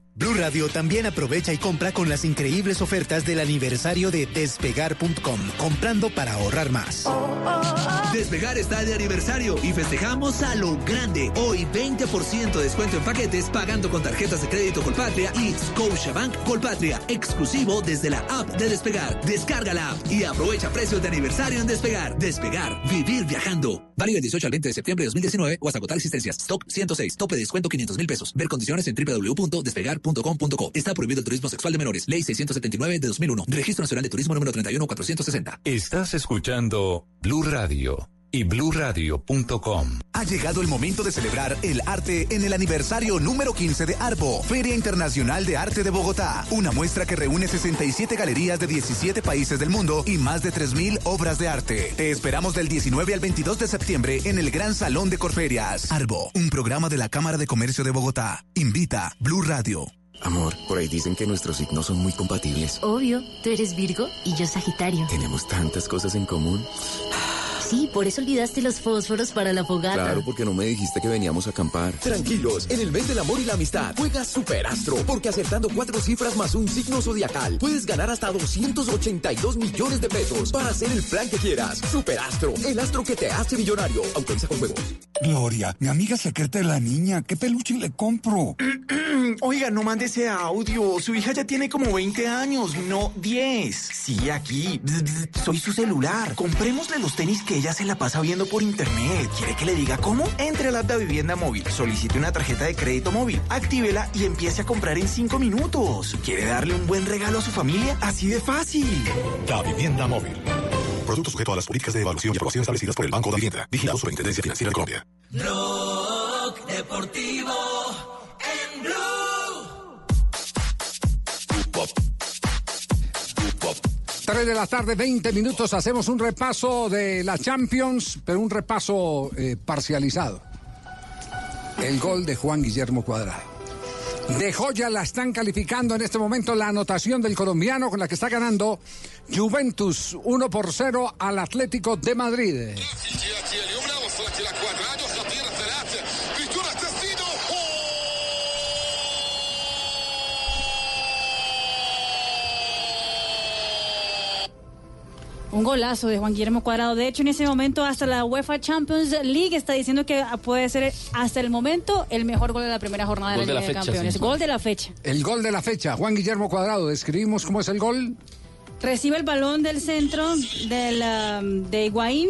Blue Radio también aprovecha y compra con las increíbles ofertas del aniversario de despegar.com, comprando para ahorrar más. Despegar está de aniversario y festejamos a lo grande. Hoy 20% de descuento en paquetes pagando con tarjetas de crédito Colpatria y Scotiabank Colpatria, exclusivo desde la app de Despegar. Descarga la app y aprovecha precios de aniversario en Despegar. Despegar, vivir viajando. Válido del 18 al 20 de septiembre de 2019 o hasta agotar existencias. Stock 106, tope de descuento 500 mil pesos. Ver condiciones en Está prohibido el turismo sexual de menores. Ley 679 de 2001. Registro Nacional de Turismo número 31460. Estás escuchando Blue Radio y bluradio.com. Ha llegado el momento de celebrar el arte en el aniversario número 15 de ARBO, Feria Internacional de Arte de Bogotá. Una muestra que reúne 67 galerías de 17 países del mundo y más de 3.000 obras de arte. Te esperamos del 19 al 22 de septiembre en el Gran Salón de Corferias. ARBO, un programa de la Cámara de Comercio de Bogotá. Invita Blue Radio. Amor, por ahí dicen que nuestros signos son muy compatibles. Obvio, tú eres Virgo y yo Sagitario. Tenemos tantas cosas en común. Sí, por eso olvidaste los fósforos para la fogata. Claro, porque no me dijiste que veníamos a acampar. Tranquilos, en el mes del amor y la amistad, juega Superastro, porque acertando cuatro cifras más un signo zodiacal, puedes ganar hasta 282 millones de pesos para hacer el plan que quieras. Superastro, el astro que te hace millonario. Autoriza con juegos. Gloria, mi amiga secreta de la niña, ¿qué peluche le compro? Oiga, no mande ese audio. Su hija ya tiene como 20 años, no 10. Sí, aquí. Soy su celular. Comprémosle los tenis que ella se la pasa viendo por internet. ¿Quiere que le diga cómo? Entre a la app de Vivienda Móvil, solicite una tarjeta de crédito móvil, actívela y empiece a comprar en 5 minutos. ¿Quiere darle un buen regalo a su familia? Así de fácil. La vivienda móvil. Producto sujeto a las políticas de evaluación y aprobación establecidas por el Banco de Vivienda. Vigilado Superintendencia Financiera de Colombia. Blog Deportivo 3 de la tarde, 20 minutos. Hacemos un repaso de la Champions, pero un repaso eh, parcializado. El gol de Juan Guillermo Cuadrado. De joya la están calificando en este momento la anotación del colombiano con la que está ganando Juventus 1 por 0 al Atlético de Madrid. Un golazo de Juan Guillermo Cuadrado. De hecho, en ese momento, hasta la UEFA Champions League está diciendo que puede ser hasta el momento el mejor gol de la primera jornada Gol de de la la Liga de fecha, Campeones. sí. Gol de la fecha. El gol de la fecha, Juan Guillermo Cuadrado. Describimos cómo es el gol. Recibe el balón del centro del, um, de Higuaín,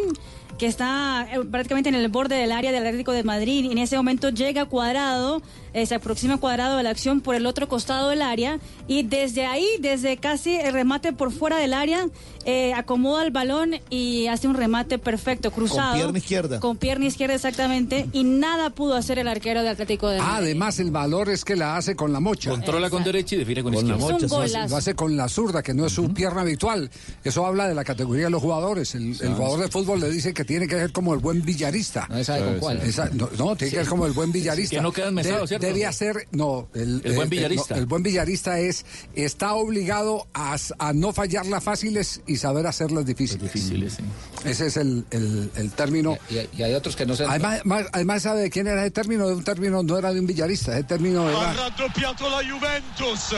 que está eh, prácticamente en el borde del área del Atlético de Madrid. Y en ese momento llega Cuadrado, eh, se aproxima Cuadrado de la acción por el otro costado del área. Y desde ahí, desde casi el remate por fuera del área, eh, acomoda el balón y hace un remate perfecto, cruzado. pierna izquierda. Con pierna izquierda, exactamente. Y nada pudo hacer el arquero del Atlético de Madrid. Además, el valor es que la hace con la mocha. Controla con derecha y define con, izquierda. Es un golazo. Lo hace con la zurda, que no es su pierna habitual. Eso habla de la categoría de los jugadores. El, el jugador de fútbol le dice que que tiene que ser como el buen villarista. No sabe con cuál. Esa- no, no, tiene que ser como el buen villarista. que no queda enmesado, De- ¿cierto? Debe ser, no, el, El buen eh, villarista. no, el buen villarista es, está obligado a, a no fallarlas fáciles y saber hacerlas difíciles. Difíciles, sí. Ese es el, el- el término. Y, y hay otros que no se... Además, más- además, ¿sabe de quién era ese término? De un término, no era de un villarista, ese término Ha era... raddoppiato la Juventus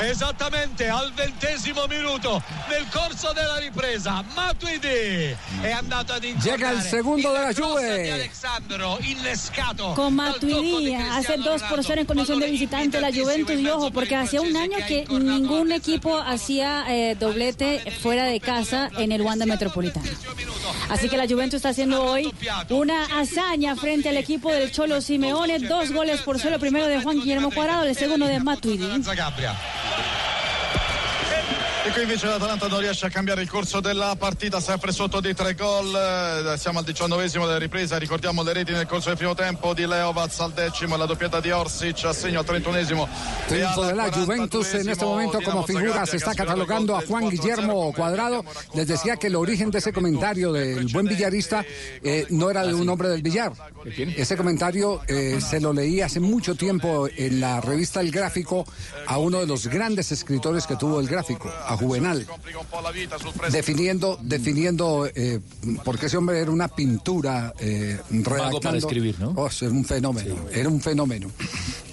esattamente al ventesimo minuto nel corso della ripresa Matuidi è andato ad Llega el segundo de la Juve. Con Matuidi hace 2 por 0 en condición de visitante la Juventus y ojo, porque hacía un año que ningún equipo hacía eh, doblete fuera de casa en el Wanda Metropolitano. Así que la Juventus está haciendo hoy una hazaña frente al equipo del Cholo Simeone, dos goles por el primero de Juan Guillermo Cuadrado, el segundo de Matuidi. E qui invece l'Atalanta non riesce a cambiare il corso della partita, sempre sotto di tre gol. Eh, Siamo al diciannovesimo della ripresa, ricordiamo le reti nel corso del primo tempo di Leovaz al decimo, la doppietta di Orsic a segno al trentunesimo. Triunfo de la Juventus en este momento como figura se está catalogando a Juan Guillermo Cuadrado. Les decía que el origen de ese comentario del buen villarista eh, no era de un hombre del billar. Ese comentario eh, se lo leí hace mucho tiempo en la revista El Gráfico a uno de los grandes escritores que tuvo el gráfico, a Juvenal, definiendo, definiendo eh, porque ese hombre era una pintura eh, redactando. para escribir, ¿no? Oh, era un fenómeno, era un fenómeno.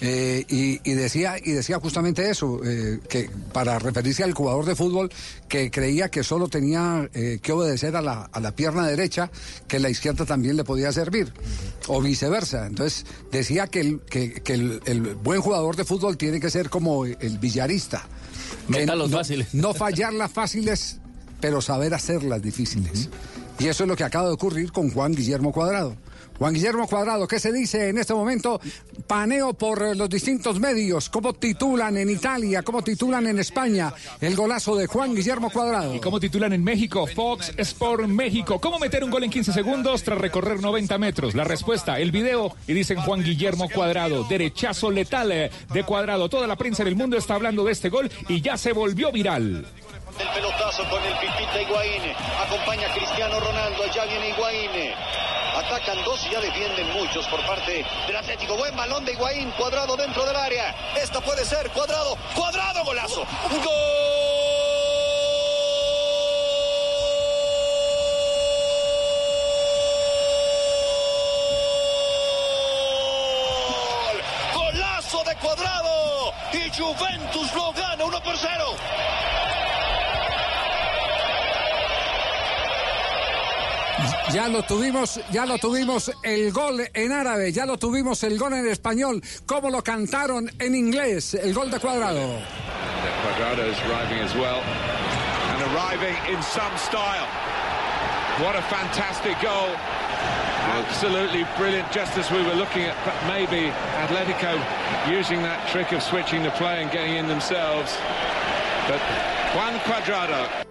Eh, y, y decía y decía justamente eso, eh, que para referirse al jugador de fútbol que creía que solo tenía que obedecer a la, a la pierna derecha, que la izquierda también le podía servir, o viceversa. Entonces decía que el, que, que el, el buen jugador de fútbol tiene que ser como el villarista. No, fáciles. no fallar las fáciles, pero saber hacerlas difíciles. Y eso es lo que acaba de ocurrir con Juan Guillermo Cuadrado. Juan Guillermo Cuadrado, ¿qué se dice en este momento? Paneo por los distintos medios. ¿Cómo titulan en Italia? ¿Cómo titulan en España? El golazo de Juan Guillermo Cuadrado. ¿Y cómo titulan en México? Fox Sport México. ¿Cómo meter un gol en 15 segundos tras recorrer 90 metros? La respuesta, el video, y dicen Juan Guillermo Cuadrado, derechazo letal eh, de Cuadrado. Toda la prensa del mundo está hablando de este gol y ya se volvió viral. del pelotazo con el Pipita Higuaín. Acompaña a Cristiano Ronaldo, allá viene Higuaín. Atacan dos y ya defienden muchos por parte del Atlético. Buen balón de Higuaín, cuadrado dentro del área. Esta puede ser, cuadrado, cuadrado, golazo. ¡Gol! Golazo de cuadrado. Y Juventus lo gana 1 por 0. Ya lo tuvimos, ya lo tuvimos el gol en árabe, ya lo tuvimos el gol en español. ¿Cómo lo cantaron en inglés? El gol de Cuadrado. Quadrado is arriving as well, and arriving in some style. What a fantastic goal! Absolutely brilliant, just as we were looking at maybe Atletico using that trick of switching the play and getting in themselves. But Juan Cuadrado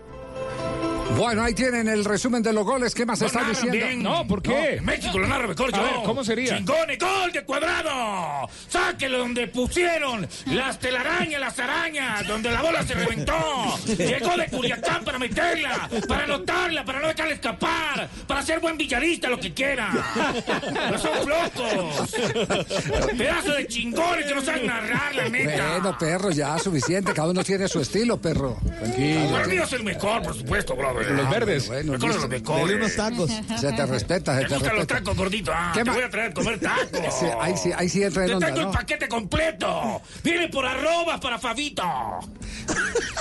Bueno, ahí tienen el resumen de los goles. ¿Qué más está diciendo? bien. No, ¿por qué? No, México lo narra mejor yo. A ver, ¿cómo sería? Chingones, gol de cuadrado. Sáquelo donde pusieron las telarañas, las arañas, donde la bola se reventó. Llegó de Culiacán para meterla, para anotarla, para no dejarla escapar, para ser buen villarista, lo que quiera. No son flojos. Pedazo de chingones que no saben narrar, la neta. Bueno, perro, ya suficiente. Cada uno tiene su estilo, perro. Tranquilo. El mío es el mejor, por supuesto, brother. Los verdes. Bueno, Bueno, los unos tacos. Se te respeta, se Me te gustan los tacos, gordito. Ah, ¿Qué te ma- voy a traer a comer tacos. Sí, ahí sí, ahí sí entra en Te onda, traigo ¿no? el paquete completo. Viene por arroba para Fabito.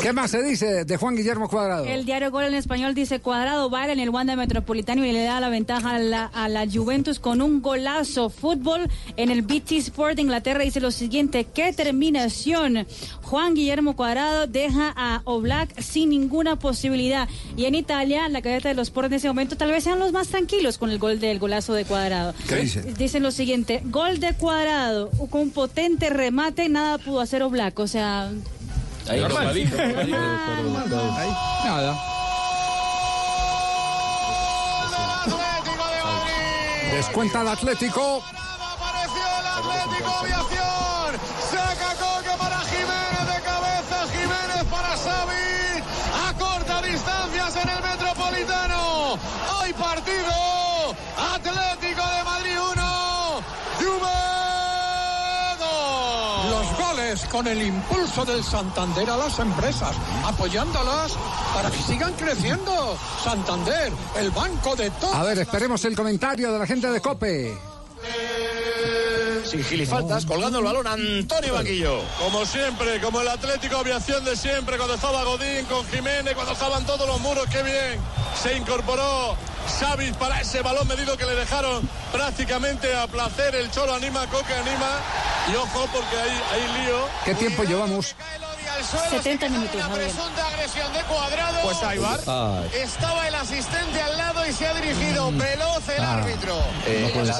¿Qué más se dice de Juan Guillermo Cuadrado? El diario Gol en español dice Cuadrado va en el Wanda Metropolitano y le da la ventaja a la, a la Juventus con un golazo. Fútbol en el BT Sport de Inglaterra dice lo siguiente, qué terminación. Juan Guillermo Cuadrado deja a Oblak sin ninguna posibilidad. Y en Italia, la cadeta de los Sport en ese momento tal vez sean los más tranquilos con el gol del golazo de Cuadrado. ¿Qué dice? Dicen lo siguiente, gol de Cuadrado, con un potente remate, nada pudo hacer Oblak. O sea... Ahí, Normal. normalito, normalito. Nada. Descuenta el Atlético. Atlético Aviación. Saca Coque para Jiménez de cabeza. Jiménez para Xavi. partido. Atlético de Madrid 1, Juve Los goles con el impulso del Santander a las empresas, apoyándolas para que sigan creciendo. Santander, el banco de todos. A ver, esperemos el comentario de la gente de Cope sin gilifaltas, colgando el balón Antonio Vaquillo. Como siempre, como el Atlético Aviación de siempre, cuando estaba Godín, con Jiménez, cuando estaban todos los muros, qué bien. Se incorporó Xavi para ese balón medido que le dejaron prácticamente a placer. El Cholo anima, Coque anima. Y ojo, porque hay, hay lío. ¿Qué tiempo llevamos? 70 minutos, Javier. Presunta agresión de cuadrado. Pues ahí va. Ay. Estaba el asistente al lado y se ha dirigido veloz el Ah. árbitro. Eh, No la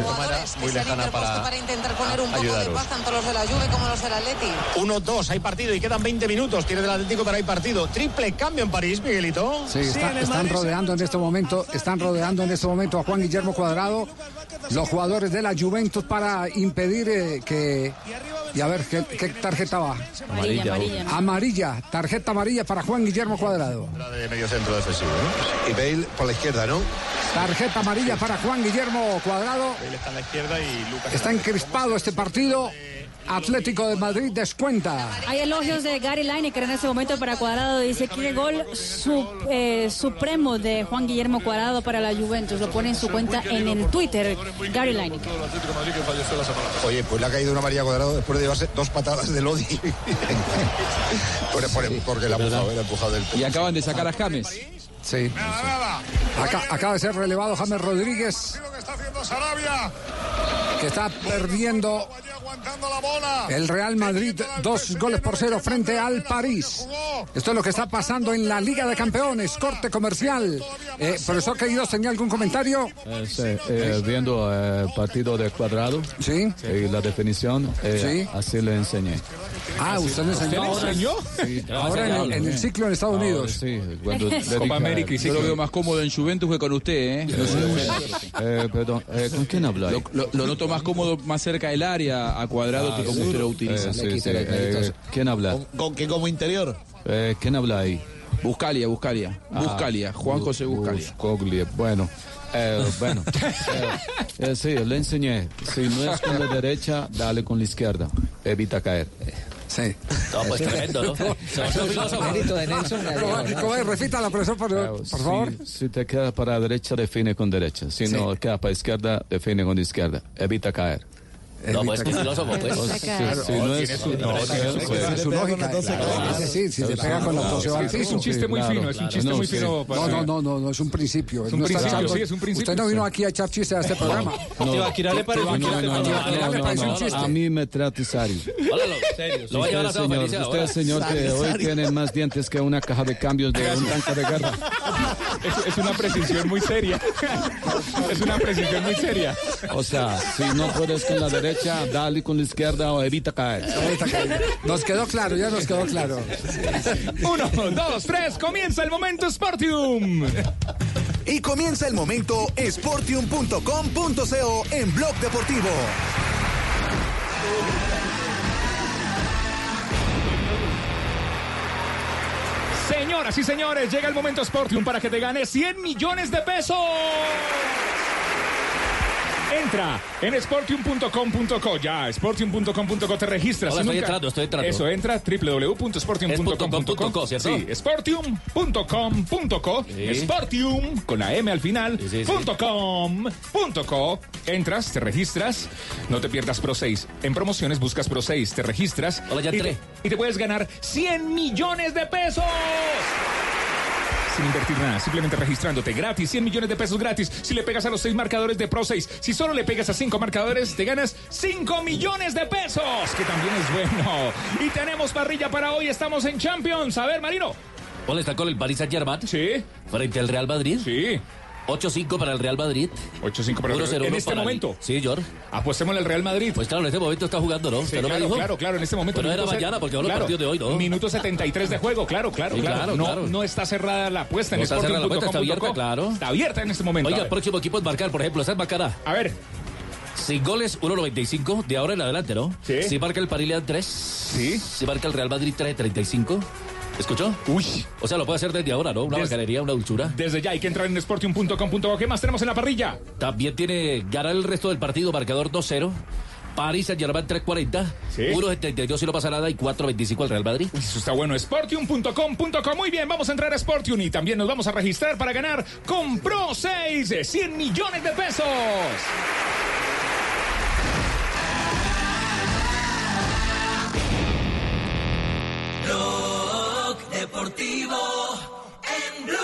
muy lejana para, para intentar poner un poco de paz tanto los de la Juve como los del Atleti. 1-2, hay partido y quedan 20 minutos. Tiene del Atlético, pero hay partido. Triple cambio en París, Miguelito. Sí, está- el están rodeando en este momento, están rodeando en este momento a Juan Guillermo Cuadrado, los jugadores de la Juventus para impedir eh, que y a ver ¿qué, qué tarjeta va. Amarilla, amarilla. Amarilla, tarjeta amarilla para Juan Guillermo Cuadrado. de medio centro defensivo, ¿no? Y Bale por la izquierda, ¿no? Tarjeta amarilla para Juan Guillermo Cuadrado. Bale está a la izquierda y Lucas. Está encrispado este partido. Atlético de Madrid descuenta. Hay elogios de Gary Lineker en este momento para Cuadrado. Dice que gol su- eh, supremo de Juan Guillermo Cuadrado para la Juventus. Lo pone en su cuenta en el Twitter, Gary Lineker. Oye, pues le ha caído una María Cuadrado después de llevarse dos patadas de Lodi. Por- por- porque la ha empujado, la ha empujado del Y acaban de sacar a James. Sí. Acá- acaba de ser relevado James Rodríguez, que está perdiendo. El Real Madrid dos goles por cero frente al París. Esto es lo que está pasando en la Liga de Campeones, corte comercial. Eh, profesor Queridos, ¿tenía algún comentario? Eh, sí, eh, viendo eh, el partido de cuadrado ¿Sí? y la definición, eh, así le enseñé. Ah, usted le enseñó. ¿Usted le enseñó? Sí, Ahora en el, en el ciclo en Estados Ahora Unidos. sí, cuando Copa América y Yo lo veo más cómodo en Juventus que con usted, ¿eh? Eh, perdón, eh, ¿con quién habla? Lo, lo- lo noto más cómodo, más cerca del área, a cuadrado, que como usted lo utiliza. Eh, sí, sí, eh, ¿Quién habla? ¿Con qué como interior? Eh, ¿Quién habla ahí? Buscalia, Buscalia. Ah, Buscalia, Juan José Buscalia. Buscoglia, bueno. Eh, bueno, eh, eh, sí, le enseñé. Si no es con la derecha, dale con la izquierda. Evita caer. Sí. No, pues tremendo, ¿no? Mérito de Nelson. No, ¿cómo es? Repita la profesor, por, favor. Si, te queda para derecha, define con derecha. Si Sí. no queda para izquierda, define con izquierda. Evita caer. No, pues es que filósofo, pues. Es- tiene su- sí. si se pega con la un chiste muy fino, es un chiste muy fino No, no, no, no, no, es un principio. Es un No está principio, echando- sí, es un principio, Usted no vino aquí a echar chistes a este programa. Tibaquirá le parece un chiste. A mí me trata serio. Háblalo, serio. Lo va a llevar a Usted, San señor, usted, señor, que hoy tiene más dientes que una caja de cambios de un tanque de guerra. Es, es una precisión muy seria. Es una precisión muy seria. O sea, si no puedes con la derecha, dale con la izquierda o evita caer. Nos quedó claro, ya nos quedó claro. Uno, dos, tres, comienza el momento Sportium. Y comienza el momento sportium.com.co en Blog Deportivo. Señoras y señores, llega el momento Sportium para que te ganes 100 millones de pesos. Entra en sportium.com.co. Ya, sportium.com.co te registras. Hola, estoy entrando, estoy entrando. Eso, entra www.sportium.com.co. Sí, sportium.com.co. Sí. Sportium, con la M al final. sí, sí. punto com, punto co. Entras, te registras. No te pierdas Pro 6. En promociones buscas Pro 6, te registras. Hola, ya y entré. te- y te puedes ganar 100 millones de pesos sin invertir nada, simplemente registrándote gratis, 100 millones de pesos gratis. Si le pegas a los 6 marcadores de Pro 6, si solo le pegas a 5 marcadores, te ganas 5 millones de pesos, que también es bueno. Y tenemos parrilla para hoy, estamos en Champions. A ver, Marino. Hola, está con el Paris Saint Germain. Sí. Frente al Real Madrid. Sí. 8-5 para el Real Madrid. 8-5 para el 1-0 En este para el- momento. Sí, George. Apostemos el Real Madrid. Pues claro, en este momento está jugando, ¿no? Sí, ¿Usted no claro, claro, claro, en este momento. Pero era minuto se- mañana, porque ahora el claro, de hoy, ¿no? Minuto 73 de juego, claro, claro, Sí, claro. no, claro. no está cerrada la apuesta en No está cerrada la apuesta, está abierta, claro. Está abierta en este momento. Oiga, el próximo equipo es marcar, por ejemplo, esa es Macará. A ver. Sin goles, 1.95 de ahora en adelante, ¿no? Sí. Si marca el dan 3. Sí. Si marca el Real Madrid, 3.35. ¿Escuchó? Uy. O sea, lo puede hacer desde ahora, ¿no? Una Des- bacanería, una dulzura. Desde ya hay que entrar en sportium.com.co. ¿Qué más tenemos en la parrilla? También tiene ganar el resto del partido, marcador 2-0. París Saint Germain 340. Sí. 1.72 si no pasa nada y 4.25 al Real Madrid. Eso está bueno. Sportium.com.co. Muy bien, vamos a entrar a Sportium y también nos vamos a registrar para ganar con Pro 6 de 100 millones de pesos. Blog Deportivo en Blue.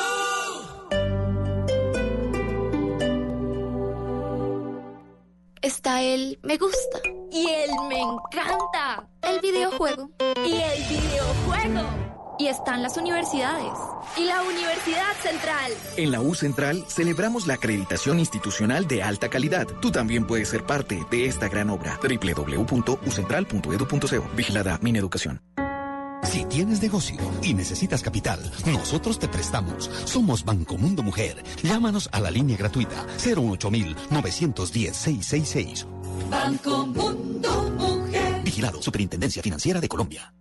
Está el me gusta. Y el me encanta. El videojuego. Y el videojuego. Y están las universidades. Y la Universidad Central. En la U Central celebramos la acreditación institucional de alta calidad. Tú también puedes ser parte de esta gran obra. www.ucentral.edu.co. Vigilada Mineducación. Si tienes negocio y necesitas capital, nosotros te prestamos. Somos Banco Mundo Mujer. Llámanos a la línea gratuita 08910 910 666. Banco Mundo Mujer. Vigilado Superintendencia Financiera de Colombia.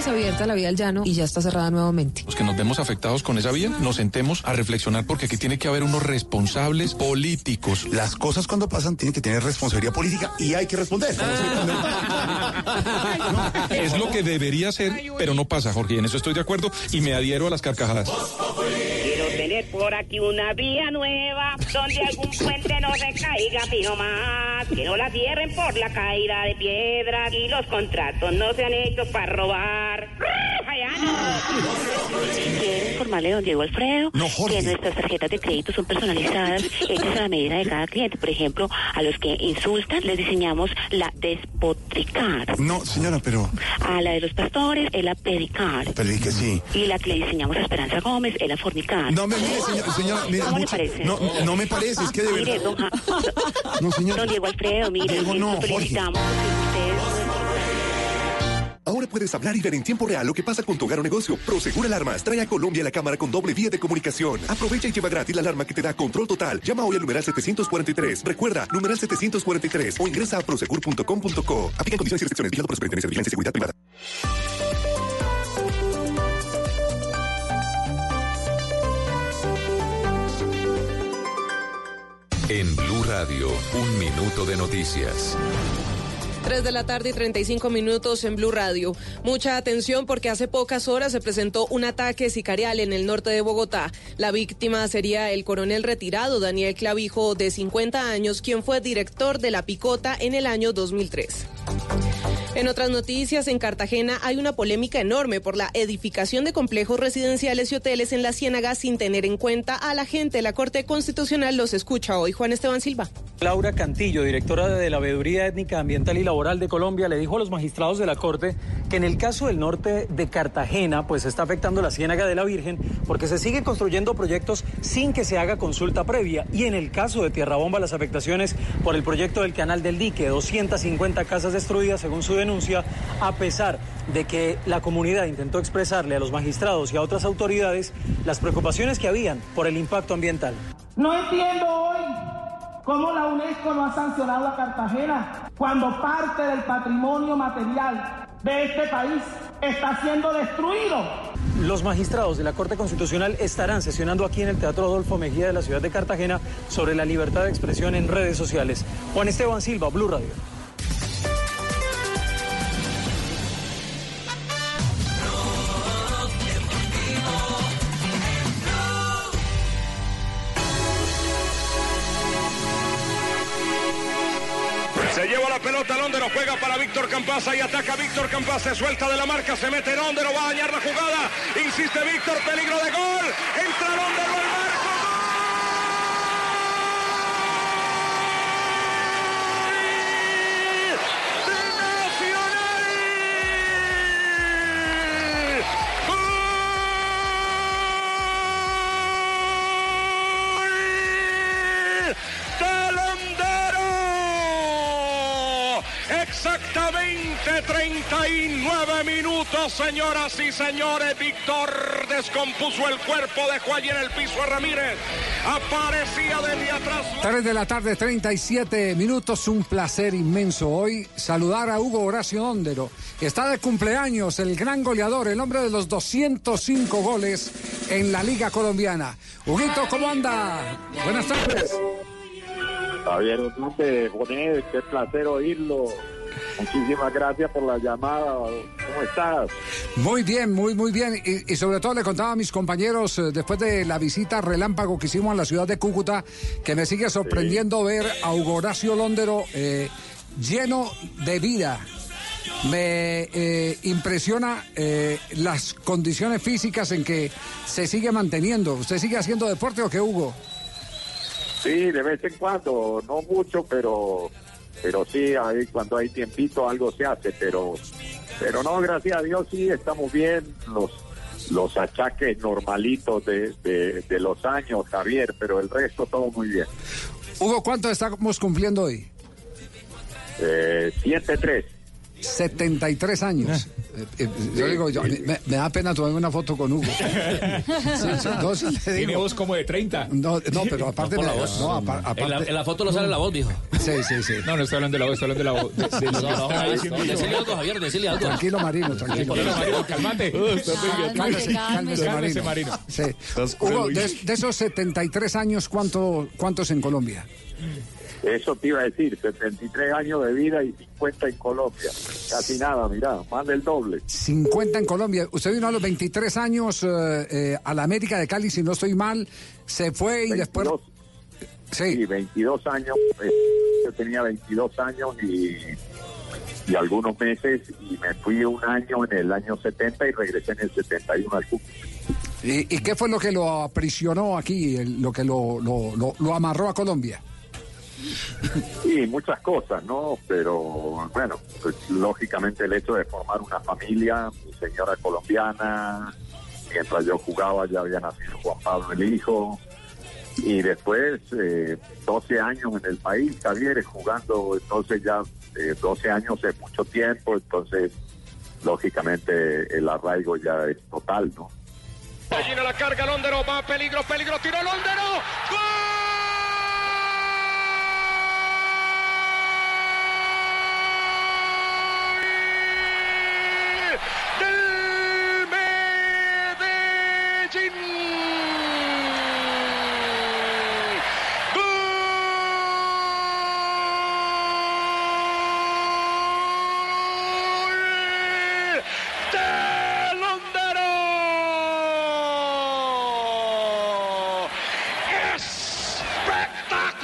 Horas abierta la vía al llano y ya está cerrada nuevamente. Los que nos vemos afectados con esa vía, nos sentemos a reflexionar porque aquí tiene que haber unos responsables políticos. Las cosas cuando pasan tienen que tener responsabilidad política y hay que responder. Es lo que debería ser, pero no pasa, Jorge. y En eso estoy de acuerdo y me adhiero a las carcajadas. Por aquí una vía nueva donde algún puente no se caiga fijo más. Que no la cierren por la caída de piedras y los contratos no se han hecho para robar. Quiero informarle, don Diego Alfredo, No, que nuestras tarjetas de crédito son personalizadas, hechas a la medida de cada cliente. Por ejemplo, a los que insultan les diseñamos la despotricar. No, señora, pero... A la de los pastores es la. Pero dije que sí. Y la que le diseñamos a Esperanza Gómez es la fornicar. No me mire, señor, señora, mire, ¿Cómo le mucho- parece? no, no me parece, es que de Mire, verdad... don, No, señor. don Diego Alfredo, mire, Diego, no, Jorge. Ahora puedes hablar y ver en tiempo real lo que pasa con tu hogar o negocio. Prosegur Alarmas trae a Colombia la cámara con doble vía de comunicación. Aprovecha y lleva gratis la alarma que te da control total. Llama hoy al numeral 743. Recuerda, numeral 743 o ingresa a prosegur.com.co. Aplican condiciones y restricciones. Vigilado por Superintendencia de Vigilancia y Seguridad Privada. En Blue Radio, un minuto de noticias. 3 de la tarde y 35 minutos en Blue Radio. Mucha atención porque hace pocas horas se presentó un ataque sicarial en el norte de Bogotá. La víctima sería el coronel retirado Daniel Clavijo, de 50 años, quien fue director de la Picota en el año 2003. En otras noticias, en Cartagena hay una polémica enorme por la edificación de complejos residenciales y hoteles en la Ciénaga sin tener en cuenta a la gente. La Corte Constitucional los escucha hoy. Juan Esteban Silva. Laura Cantillo, directora de la Veeduría Étnica, Ambiental y Laboral de Colombia, le dijo a los magistrados de la Corte que en el caso del norte de Cartagena, pues está afectando la Ciénaga de la Virgen porque se siguen construyendo proyectos sin que se haga consulta previa. Y en el caso de Tierra Bomba, las afectaciones por el proyecto del Canal del Dique, 250 casas destruidas según su denuncia, a pesar de que la comunidad intentó expresarle a los magistrados y a otras autoridades las preocupaciones que habían por el impacto ambiental. No entiendo hoy cómo la UNESCO no ha sancionado a Cartagena cuando parte del patrimonio material de este país está siendo destruido. Los magistrados de la Corte Constitucional estarán sesionando aquí en el Teatro Adolfo Mejía de la ciudad de Cartagena sobre la libertad de expresión en redes sociales. Juan Esteban Silva, Blue Radio. Campasa y ataca Víctor Campasa, se suelta de la marca, se mete Londero, va a dañar la jugada, insiste Víctor, peligro de gol, entra señoras y señores. Víctor descompuso el cuerpo, dejó allí en el piso a Ramírez. Aparecía desde atrás. 3 de la tarde, 37 minutos. Un placer inmenso hoy saludar a Hugo Horacio Óndero. Está de cumpleaños el gran goleador, el hombre de los 205 goles en la Liga Colombiana. Huguito, ¿cómo anda? Buenas tardes. Javier, ¿dónde Bonet? Qué placer oírlo. Muchísimas gracias por la llamada. ¿Cómo estás? Muy bien, muy, muy bien. Y, y sobre todo le contaba a mis compañeros, eh, después de la visita relámpago que hicimos a la ciudad de Cúcuta, que me sigue sorprendiendo ver a Hugo Horacio Londero eh, lleno de vida. Me eh, impresiona eh, las condiciones físicas en que se sigue manteniendo. ¿Usted sigue haciendo deporte o qué, Hugo? Sí, de vez en cuando, no mucho, pero pero sí, ahí cuando hay tiempito algo se hace, pero pero no, gracias a Dios sí estamos bien, los los achaques normalitos de, de, de los años, Javier, pero el resto todo muy bien. Hugo, ¿cuánto estamos cumpliendo hoy? Eh, 7-3. 73 años. Eh, eh, yo digo, yo- me, me da pena tomar una foto con Hugo. Sí, sí, no, sí le Tiene digo. voz como de 30. No, no, pero aparte por la voz. no, apa- aparte- En la, en la foto no sale la voz, dijo. Sí, sí, sí. No, no estoy hablando de la voz, estoy hablando de la voz. de- de No, no, no, no, decirle algo, Javier, decirle algo. Tranquilo, Marino, tranquilo. Tranquilo, Marino, cálmate. Cálmese, cálmese, Cálmese, Marino. Marino. Sí. Hugo, de, de esos 73 años, ¿cuánto, ¿cuántos en Colombia? Eso te iba a decir, 73 años de vida y 50 en Colombia. Casi nada, mirá, más del doble. 50 en Colombia. Usted vino a los 23 años eh, eh, a la América de Cali, si no estoy mal. Se fue y después... Sí. 22 años. eh, yo tenía 22 años y, y algunos meses y me fui un año en el año 70 y regresé en el 71 al Cúcuta. ¿Y, y qué fue lo que lo aprisionó aquí, lo que lo, lo, lo- lo amarró a Colombia? Sí, muchas cosas, ¿no? Pero bueno, pues lógicamente el hecho de formar una familia, mi señora colombiana, mientras yo jugaba ya había nacido Juan Pablo el hijo, y después eh, 12 años en el país, Javier, jugando, entonces ya eh, 12 años es mucho tiempo, entonces lógicamente el arraigo ya es total, ¿no? Gallina la carga, Londero, va, peligro, peligro, tiró Londero. ¡Gol! Del Medellín.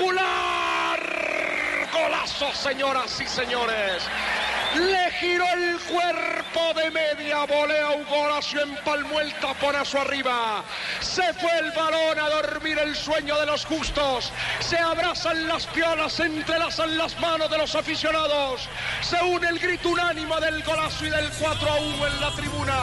¡Espectacular! Golazo, señoras y señores. Le giró el cuerpo de media volea Hugo Horacio empalmó el taponazo arriba. Se fue el balón a dormir el sueño de los justos. Se abrazan las piolas, se entrelazan las manos de los aficionados. Se une el grito unánimo del golazo y del 4 a 1 en la tribuna.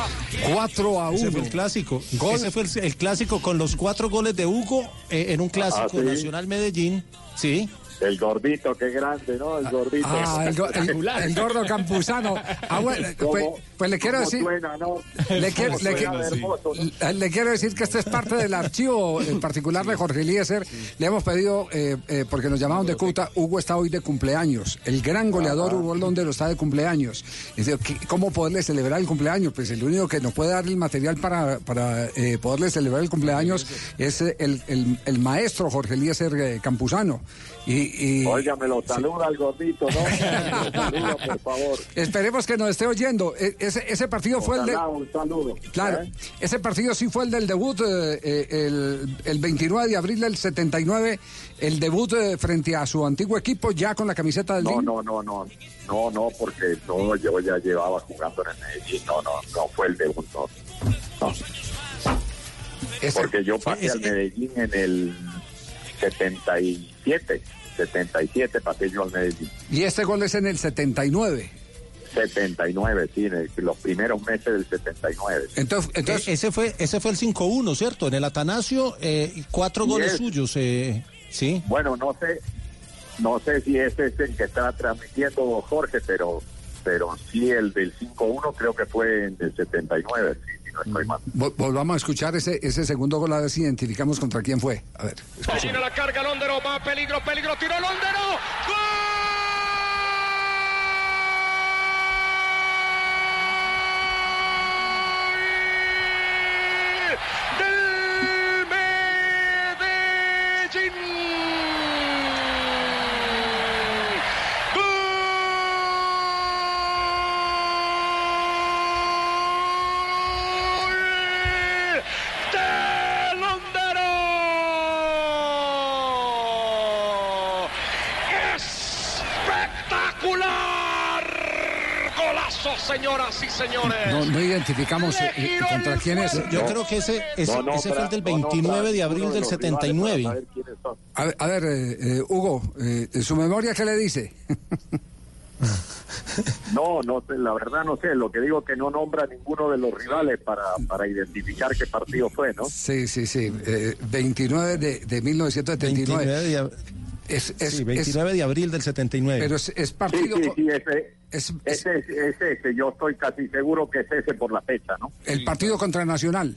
4 a 1. Ese fue el clásico. Gol. Ese fue el, el clásico con los cuatro goles de Hugo eh, en un clásico Ah, ¿sí? Nacional Medellín. Sí. El gordito, qué grande, ¿no? El gordito. Ah, el, go- el- el gordo campuzano. Ah, bueno, pues, pues le quiero ¿Cómo decir. suena, no? Le quiero, ¿Cómo le, quiero- de hermoso, no? le quiero decir que este es parte del archivo en particular de Jorge Eliezer. Le hemos pedido, eh, eh, porque nos llamaron de Cuta, Hugo está hoy de cumpleaños. El gran goleador Hugo Londero está de cumpleaños. Y dice, ¿qué- ¿Cómo poderle celebrar el cumpleaños? Pues el único que nos puede dar el material para, para eh, poderle celebrar el cumpleaños es eh, el, maestro Jorge Eliezer eh, Campuzano. Y, y- Oiga, me lo saluda el gordito, ¿no? Me lo saluda, por favor. Esperemos que nos esté oyendo. E- Ese, ese partido fue el de... Un saludo. Claro, ¿eh? ese partido sí fue el del debut eh, eh, el, el 29 de abril del 79, el debut eh, frente a su antiguo equipo ya con la camiseta del No, no, no, no. No, no, porque no, yo ya llevaba jugando en el Medellín. No, no, no fue el debut, no. No. Porque yo pasé al Medellín en el 77. 77 pasé yo al Medellín. Y este gol es en el 79. 79, sí, en el- los primeros meses del 79. Entonces, entonces ese fue ese fue el 5-1, ¿cierto? En el Atanasio, eh, cuatro goles Yes. suyos. eh, sí. Bueno, no sé, no sé si ese es el que está transmitiendo Jorge, pero pero sí el del 5-1 creo que fue en el 79, sí, no estoy mal. Vol- volvamos a escuchar ese, ese segundo gol a ver si identificamos contra quién fue. A ver. Gallina la carga, Londero, va, peligro, peligro, tiró Londero. ¡Gol! Del Medellín. Señoras y señores. No, no identificamos eh, contra quién es. Yo creo que ese, ese, ese fue el del 29 de abril del 79. A ver, a ver, eh, eh, Hugo, eh, ¿su memoria qué le dice? No, no sé, la verdad no sé. Lo que digo es que no nombra ninguno de los rivales para, para identificar qué partido fue, ¿no? Sí, sí, sí. eh, 29 de, de 1979. 29 de, Es, es, sí, 29 de abril del 79. Pero es, es Sí, partido. sí, sí, ese, es- ese, es- es ese. Yo estoy casi seguro que es ese por la fecha, ¿no? El partido contra Nacional.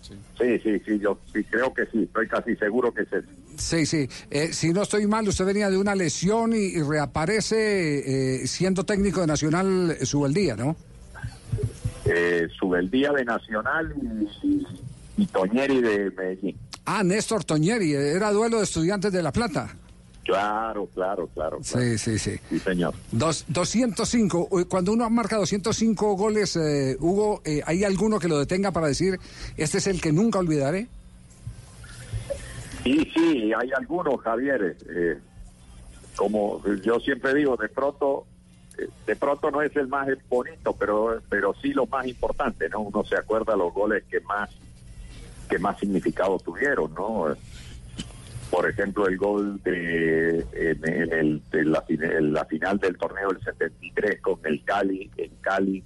Sí, sí, sí, yo sí creo que sí. Estoy casi seguro que es ese. Sí, sí. Eh, si no estoy mal, usted venía de una lesión y, y reaparece eh, siendo técnico de Nacional eh, Subeldía, ¿no? Eh, Subeldía de Nacional y, y Toñeri de Medellín. Ah, Néstor Toñeri, era duelo de estudiantes de La Plata. Claro, claro, claro. Sí, sí, sí. Sí, señor. Dos, 205. Uy, Cuando uno marca 205 goles, eh, Hugo, eh, ¿hay alguno que lo detenga para decir, este es el que nunca olvidaré? Sí, sí, hay algunos, Javier. eh, como yo siempre digo, de pronto, eh, de pronto no es el más bonito, pero, pero sí lo más importante, ¿no? Uno se acuerda los goles que más, que más significado tuvieron, ¿no? Por ejemplo, el gol de en, el, de la, final del torneo del 73 con el Cali, en Cali,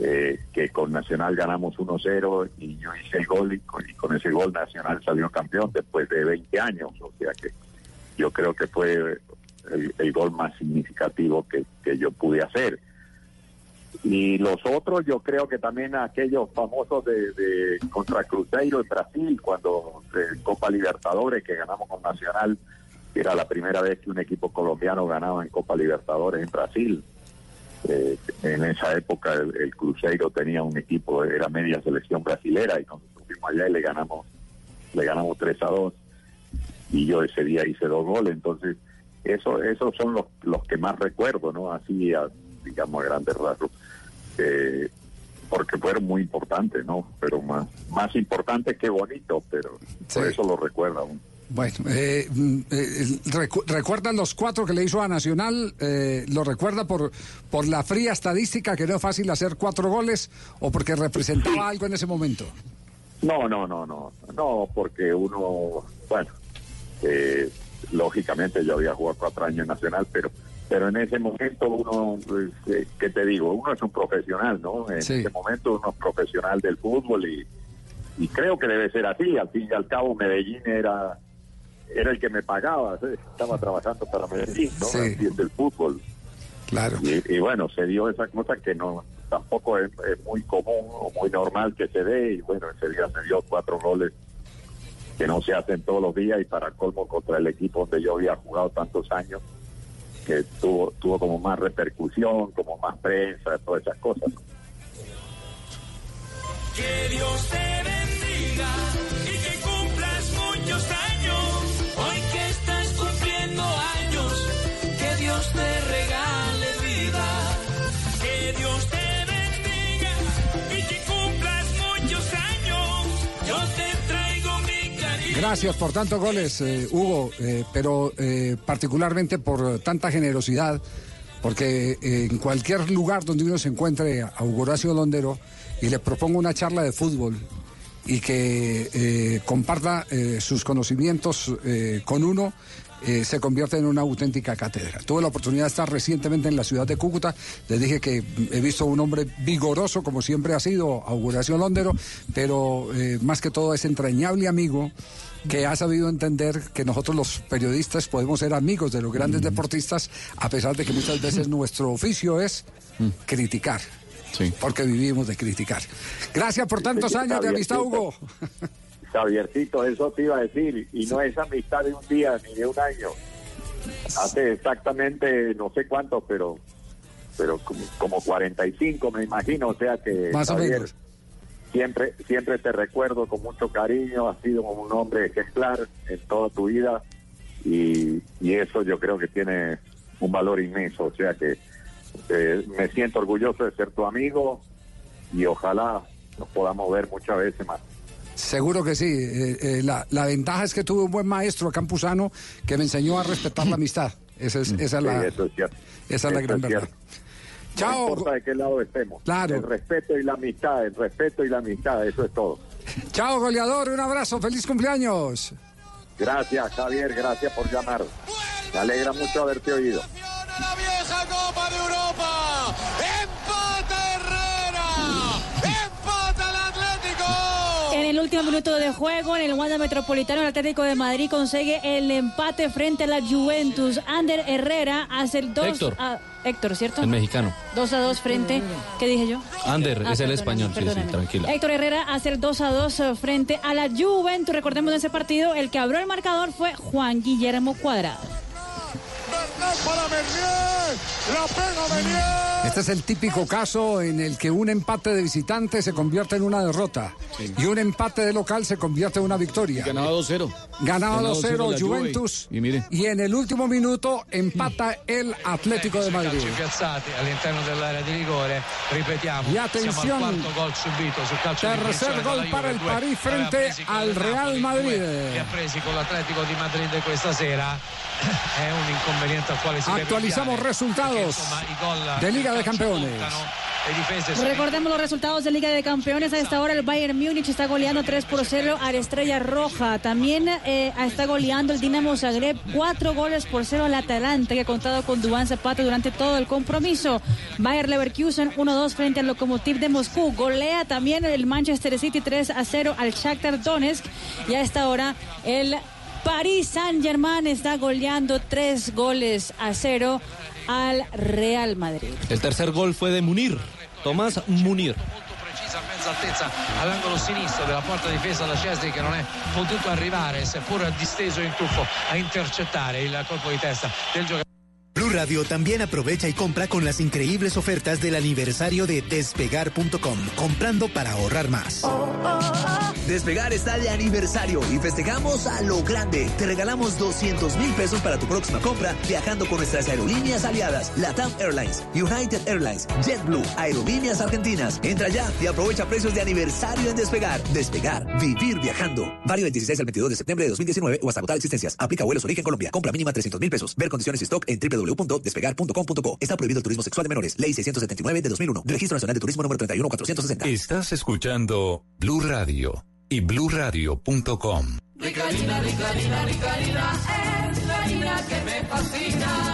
eh, que con Nacional ganamos 1-0 y yo hice el gol y con, ese gol Nacional salió campeón después de 20 años. O sea que yo creo que fue el, gol más significativo que yo pude hacer. Y los otros, yo creo que también aquellos famosos de, de contra Cruzeiro en Brasil, cuando eh, Copa Libertadores que ganamos con Nacional, era la primera vez que un equipo colombiano ganaba en Copa Libertadores en Brasil. Eh, en esa época el, Cruzeiro tenía un equipo, era media selección brasilera y nosotros fuimos allá y le ganamos, le ganamos 3 a 2 y yo ese día hice dos goles, entonces eso, esos son los, los que más recuerdo, ¿no? Así, digamos, a grandes rasgos, eh, porque fueron muy importantes, ¿no? Pero más, más importantes que bonitos, pero por eso lo recuerda uno. Bueno, eh, mm, eh, recu- ¿recuerda los cuatro que le hizo a Nacional? Eh, ¿Lo recuerda por, por la fría estadística que no es fácil hacer cuatro goles o porque representaba algo en ese momento? No, no, no, no, no, porque uno, bueno, eh, lógicamente yo había jugado cuatro años en Nacional, pero pero en ese momento uno, pues, eh, ¿qué te digo? Uno es un profesional, ¿no? En ese momento uno es profesional del fútbol y, y creo que debe ser así. Al fin y al cabo Medellín era era el que me pagaba, ¿sí? estaba trabajando para Medellín, ¿no? Sí. Así es el fútbol. Claro. Y, y bueno, se dio esa cosa que no tampoco es, es muy común o muy normal que se dé. Y bueno, ese día se dio cuatro goles que no se hacen todos los días y para colmo contra el equipo donde yo había jugado tantos años, que tuvo, tuvo como más repercusión, como más prensa, todas esas cosas. Que Dios te bendiga y que cumplas muchos años. Gracias por tantos goles, eh, Hugo, eh, pero eh, particularmente por tanta generosidad, porque en cualquier lugar donde uno se encuentre a Hugo Horacio Londero y le proponga una charla de fútbol y que comparta sus conocimientos con uno, se convierte en una auténtica cátedra. Tuve la oportunidad de estar recientemente en la ciudad de Cúcuta. Les dije que he visto un hombre vigoroso, como siempre ha sido, Auguración Londero, pero más que todo es entrañable amigo que ha sabido entender que nosotros los periodistas podemos ser amigos de los grandes deportistas, a pesar de que muchas veces nuestro oficio es criticar. Porque vivimos de criticar. Gracias por tantos años de amistad, Hugo. Javiercito, eso te iba a decir, y no es amistad de un día ni de un año. Hace exactamente no sé cuánto, pero pero como, como 45 me imagino, o sea que Más o menos. Siempre siempre te recuerdo con mucho cariño, has sido un hombre ejemplar en toda tu vida y, y eso yo creo que tiene un valor inmenso, o sea que eh, me siento orgulloso de ser tu amigo y ojalá nos podamos ver muchas veces más. Seguro que sí. Eh, eh, la, la ventaja es que tuve un buen maestro campusano que me enseñó a respetar la amistad. Esa es, esa es Sí, la, eso es cierto. esa es la gran es verdad. cierto. Chao. No importa de qué lado estemos. Claro. El respeto y la amistad, el respeto y la amistad, eso es todo. Chao, goleador. Un abrazo. Feliz cumpleaños. Gracias, Javier, gracias por llamar. Me alegra mucho haberte oído. La vieja Copa de Europa. Empata En el último minuto de juego, en el Wanda Metropolitano, el Atlético de Madrid consigue el empate frente a la Juventus. Ander Herrera hace el 2 Héctor. a Héctor, ¿cierto? El mexicano. 2 a 2 frente. ¿Qué dije yo? Ander, Ah, es el español, sí, sí, tranquila. Héctor Herrera hace el 2 a 2 eh, frente a la Juventus. Recordemos de ese partido, el que abrió el marcador fue Juan Guillermo Cuadrado. Para Mernier. La pega Mernier. Este es el típico caso en el que un empate de visitante se convierte en una derrota y un empate de local se convierte en una victoria. Ganaba 2-0. Ganaba Ganaba 2-0 la Juventus Juve. Y mire. y en el último minuto empata el Atlético de Madrid. calci piazzati all'interno dell'area di rigore ripetiamo Y atención, tercer gol para el París frente al Real Madrid. li ha presi con l'Atletico di Madrid questa sera è un inconveniente al quale si deve Actualizamos resultados de Liga de Campeones. Recordemos los resultados de Liga de Campeones. A esta hora el Bayern Múnich está goleando 3 por 0 a la Estrella Roja. También eh, está goleando el Dinamo Zagreb 4 goles por 0 al Atalanta, que ha contado con Duván Zapata durante todo el compromiso. Bayer Leverkusen 1-2 frente al Lokomotiv de Moscú. Golea también el Manchester City 3 a 0 al Shakhtar Donetsk. Y a esta hora el Paris Saint-Germain está goleando 3 goles a 0 al Real Madrid. El tercer gol fue de Munir. Tomás Munir. precisa a mezza altezza all'angolo sinistro della porta difesa da Cesri che non è potuto arrivare seppur disteso in tuffo a intercettare il colpo di testa del giocatore Radio también aprovecha y compra con las increíbles ofertas del aniversario de despegar.com, comprando para ahorrar más. Despegar está de aniversario y festejamos a lo grande. Te regalamos 200 mil pesos para tu próxima compra viajando con nuestras aerolíneas aliadas, Latam Airlines, United Airlines, JetBlue, Aerolíneas Argentinas. Entra ya y aprovecha precios de aniversario en Despegar. Despegar, vivir viajando. Válido del 16 al 22 de septiembre de 2019 o hasta agotar existencias. Aplica vuelos origen Colombia. Compra mínima 300 mil pesos. Ver condiciones y stock en www.despegar.com.co. Está prohibido el turismo sexual de menores. Ley 679 de 2001. Registro Nacional de Turismo número 31460. Estás escuchando Blue Radio y bluradio.com. Ricarina, Ricarina, Ricarina, es la harina que me fascina.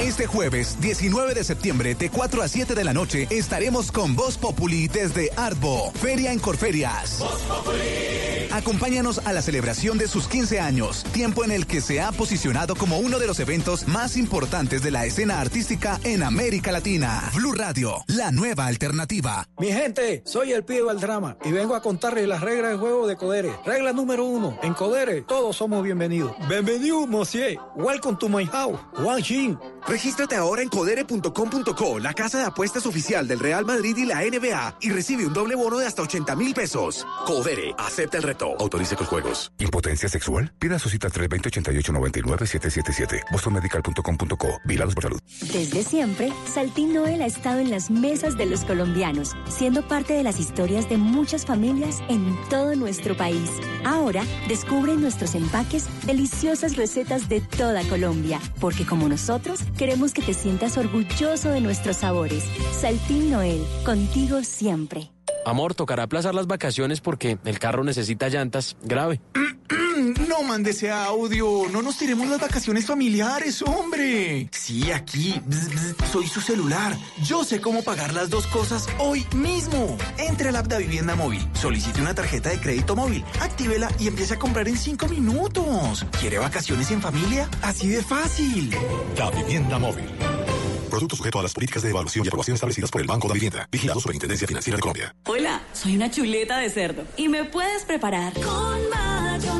Este jueves 19 de septiembre de 4 a 7 de la noche estaremos con Voz Populi desde Arbo, Feria en Corferias. Acompáñanos a la celebración de sus 15 años, tiempo en el que se ha posicionado como uno de los eventos más importantes de la escena artística en América Latina. Blue Radio, la nueva alternativa. Mi gente, soy el pibe del drama y vengo a contarles las reglas de juego de Codere. Regla número uno, en Codere todos somos bienvenidos. Bienvenido, monsieur. Welcome to my house. Wang Xin. Regístrate ahora en codere.com.co, la casa de apuestas oficial del Real Madrid y la NBA, y recibe un doble bono de hasta 80 mil pesos. Codere, acepta el reto. Autorice con juegos. ¿Impotencia sexual? Pida su cita 320-8899-777. bostonmedical.com.co. Vilados por salud. Desde siempre, Saltín Noel ha estado en las mesas de los colombianos, siendo parte de las historias de muchas familias en todo nuestro país. Ahora, descubre en nuestros empaques deliciosas recetas de toda Colombia, porque como nosotros, queremos que te sientas orgulloso de nuestros sabores. Saltín Noel, contigo siempre. Amor, tocará aplazar las vacaciones porque el carro necesita llantas. Grave. No mande ese audio. No nos tiremos las vacaciones familiares, hombre. Sí, aquí. Bzz, bzz, soy su celular. Yo sé cómo pagar las dos cosas hoy mismo. Entre al app de Vivienda Móvil. Solicite una tarjeta de crédito móvil. Actívela y empiece a comprar en cinco minutos. ¿Quiere vacaciones en familia? Así de fácil. La vivienda móvil. Producto sujeto a las políticas de evaluación y aprobación establecidas por el Banco de Vivienda. Vigilado Superintendencia Financiera de Colombia. Hola, soy una chuleta de cerdo y me puedes preparar con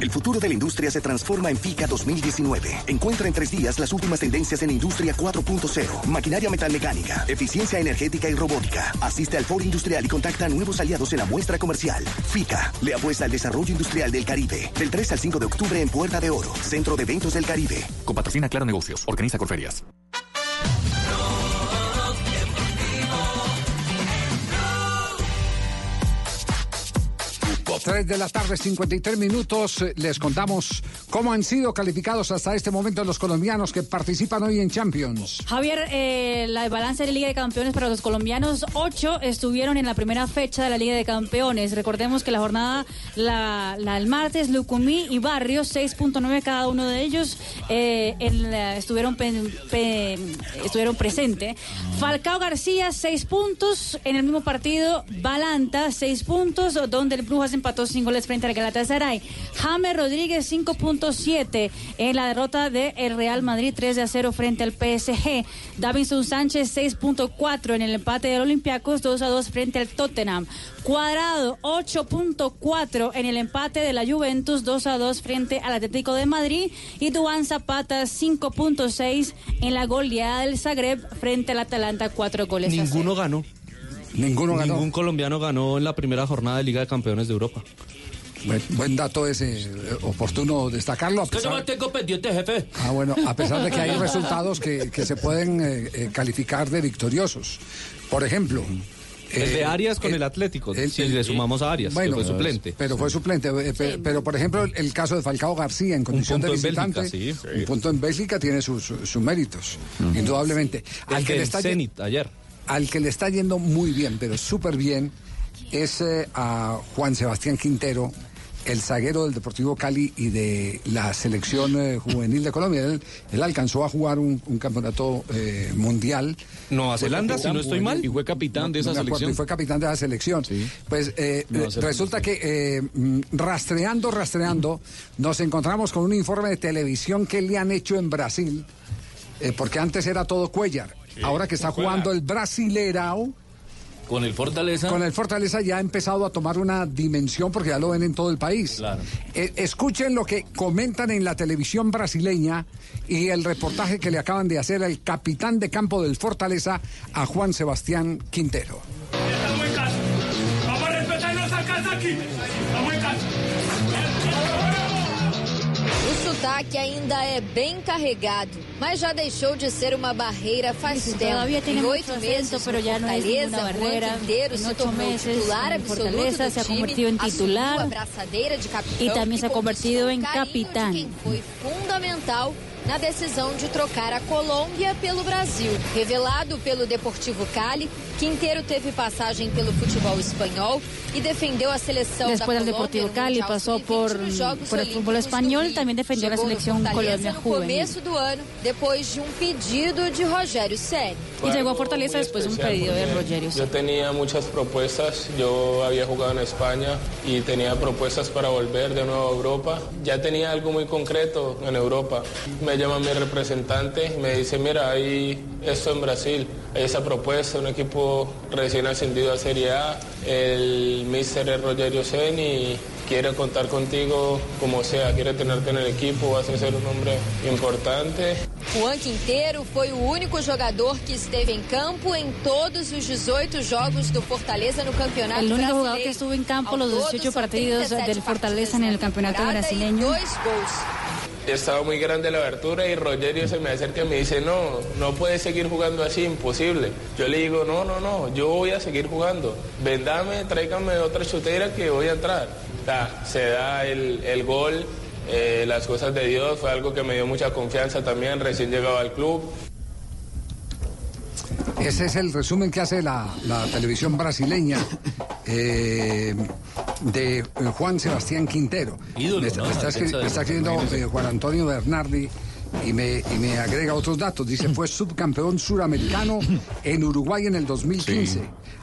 El futuro de la industria se transforma en FICA 2019. Encuentra en tres días las últimas tendencias en Industria 4.0, maquinaria metalmecánica, eficiencia energética y robótica. Asiste al foro industrial y contacta a nuevos aliados en la muestra comercial. FICA le apuesta al desarrollo industrial del Caribe. Del 3 al 5 de octubre en Puerta de Oro, Centro de Eventos del Caribe. Con patrocina Claro Negocios. Organiza Corferias. 3 de la tarde, 53 minutos. Les contamos cómo han sido calificados hasta este momento los colombianos que participan hoy en Champions. Javier, eh, la balance de la Liga de Campeones para los colombianos, ocho estuvieron en la primera fecha de la Liga de Campeones. Recordemos que la jornada, la, la del martes, Lucumí y Barrios, 6.9 cada uno de ellos, eh, estuvieron, pen- pe- estuvieron presentes. Falcao García, 6 puntos en el mismo partido. Balanta, 6 puntos, donde el Brujas empató sin goles frente al Galatasaray. James Rodríguez, 5.7 en la derrota del el Real Madrid, 3 de a 0 frente al PSG. Davinson Sánchez, 6.4 en el empate del Olympiacos, 2 a 2 frente al Tottenham. Cuadrado, 8.4 en el empate de la Juventus, 2 a 2 frente al Atlético de Madrid. Y Duan Zapata, 5.6 en la goleada del Zagreb frente al Atalanta, 4 goles a cero. Ninguno ganó. Ninguno ganó. Ningún colombiano ganó en la primera jornada de Liga de Campeones de Europa. Buen, buen dato ese, eh, oportuno destacarlo. A yo pesar, me tengo pendiente, jefe. ah, bueno, a pesar de que hay resultados que, que se pueden eh, eh, calificar de victoriosos. Por ejemplo. El de Arias con el- el Atlético, el- si el- le sumamos a Arias, Bueno, que fue suplente. Pero fue suplente. pe- Pero, por ejemplo, el, el caso de Falcao García en condición de en visitante. Bélgica, sí. Un punto en Bélgica tiene sus, sus méritos, indudablemente. El que le del está ye- Zenit ayer. Al que le está yendo muy bien, pero súper bien, es eh, a Juan Sebastián Quintero, el zaguero del Deportivo Cali y de la selección eh, juvenil de Colombia. Él, él alcanzó a jugar un, un campeonato eh, mundial. Nueva Zelanda, si no estoy mal. Y fue capitán de esa acuerdo, selección. y fue capitán de la selección. Pues eh, resulta que mm, rastreando, rastreando, nos encontramos con un informe de televisión que le han hecho en Brasil, porque antes era todo Cuellar. Ahora que está jugando el Brasilerao. Con el Fortaleza. Con el Fortaleza ya ha empezado a tomar una dimensión porque ya lo ven en todo el país. Claro. Eh, escuchen lo que comentan en la televisión brasileña y el reportaje que le acaban de hacer al capitán de campo del Fortaleza a Juan Sebastián Quintero. Estamos en casa. Vamos a respetar nuestra casa aquí. Sotaque ainda é bem carregado, mas já deixou de ser uma barreira faz Dice, tempo. todavía tiene Em mucho oito acento, meses pero no ya no es Fortaleza, ninguna Juan barrera. Quinteiro En se ocho tornou meses, titular en absoluto Fortaleza do se ha time, convertido en assumiu titular a braçadeira de capitão y también se ha convertido en conquistou o carinho de capitán. quem foi fundamental na decisão de trocar a Colômbia pelo Brasil. Revelado pelo Deportivo Cali, Quinteiro teve passagem pelo futebol espanhol e defendeu a seleção da Después del Colômbia Deportivo no Cali Mundial pasó Sub-20 por, nos Jogos por el fútbol Olímpicos do español, Rio. también defendió la Chegou no selección Fortaleza Colombia no juvenil. começo do ano, depois de um pedido de Rogério Ceni. Y llegó a Fortaleza después de un pedido de Rogerio. Yo tenía muchas propuestas, yo había jugado en España y tenía propuestas para volver de nuevo a Europa. Ya tenía algo muy concreto en Europa. Me llama mi representante y me dice, mira, hay esto en Brasil, hay esa propuesta, un equipo recién ascendido a Serie A, el míster es Rogerio Sen y quiere contar contigo como sea, quiere tenerte en el equipo, vas a ser un hombre importante. Juan Quinteiro foi o único jogador que esteve em campo em todos os 18 jogos do Fortaleza no Campeonato El único Brasileiro. jugador que estuvo en campo Ao los todo, 18 são partidos 37 del Fortaleza en el campeonato e brasileño. dois gols. Estaba muy grande la abertura y Rogerio se me acerca y me dice, no, no puedes seguir jugando así, imposible. Yo le digo, no, no, no, yo voy a seguir jugando. Vendame, tráigame otra chutera que voy a entrar. Ta, se da el, el gol, eh, las cosas de Dios, fue algo que me dio mucha confianza también, recién llegado al club. Ese es el resumen que hace la, la televisión brasileña eh, de eh, Juan Sebastián Quintero. Ídolo, me, está- ¿no? me está, escribiendo eh, Juan Antonio Bernardi y me, y me agrega otros datos. Dice, fue subcampeón suramericano en Uruguay en el 2015.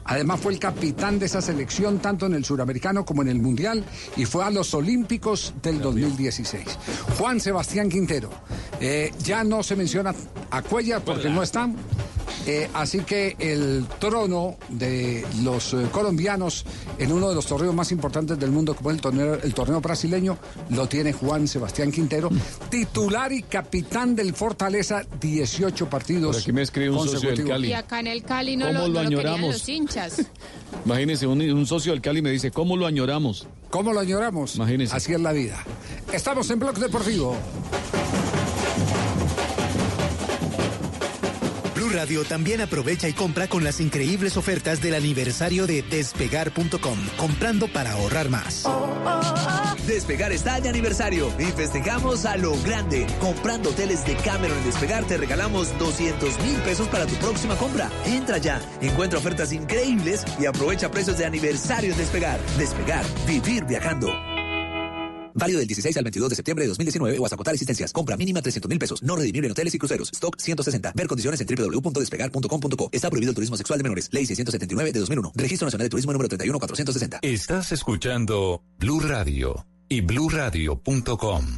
Además fue el capitán de esa selección tanto en el suramericano como en el mundial y fue a los Olímpicos del 2016. Juan Sebastián Quintero. Eh, ya no se menciona a Cuellar porque no están. Eh, así que el trono de los eh, colombianos en uno de los torneos más importantes del mundo, como el torneo, el torneo brasileño, lo tiene Juan Sebastián Quintero, titular y capitán del Fortaleza, 18 partidos. Por aquí me escribe un socio del. Cali. Y acá en el Cali no ¿Cómo lo, lo no lo querían añoramos? los hinchas. Imagínese, un, un socio del Cali me dice, ¿cómo lo añoramos? ¿Cómo lo añoramos? Imagínese. Así es la vida. Estamos en Blog Deportivo. Blue Radio también aprovecha y compra con las increíbles ofertas del aniversario de despegar.com, comprando para ahorrar más. Despegar está de aniversario y festejamos a lo grande. Comprando hoteles de Cameron en Despegar te regalamos 200 mil pesos para tu próxima compra. Entra ya, encuentra ofertas increíbles y aprovecha precios de aniversario en Despegar. Despegar, vivir viajando. Válido del 16 al 22 de septiembre de 2019 o hasta agotar existencias. Compra mínima 300 mil pesos. No redimible en hoteles y cruceros. Stock 160. Ver condiciones en www.despegar.com.co. Está prohibido el turismo sexual de menores. Ley 679 de 2001. Registro Nacional de Turismo número 31460. Estás escuchando Blue Radio y bluradio.com.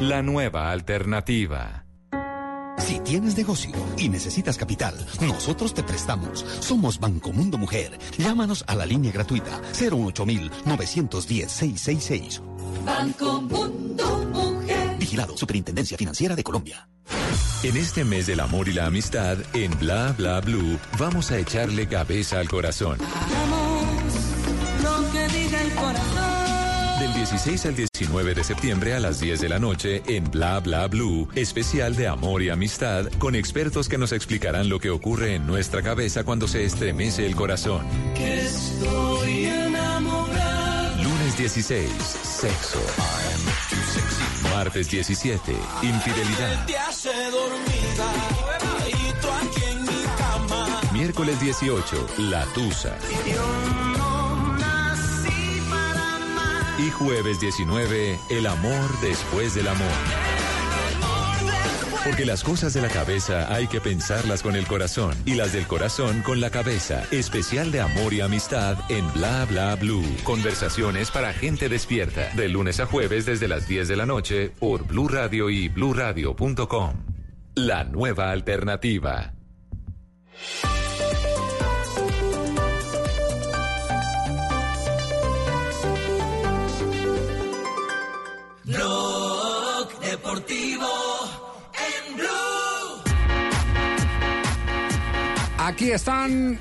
La nueva alternativa. Si tienes negocio y necesitas capital, nosotros te prestamos. Somos Banco Mundo Mujer. Llámanos a la línea gratuita 08910 910 666. Banco Mundo Mujer. Vigilado Superintendencia Financiera de Colombia. En este mes del amor y la amistad, en Bla Bla Blue, vamos a echarle cabeza al corazón. Lo que diga el corazón. Del 16 al 19 de septiembre a las 10 de la noche en Bla Bla Blue, especial de amor y amistad con expertos que nos explicarán lo que ocurre en nuestra cabeza cuando se estremece el corazón. Que estoy enamorado. Lunes 16, sexo. Martes 17, infidelidad. Miércoles 18, la tusa. Y jueves 19, el amor después del amor. Porque las cosas de la cabeza hay que pensarlas con el corazón y las del corazón con la cabeza. Especial de amor y amistad en Bla Bla Blue. Conversaciones para gente despierta. De lunes a jueves desde las 10 de la noche por Blue Radio y bluradio.com. La nueva alternativa. Deportivo en Blue. Aquí están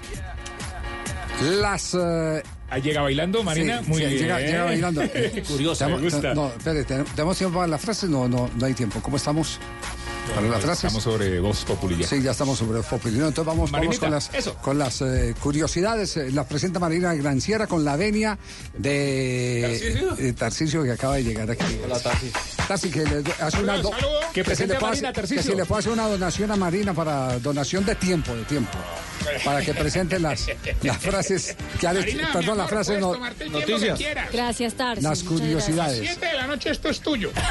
las. Ahí llega bailando, Marina. sí, Muy sí, bien. Llega, llega bailando. Curioso, me Tenemos- gusta. No, espere, ¿ten- ¿tenemos tiempo para la frase? No, no, no hay tiempo. ¿Cómo estamos? Para las frases. Estamos sobre Voz Populi ya. Sí, ya estamos sobre Populi. ¿no? Entonces vamos, vamos con las, eso. con las eh, curiosidades. Eh, Las presenta Marina Granciera con la venia de ¿Tarcisio? eh, Tarcisio que acaba de llegar aquí. Hola, Tarsi. Tarsi, que le hace una... do-. Que si presente le a puede Marina, hacer- Tarcisio. Que si le puede hacer una donación a Marina para donación de tiempo, de tiempo. Para que presente las, las frases que ha Marina, Perdón, las frases no. que quieras. Gracias, Tarsi. Las curiosidades. Siete de la noche esto es tuyo.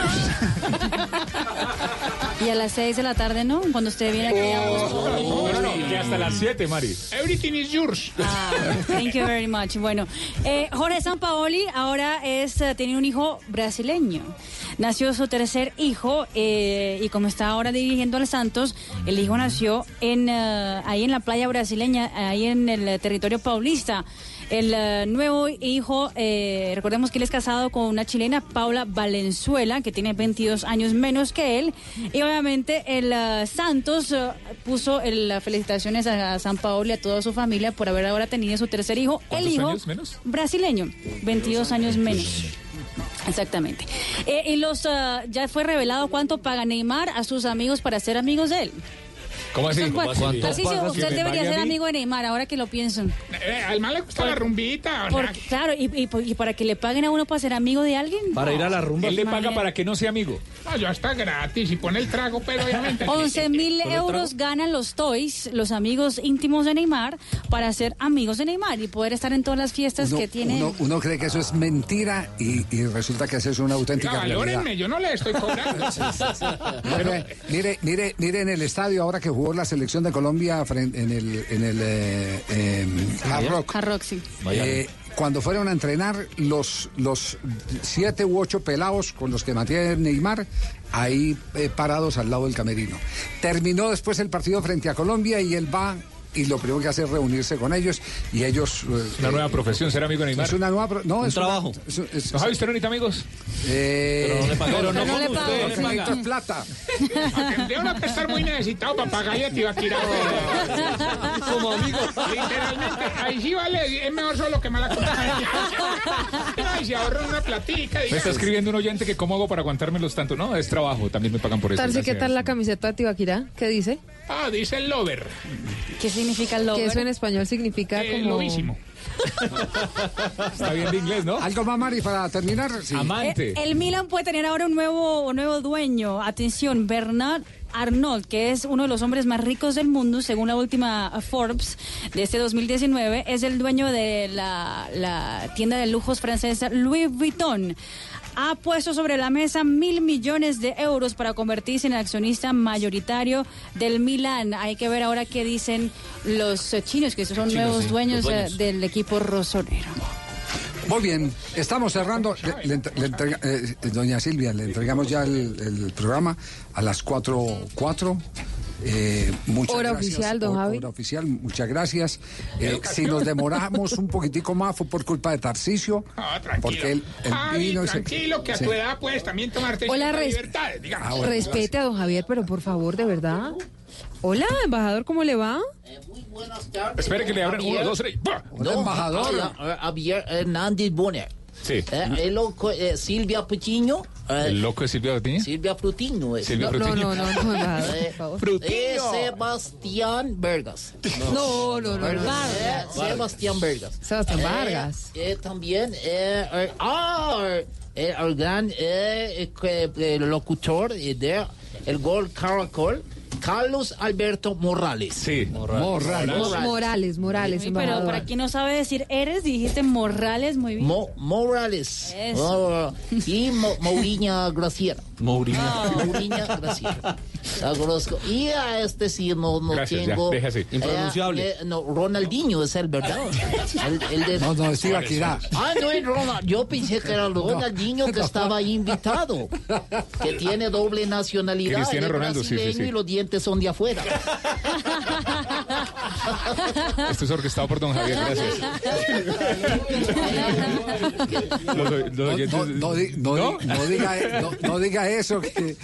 Y a las 6 de la tarde, ¿no? Cuando usted viene aquí a Voz Populi. No, no, no, que hasta las 7, Mari. Everything is yours. Ah, Thank you very much. Bueno, eh, Jorge Sampaoli ahora es, eh, tiene un hijo brasileño. Nació su tercer hijo eh, y como está ahora dirigiendo al Santos, el hijo nació en eh, ahí en la playa brasileña, ahí en el eh, territorio paulista. El eh, nuevo hijo, eh, recordemos que él es casado con una chilena, Paula Valenzuela, que tiene 22 años menos que él. Y obviamente el eh, Santos eh, puso el- las felicitaciones a, San Paolo y a toda su familia por haber ahora tenido su tercer hijo. El ¿Cuántos hijo años menos? brasileño, 22 años menos. Exactamente. Eh, y los ya fue revelado cuánto paga Neymar a sus amigos para ser amigos de él. ¿Cómo así? ¿Cómo así? ¿Cuántas usted debería a ser amigo de Neymar, ahora que lo pienso. Eh, al mal le gusta la rumbita. Por- claro, y, y- y para que le paguen a uno para ser amigo de alguien. Él le paga para que no sea amigo. No, yo hasta gratis y pone el trago, pero obviamente. 11 mil ¿Solo el euros ganan los Toys, los amigos íntimos de Neymar, para ser amigos de Neymar y poder estar en todas las fiestas Uno, que tiene. uno- uno cree que eso es mentira y, y resulta que eso es una auténtica realidad. yo no le estoy cobrando. Mire, mire, mire, mire en el estadio ahora que jugó la selección de Colombia fren- en el, en el eh, eh, Hard Rock. Hard Rock, sí. Eh, cuando fueron a entrenar los, los siete u ocho pelados con los que mantiene Neymar, ahí eh, parados al lado del camerino. Terminó después el partido frente a Colombia y él va y lo primero que hace es reunirse con ellos y ellos... eh, Una nueva profesión, ser amigo de Neymar. Es una nueva... pro- No, Un es una- trabajo. es- es- ¿No Javi, usted no necesita amigos? Eh, Pero no le paga. pero no Pero no le paga. que necesito es plata. Tendría uno que estar muy necesitado para pagarle a Tibaquira. Como amigo. Literalmente, ahí sí vale, es mejor solo que mala compañía. Ay, se ahorran una platica. Me está escribiendo un oyente que cómo hago para aguantármelos tanto. No, es trabajo, también me pagan por eso. Tarsi, ¿qué tal la camiseta de Tibaquirá? ¿Qué dice? Ah, dice el lover. ¿Qué significa el Que lover? eso en español significa Eh, como... lobísimo. Está bien de inglés, ¿no? ¿Algo más, Mari, para terminar? Sí. Amante. Eh, el Milan puede tener ahora un nuevo, un nuevo dueño. Atención, Bernard Arnault, que es uno de los hombres más ricos del mundo, según la última Forbes de este 2019, es el dueño de la, la tienda de lujos francesa Louis Vuitton. Ha puesto sobre la mesa mil millones de euros para convertirse en el accionista mayoritario del Milan. Hay que ver ahora qué dicen los eh, chinos, que son Chinos, nuevos sí, dueños, los eh, dueños. del equipo rosonero. Muy bien, estamos cerrando. Le- le entre- le entrega- eh, doña Silvia, le entregamos ya el, el programa a las 4.04. Eh, muchas Hora gracias. oficial, don Javi. Hora oficial, muchas gracias. Eh, si nos demoramos un poquitico más fue por culpa de Tarcisio. Ah, tranquilo. Porque él, él Javi, vino y se- tranquilo, que a Sí. tu edad puedes también tomarte Hola, res- libertades, digamos. Ah, bueno. Respete a don Javier, pero por favor, de verdad. Hola, embajador, ¿cómo le va? Espere que le abran uno, dos, tres. embajador. Hola, Javier Hernández Bonner. Sí. Eh, el loco, eh, Silvia Patiño. ¿El loco de Silvia Patiño? Silvia Frutiño. es. Silvia No, no, Frutiño. no, no, no, Eh, favor. Frutiño. eh, Sebastián Vergas. No, no, no, no. Eh, Sebastián Vergas. Sebastián Eh, Vargas. eh, también, eh, eh, ah, el gran eh, eh, eh, locutor de El Gol Caracol, Carlos Alberto Morales. Sí. Morales. Morales, Morales, Sí, pero para quien no sabe decir eres, dijiste Morales, muy bien. Mo- Morales. Eso. Oh, y Mo- Mourinho Graciela. Mourinho. Mourinho Graciela. La conozco. Y a este sí no, no Gracias, ya, tengo. déjase. eh, Impronunciable. eh, no, Ronaldinho es el verdad. El, el de- No, no, es Ibaquirá. Ah, no es Ronald. Yo pensé que era Ronaldinho que estaba ahí invitado. Que tiene doble nacionalidad. Cristiano Ronaldo, sí, sí, sí. Y los dientes son de afuera. Esto es orquestado por don Javier, gracias. Los, los oyentes- No, no di- no di- no diga, no- no diga eso, que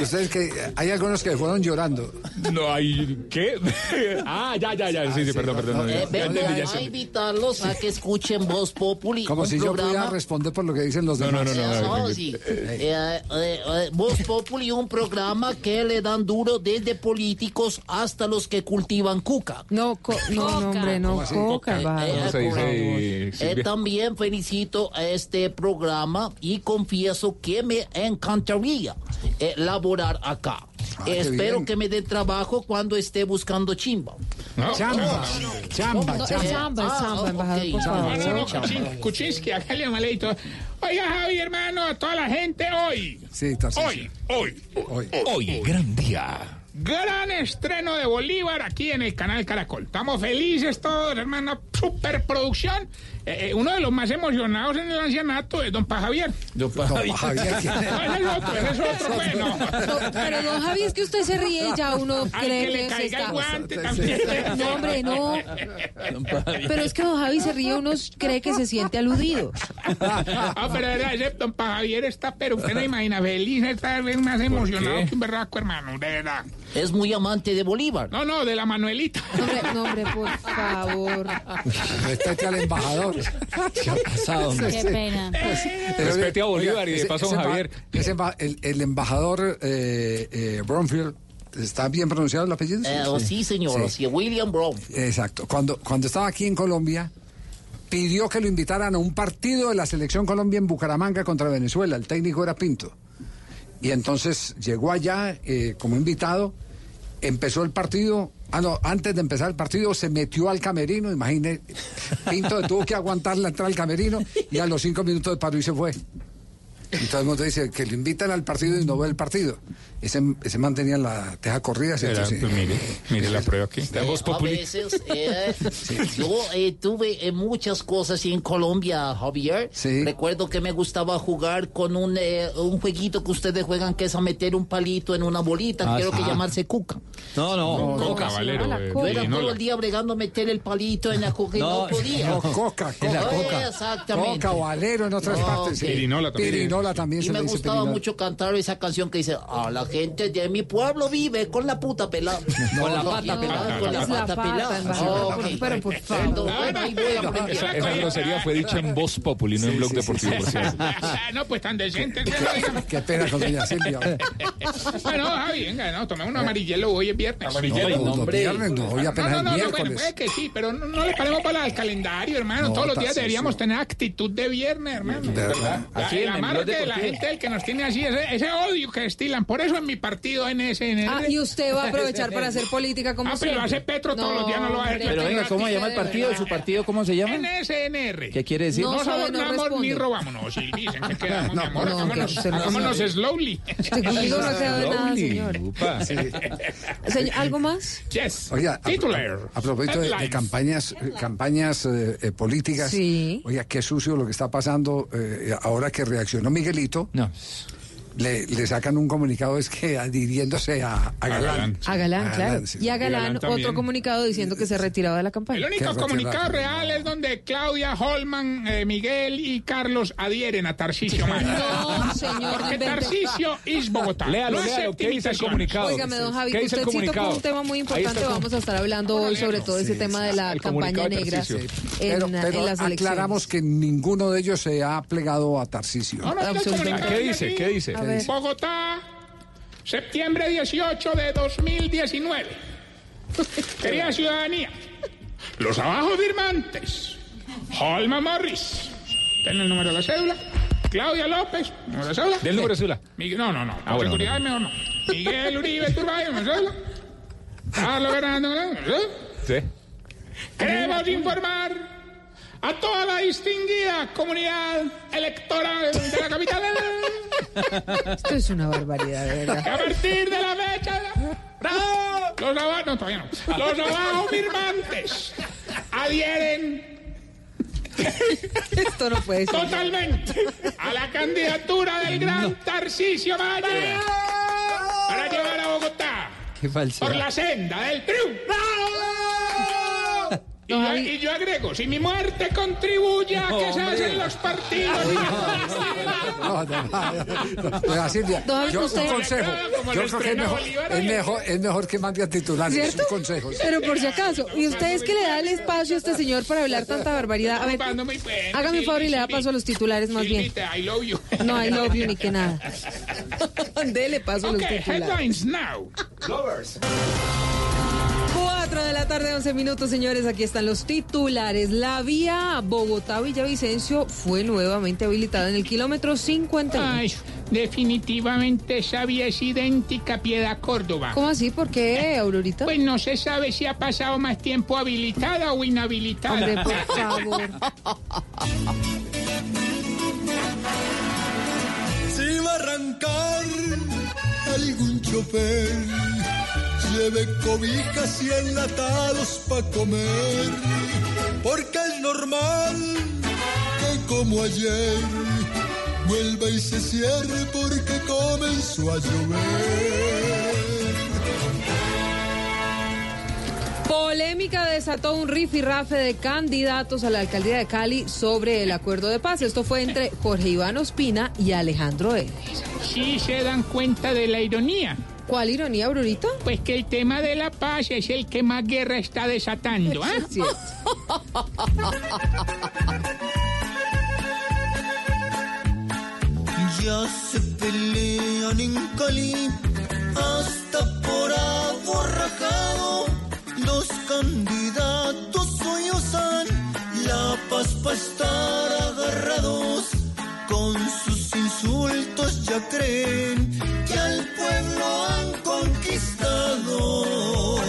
ustedes que hay algunos que fueron llorando. No hay. ¿Qué? ah, ya, ya, ya. Sí, sí, perdón, perdón. no, Eh, vengo a invitarlos a que escuchen Voz Populi. Como un si yo programa pudiera responder por lo que dicen los No, demás. no, no, no. No, sí. Eh, eh, eh, Voz Populi, un programa que le dan duro desde políticos hasta los que cultivan cuca. No, co- no, no, hombre, no, coca, embajador. ¿Cómo se dice, Eh, también felicito a este programa y confieso que me encantaría eh, laborar acá. Ah, Espero que me den trabajo cuando esté buscando chimba. Chamba, chamba, No, chamba. es Ah, por Ah, No, no, no, Chamba. Malito. Oiga, Javi, hermano, a toda la gente hoy. Sí, Tarcisio. Hoy, hoy, Hoy. hoy, gran día. Gran estreno de Bolívar aquí en el canal Caracol. Estamos felices todos, hermano. Superproducción. Eh, eh, uno de los más emocionados en el ancianato es don Pa Javier. Don Javier, ¿quién es? No, ese es otro, ese es otro, bueno. No, pero don Javi, es que usted se ríe y ya uno cree que le caiga el guante también. No, hombre, no. Pero es que don Javi se ríe, uno cree que se siente aludido. Ah, pero de verdad, ese don Pa Javier está, pero usted no imagina, feliz, está más emocionado que un berraco, hermano, de verdad. Es muy amante de Bolívar. No, no, de la Manuelita. No, hombre, no, hombre, por favor. Respete al embajador. ¿Qué ha pasado? hombre? Qué pena. Respete a Bolívar y de paso a Javier. ese el, el embajador eh, eh, Bromfield ¿Está bien pronunciado el apellido? Eh, sí, señor, sí, William Brown. Exacto. Cuando, cuando estaba aquí en Colombia, pidió que lo invitaran a un partido de la Selección Colombia en Bucaramanga contra Venezuela. El técnico era Pinto. Y entonces llegó allá eh, como invitado, empezó el partido. Ah, no, antes de empezar el partido se metió al camerino, imagínese. Pinto tuvo que aguantar la entrada al camerino y a los cinco minutos paró y se fue. Y todo el mundo dice que lo invitan al partido y no ve el partido. Ese, ese mantenía la teja corrida. Era, Sí. pues mire, mire la prueba aquí. Eh, a veces eh, yo eh, tuve eh, muchas cosas en Colombia, Javier. Recuerdo que me gustaba jugar con un, eh, un jueguito que ustedes juegan que es a meter un palito en una bolita, Ah, creo que sí. llamarse cuca. No, no. No, Coca, Valero, eh, Yo era todo el día bregando a meter el palito en la coca y no, No, podía. No, coca, coca. coca. Exactamente. Coca, valero en otras No, partes. sí. ok. Pirinola también. Pirinola también Y se me le dice gustaba pirinola. mucho cantar esa canción que dice, a la gente de mi pueblo vive con la puta pelada. Con la No, pata no, pelada. Con la pata pata, pelada. Ah, pero por favor. Esa, esa grosería fue dicha en voz populi, no en blog deportivo, por cierto. no, pues tan decente. Qué pena con doña Silvia. Bueno, Javi, venga, no, tomemos un amarillelo hoy es viernes. No, los hombre. viernes no, hoy apenas No, no, no, no, bueno, puede que sí, pero no, no le paremos para el calendario, hermano. No, Todos los días deberíamos tener actitud de viernes, hermano. De verdad. En la el mano Blog que la gente el que nos tiene así, ese, ese odio que destilan. Por eso en mi partido NSN. Ah, y usted va a aprovechar para hacer política como Ah, pero lo hace Petro todos los días, no lo va a hacer. hombre, Pero venga, ¿cómo usted llama el partido? ¿Su partido cómo se llama? NSNR. ¿Qué quiere decir? No, No no ni robamos. No, Silvi, dicen que quedamos, mi amor. no, Hagámonos, hagámonos slowly. Usted conmigo no de nada, señor. ¿Algo más? Yes. Oiga, a, Titular. a propósito de, de campañas, campañas eh, eh, políticas, Sí. oiga, qué sucio lo que está pasando eh, ahora que reaccionó Miguelito. No. Le, le sacan un comunicado es que adhiriéndose a, a Galán. Galán. A Galán, A claro. Galán, sí. Y a Galán, Galán también. otro comunicado diciendo que se retiraba de la El campaña. único Qué comunicado real es donde Claudia, Holman, eh, Miguel y Carlos adhieren a Tarcisio Maya. No, señor, Porque. Tarcisio es Bogotá. Léalo, no léalo. ¿Qué dice el comunicado? Óigame, don Javi, ¿Qué que el usted citó un tema muy importante. el Vamos a estar hablando hoy sobre todo ese tema de la el campaña negra en, Pero, en pero las aclaramos elecciones. que ninguno de ellos se ha plegado a Tarcisio. El comunicado ¿Qué dice? ¿Qué dice? Ver. Bogotá, septiembre 18 de 2019. Querida ciudadanía, los abajo firmantes, Holma Morris, ten el número de la cédula, Claudia López, número de cédula. Del número de cédula. Miguel- no, no, no, por Ah, bueno, seguridad mejor no. Miguel Uribe Turbay, número de cédula. Carlos Fernando, número de cédula. Sí. Queremos informar a toda la distinguida comunidad electoral de la capital Esto es una barbaridad, de que verdad. a partir de la fecha ¡Bravo! los abajo no todavía no los abajo firmantes adhieren Esto no puede ser. totalmente a la candidatura del gran Tarcisio Maya para llevar a Bogotá Qué por falsedad. la senda del triunfo. Y yo, y yo agrego, si mi muerte contribuye a que se hacen los partidos. No, no, no, no. Silvia, yo, un consejo. Yo creo que es mejor, es mejor, es mejor que mande a titulares ¿Cierto? consejos. Pero por si acaso, ¿y usted es que le da el espacio a este señor para hablar tanta barbaridad? A ver, hágame un favor y le da paso a los titulares más bien. Silvita, I love you. No, I love you ni que nada. Dele paso a los titulares. headlines now. 4 de la tarde, 11 minutos, señores. Aquí están los titulares. La vía Bogotá-Villavicencio fue nuevamente habilitada en el kilómetro 51. Ay, definitivamente esa vía es idéntica a Piedad Córdoba. ¿Cómo así? ¿Por qué, Aurorita? Pues no se sabe si ha pasado más tiempo habilitada o inhabilitada. Hombre, por favor. Si va a arrancar algún chofer, lleve cobijas y enlatados pa' comer, porque es normal que como ayer vuelva y se cierre porque comenzó a llover. Polémica desató un rifirrafe de candidatos a la alcaldía de Cali sobre el acuerdo de paz. Esto fue entre Jorge Iván Ospina y Alejandro Eves. Sí se dan cuenta de la ironía. ¿Cuál ironía, Aurorita? Pues que el tema de la paz es el que más guerra está desatando, ¿ah? Sí. Ya se pelean en Cali hasta por aborrajado. Los candidatos sollozan la paz para estar agarrados. Con sus insultos ya creen que al pueblo han conquistado.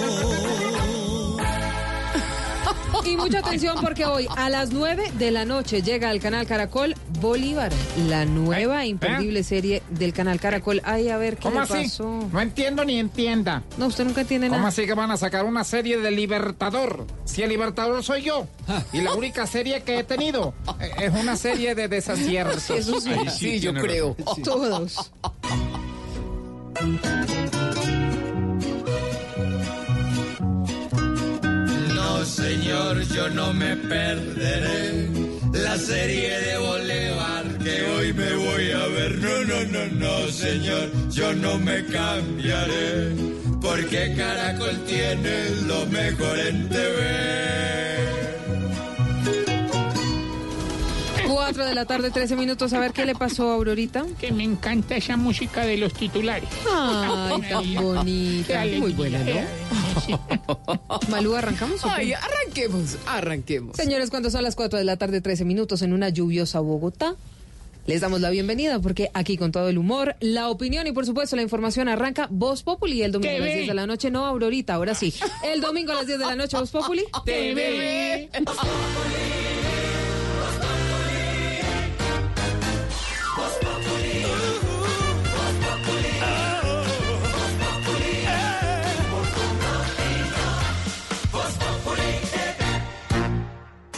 Y mucha atención porque hoy a las 9 de la noche llega al canal Caracol Bolívar, la nueva e imperdible serie del canal Caracol. Ay, a ver qué ¿Cómo le así? pasó. No entiendo ni entienda. No, usted nunca entiende ¿Cómo nada. así que van a sacar una serie de Libertador? Si el Libertador soy yo. Y la única serie que he tenido eh, es una serie de desaciertos. Eso sí. Ahí Sí, yo creo. Todos. Señor, yo no me perderé la serie de Bolívar que hoy me voy a ver. No, no, no, no, señor, yo no me cambiaré porque Caracol tiene lo mejor en TV. 4 de la tarde, 13 minutos. A ver qué le pasó a Aurorita. Que me encanta esa música de los titulares. Ay, tan bonita. Muy buena. ¿no? Malú, ¿arrancamos? o qué? Ay, arranquemos, arranquemos. Señores, cuando son las 4 de la tarde, 13 minutos en una lluviosa Bogotá, les damos la bienvenida porque aquí con todo el humor, la opinión y por supuesto la información arranca Voz Populi el domingo a las TV. 10 de la noche, no Aurorita, ahora sí. El domingo a las 10 de la noche, Voz Populi. TV.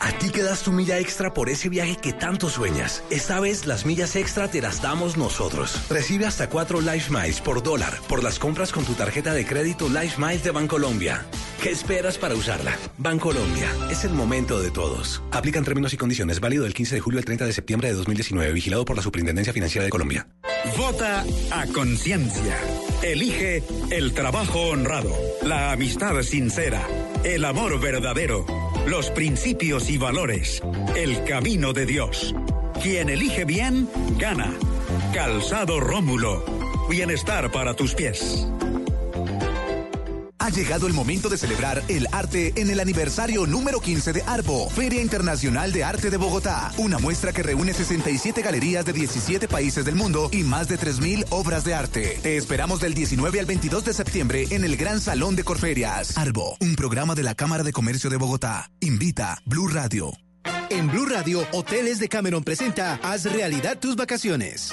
A ti que das tu milla extra por ese viaje que tanto sueñas. Esta vez las millas extra te las damos nosotros. Recibe hasta 4 Life Miles por dólar por las compras con tu tarjeta de crédito Life Miles de Bancolombia. ¿Qué esperas para usarla? Bancolombia, es el momento de todos. Aplican términos y condiciones válido del 15 de julio al 30 de septiembre de 2019, vigilado por la Superintendencia Financiera de Colombia. Vota a conciencia. Elige el trabajo honrado, la amistad sincera, el amor verdadero, los principios y valores, el camino de Dios. Quien elige bien, gana. Calzado Rómulo. Bienestar para tus pies. Llegado el momento de celebrar el arte en el aniversario número 15 de ARBO, Feria Internacional de Arte de Bogotá. Una muestra que reúne 67 galerías de 17 países del mundo y más de 3.000 obras de arte. Te esperamos del 19 al 22 de septiembre en el Gran Salón de Corferias. ARBO, un programa de la Cámara de Comercio de Bogotá. Invita Blue Radio. En Blue Radio, Hoteles de Cameron presenta Haz realidad tus vacaciones.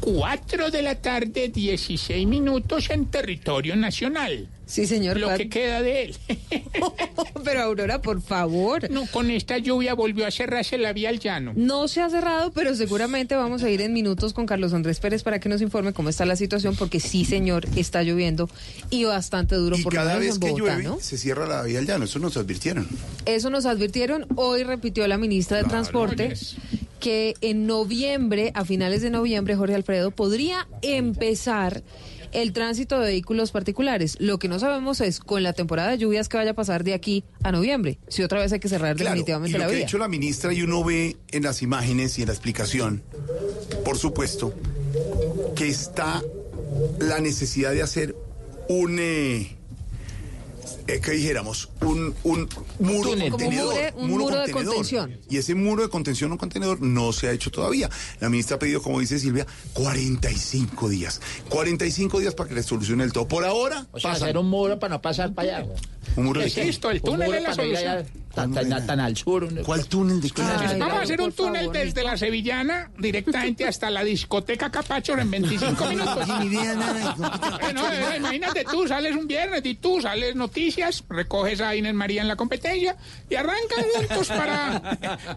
4 de la tarde, 16 minutos en territorio nacional. Sí, señor. Lo que queda de él. Pero Aurora, por favor. No, con esta lluvia volvió a cerrarse la vía al llano. No se ha cerrado, pero seguramente vamos a ir en minutos con Carlos Andrés Pérez para que nos informe cómo está la situación, porque sí, señor, está lloviendo y bastante duro Y por cada vez en que Bogotá, llueve ¿no? se cierra la vía al llano, eso nos advirtieron. Eso nos advirtieron. Hoy repitió la ministra de Transporte que en noviembre, a finales de noviembre, Jorge Alfredo, podría empezar el tránsito de vehículos particulares. Lo que no sabemos es con la temporada de lluvias que vaya a pasar de aquí a noviembre. Si otra vez hay que cerrar Claro, y definitivamente lo la que ha vía. dicho la ministra y uno ve en las imágenes y en la explicación, por supuesto, que está la necesidad de hacer un... eh, eh, que dijéramos, un, un muro túnel. Como contenedor. mure- un muro de contenedor. contención. Y ese muro de contención o contenedor no se ha hecho todavía. La ministra ha pedido, como dice Silvia, 45 días. 45 días para que le solucione el todo. Por ahora, O sea, pasan. hacer un muro para no pasar para allá. ¿Un muro de Es qué? esto, el Un túnel muro es la para no ir allá solución. Tan, tan- tan al sur. un- ¿Cuál túnel de qué? Ay, Vamos a hacer un túnel favor, desde la Sevillana directamente hasta la discoteca Capacho en 25 minutos. Ni idea nada. Bueno, eh, imagínate tú, sales un viernes y tú sales noticias, recoges a Inés María en la competencia y arrancan juntos para,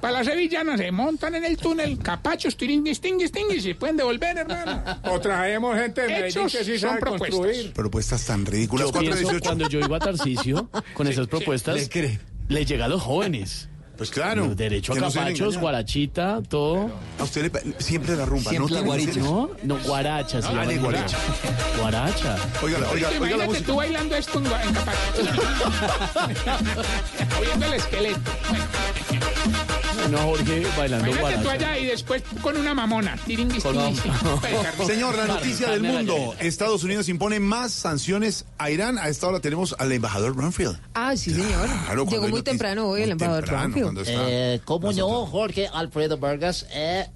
para la Sevillana, se montan en el túnel, capachos, tiringuis, tinguis, tinguis, y se pueden devolver, hermano. O traemos gente de Medellín Hechos que sí son sabe propuestas. construir. Propuestas tan ridículas. Yo pienso 418. cuando yo iba a Tarcisio con esas propuestas, ¿Le cree? Le llega a los jóvenes. Pues claro. Derecho a no se capachos, guarachita, todo. A usted le siempre la rumba, Siempre ¿no? la guaricha. No, no, guaracha. se Ah, llama de guaracha. Guaracha. Oiga, oiga, oiga la música. tú bailando esto en, en Capacho. Oyendo el esqueleto. No, Jorge bailando Imagínate tú allá y después con una mamona. Tiringuis. Señor, la noticia del mundo. Estados Unidos impone más sanciones a Irán. A esta hora tenemos al embajador Brunfield. Ah, sí, señor. Claro, Llegó muy temprano hoy el embajador está- Eh, ¿Cómo no, Jorge Alfredo Vargas? Eh,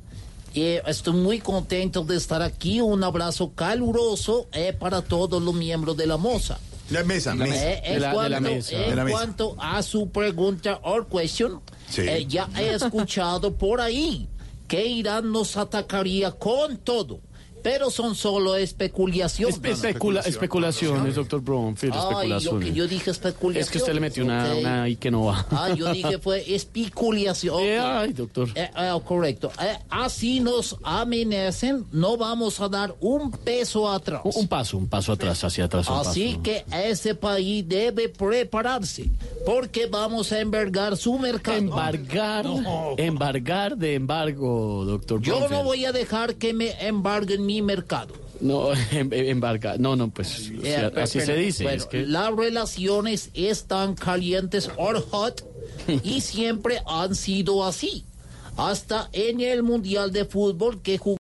eh, estoy muy contento de estar aquí. Un abrazo caluroso eh, para todos los miembros de la MOSA. La mesa, mesa. Eh, en De la- de cuanto, la mesa. en De la mesa. cuanto a su pregunta or question, Sí. eh, ya he escuchado por ahí que Irán nos atacaría con todo, pero son solo especulaciones. Espe- especula- especulaciones, doctor Bromfield, yo, especulaciones. yo dije especulaciones. es que usted le metió una, ok. una ahí que no va. Ah, yo dije fue especulación. Eh, ok. ay, doctor. Eh, eh, correcto. Eh, así nos amenacen, no vamos a dar un peso atrás. Un, un paso, un paso atrás, hacia atrás. Un Así paso. que ese país debe prepararse porque vamos a envergar su mercado. Embargar, embargar de embargo, doctor Yo no Bromfield. voy a dejar que me embarguen mi mercado. No, em- em- embargar. No, no, pues o sea, así pero, se dice. bueno, es que Las relaciones están calientes or hot y siempre han sido así. Hasta en el Mundial de Fútbol que jugó.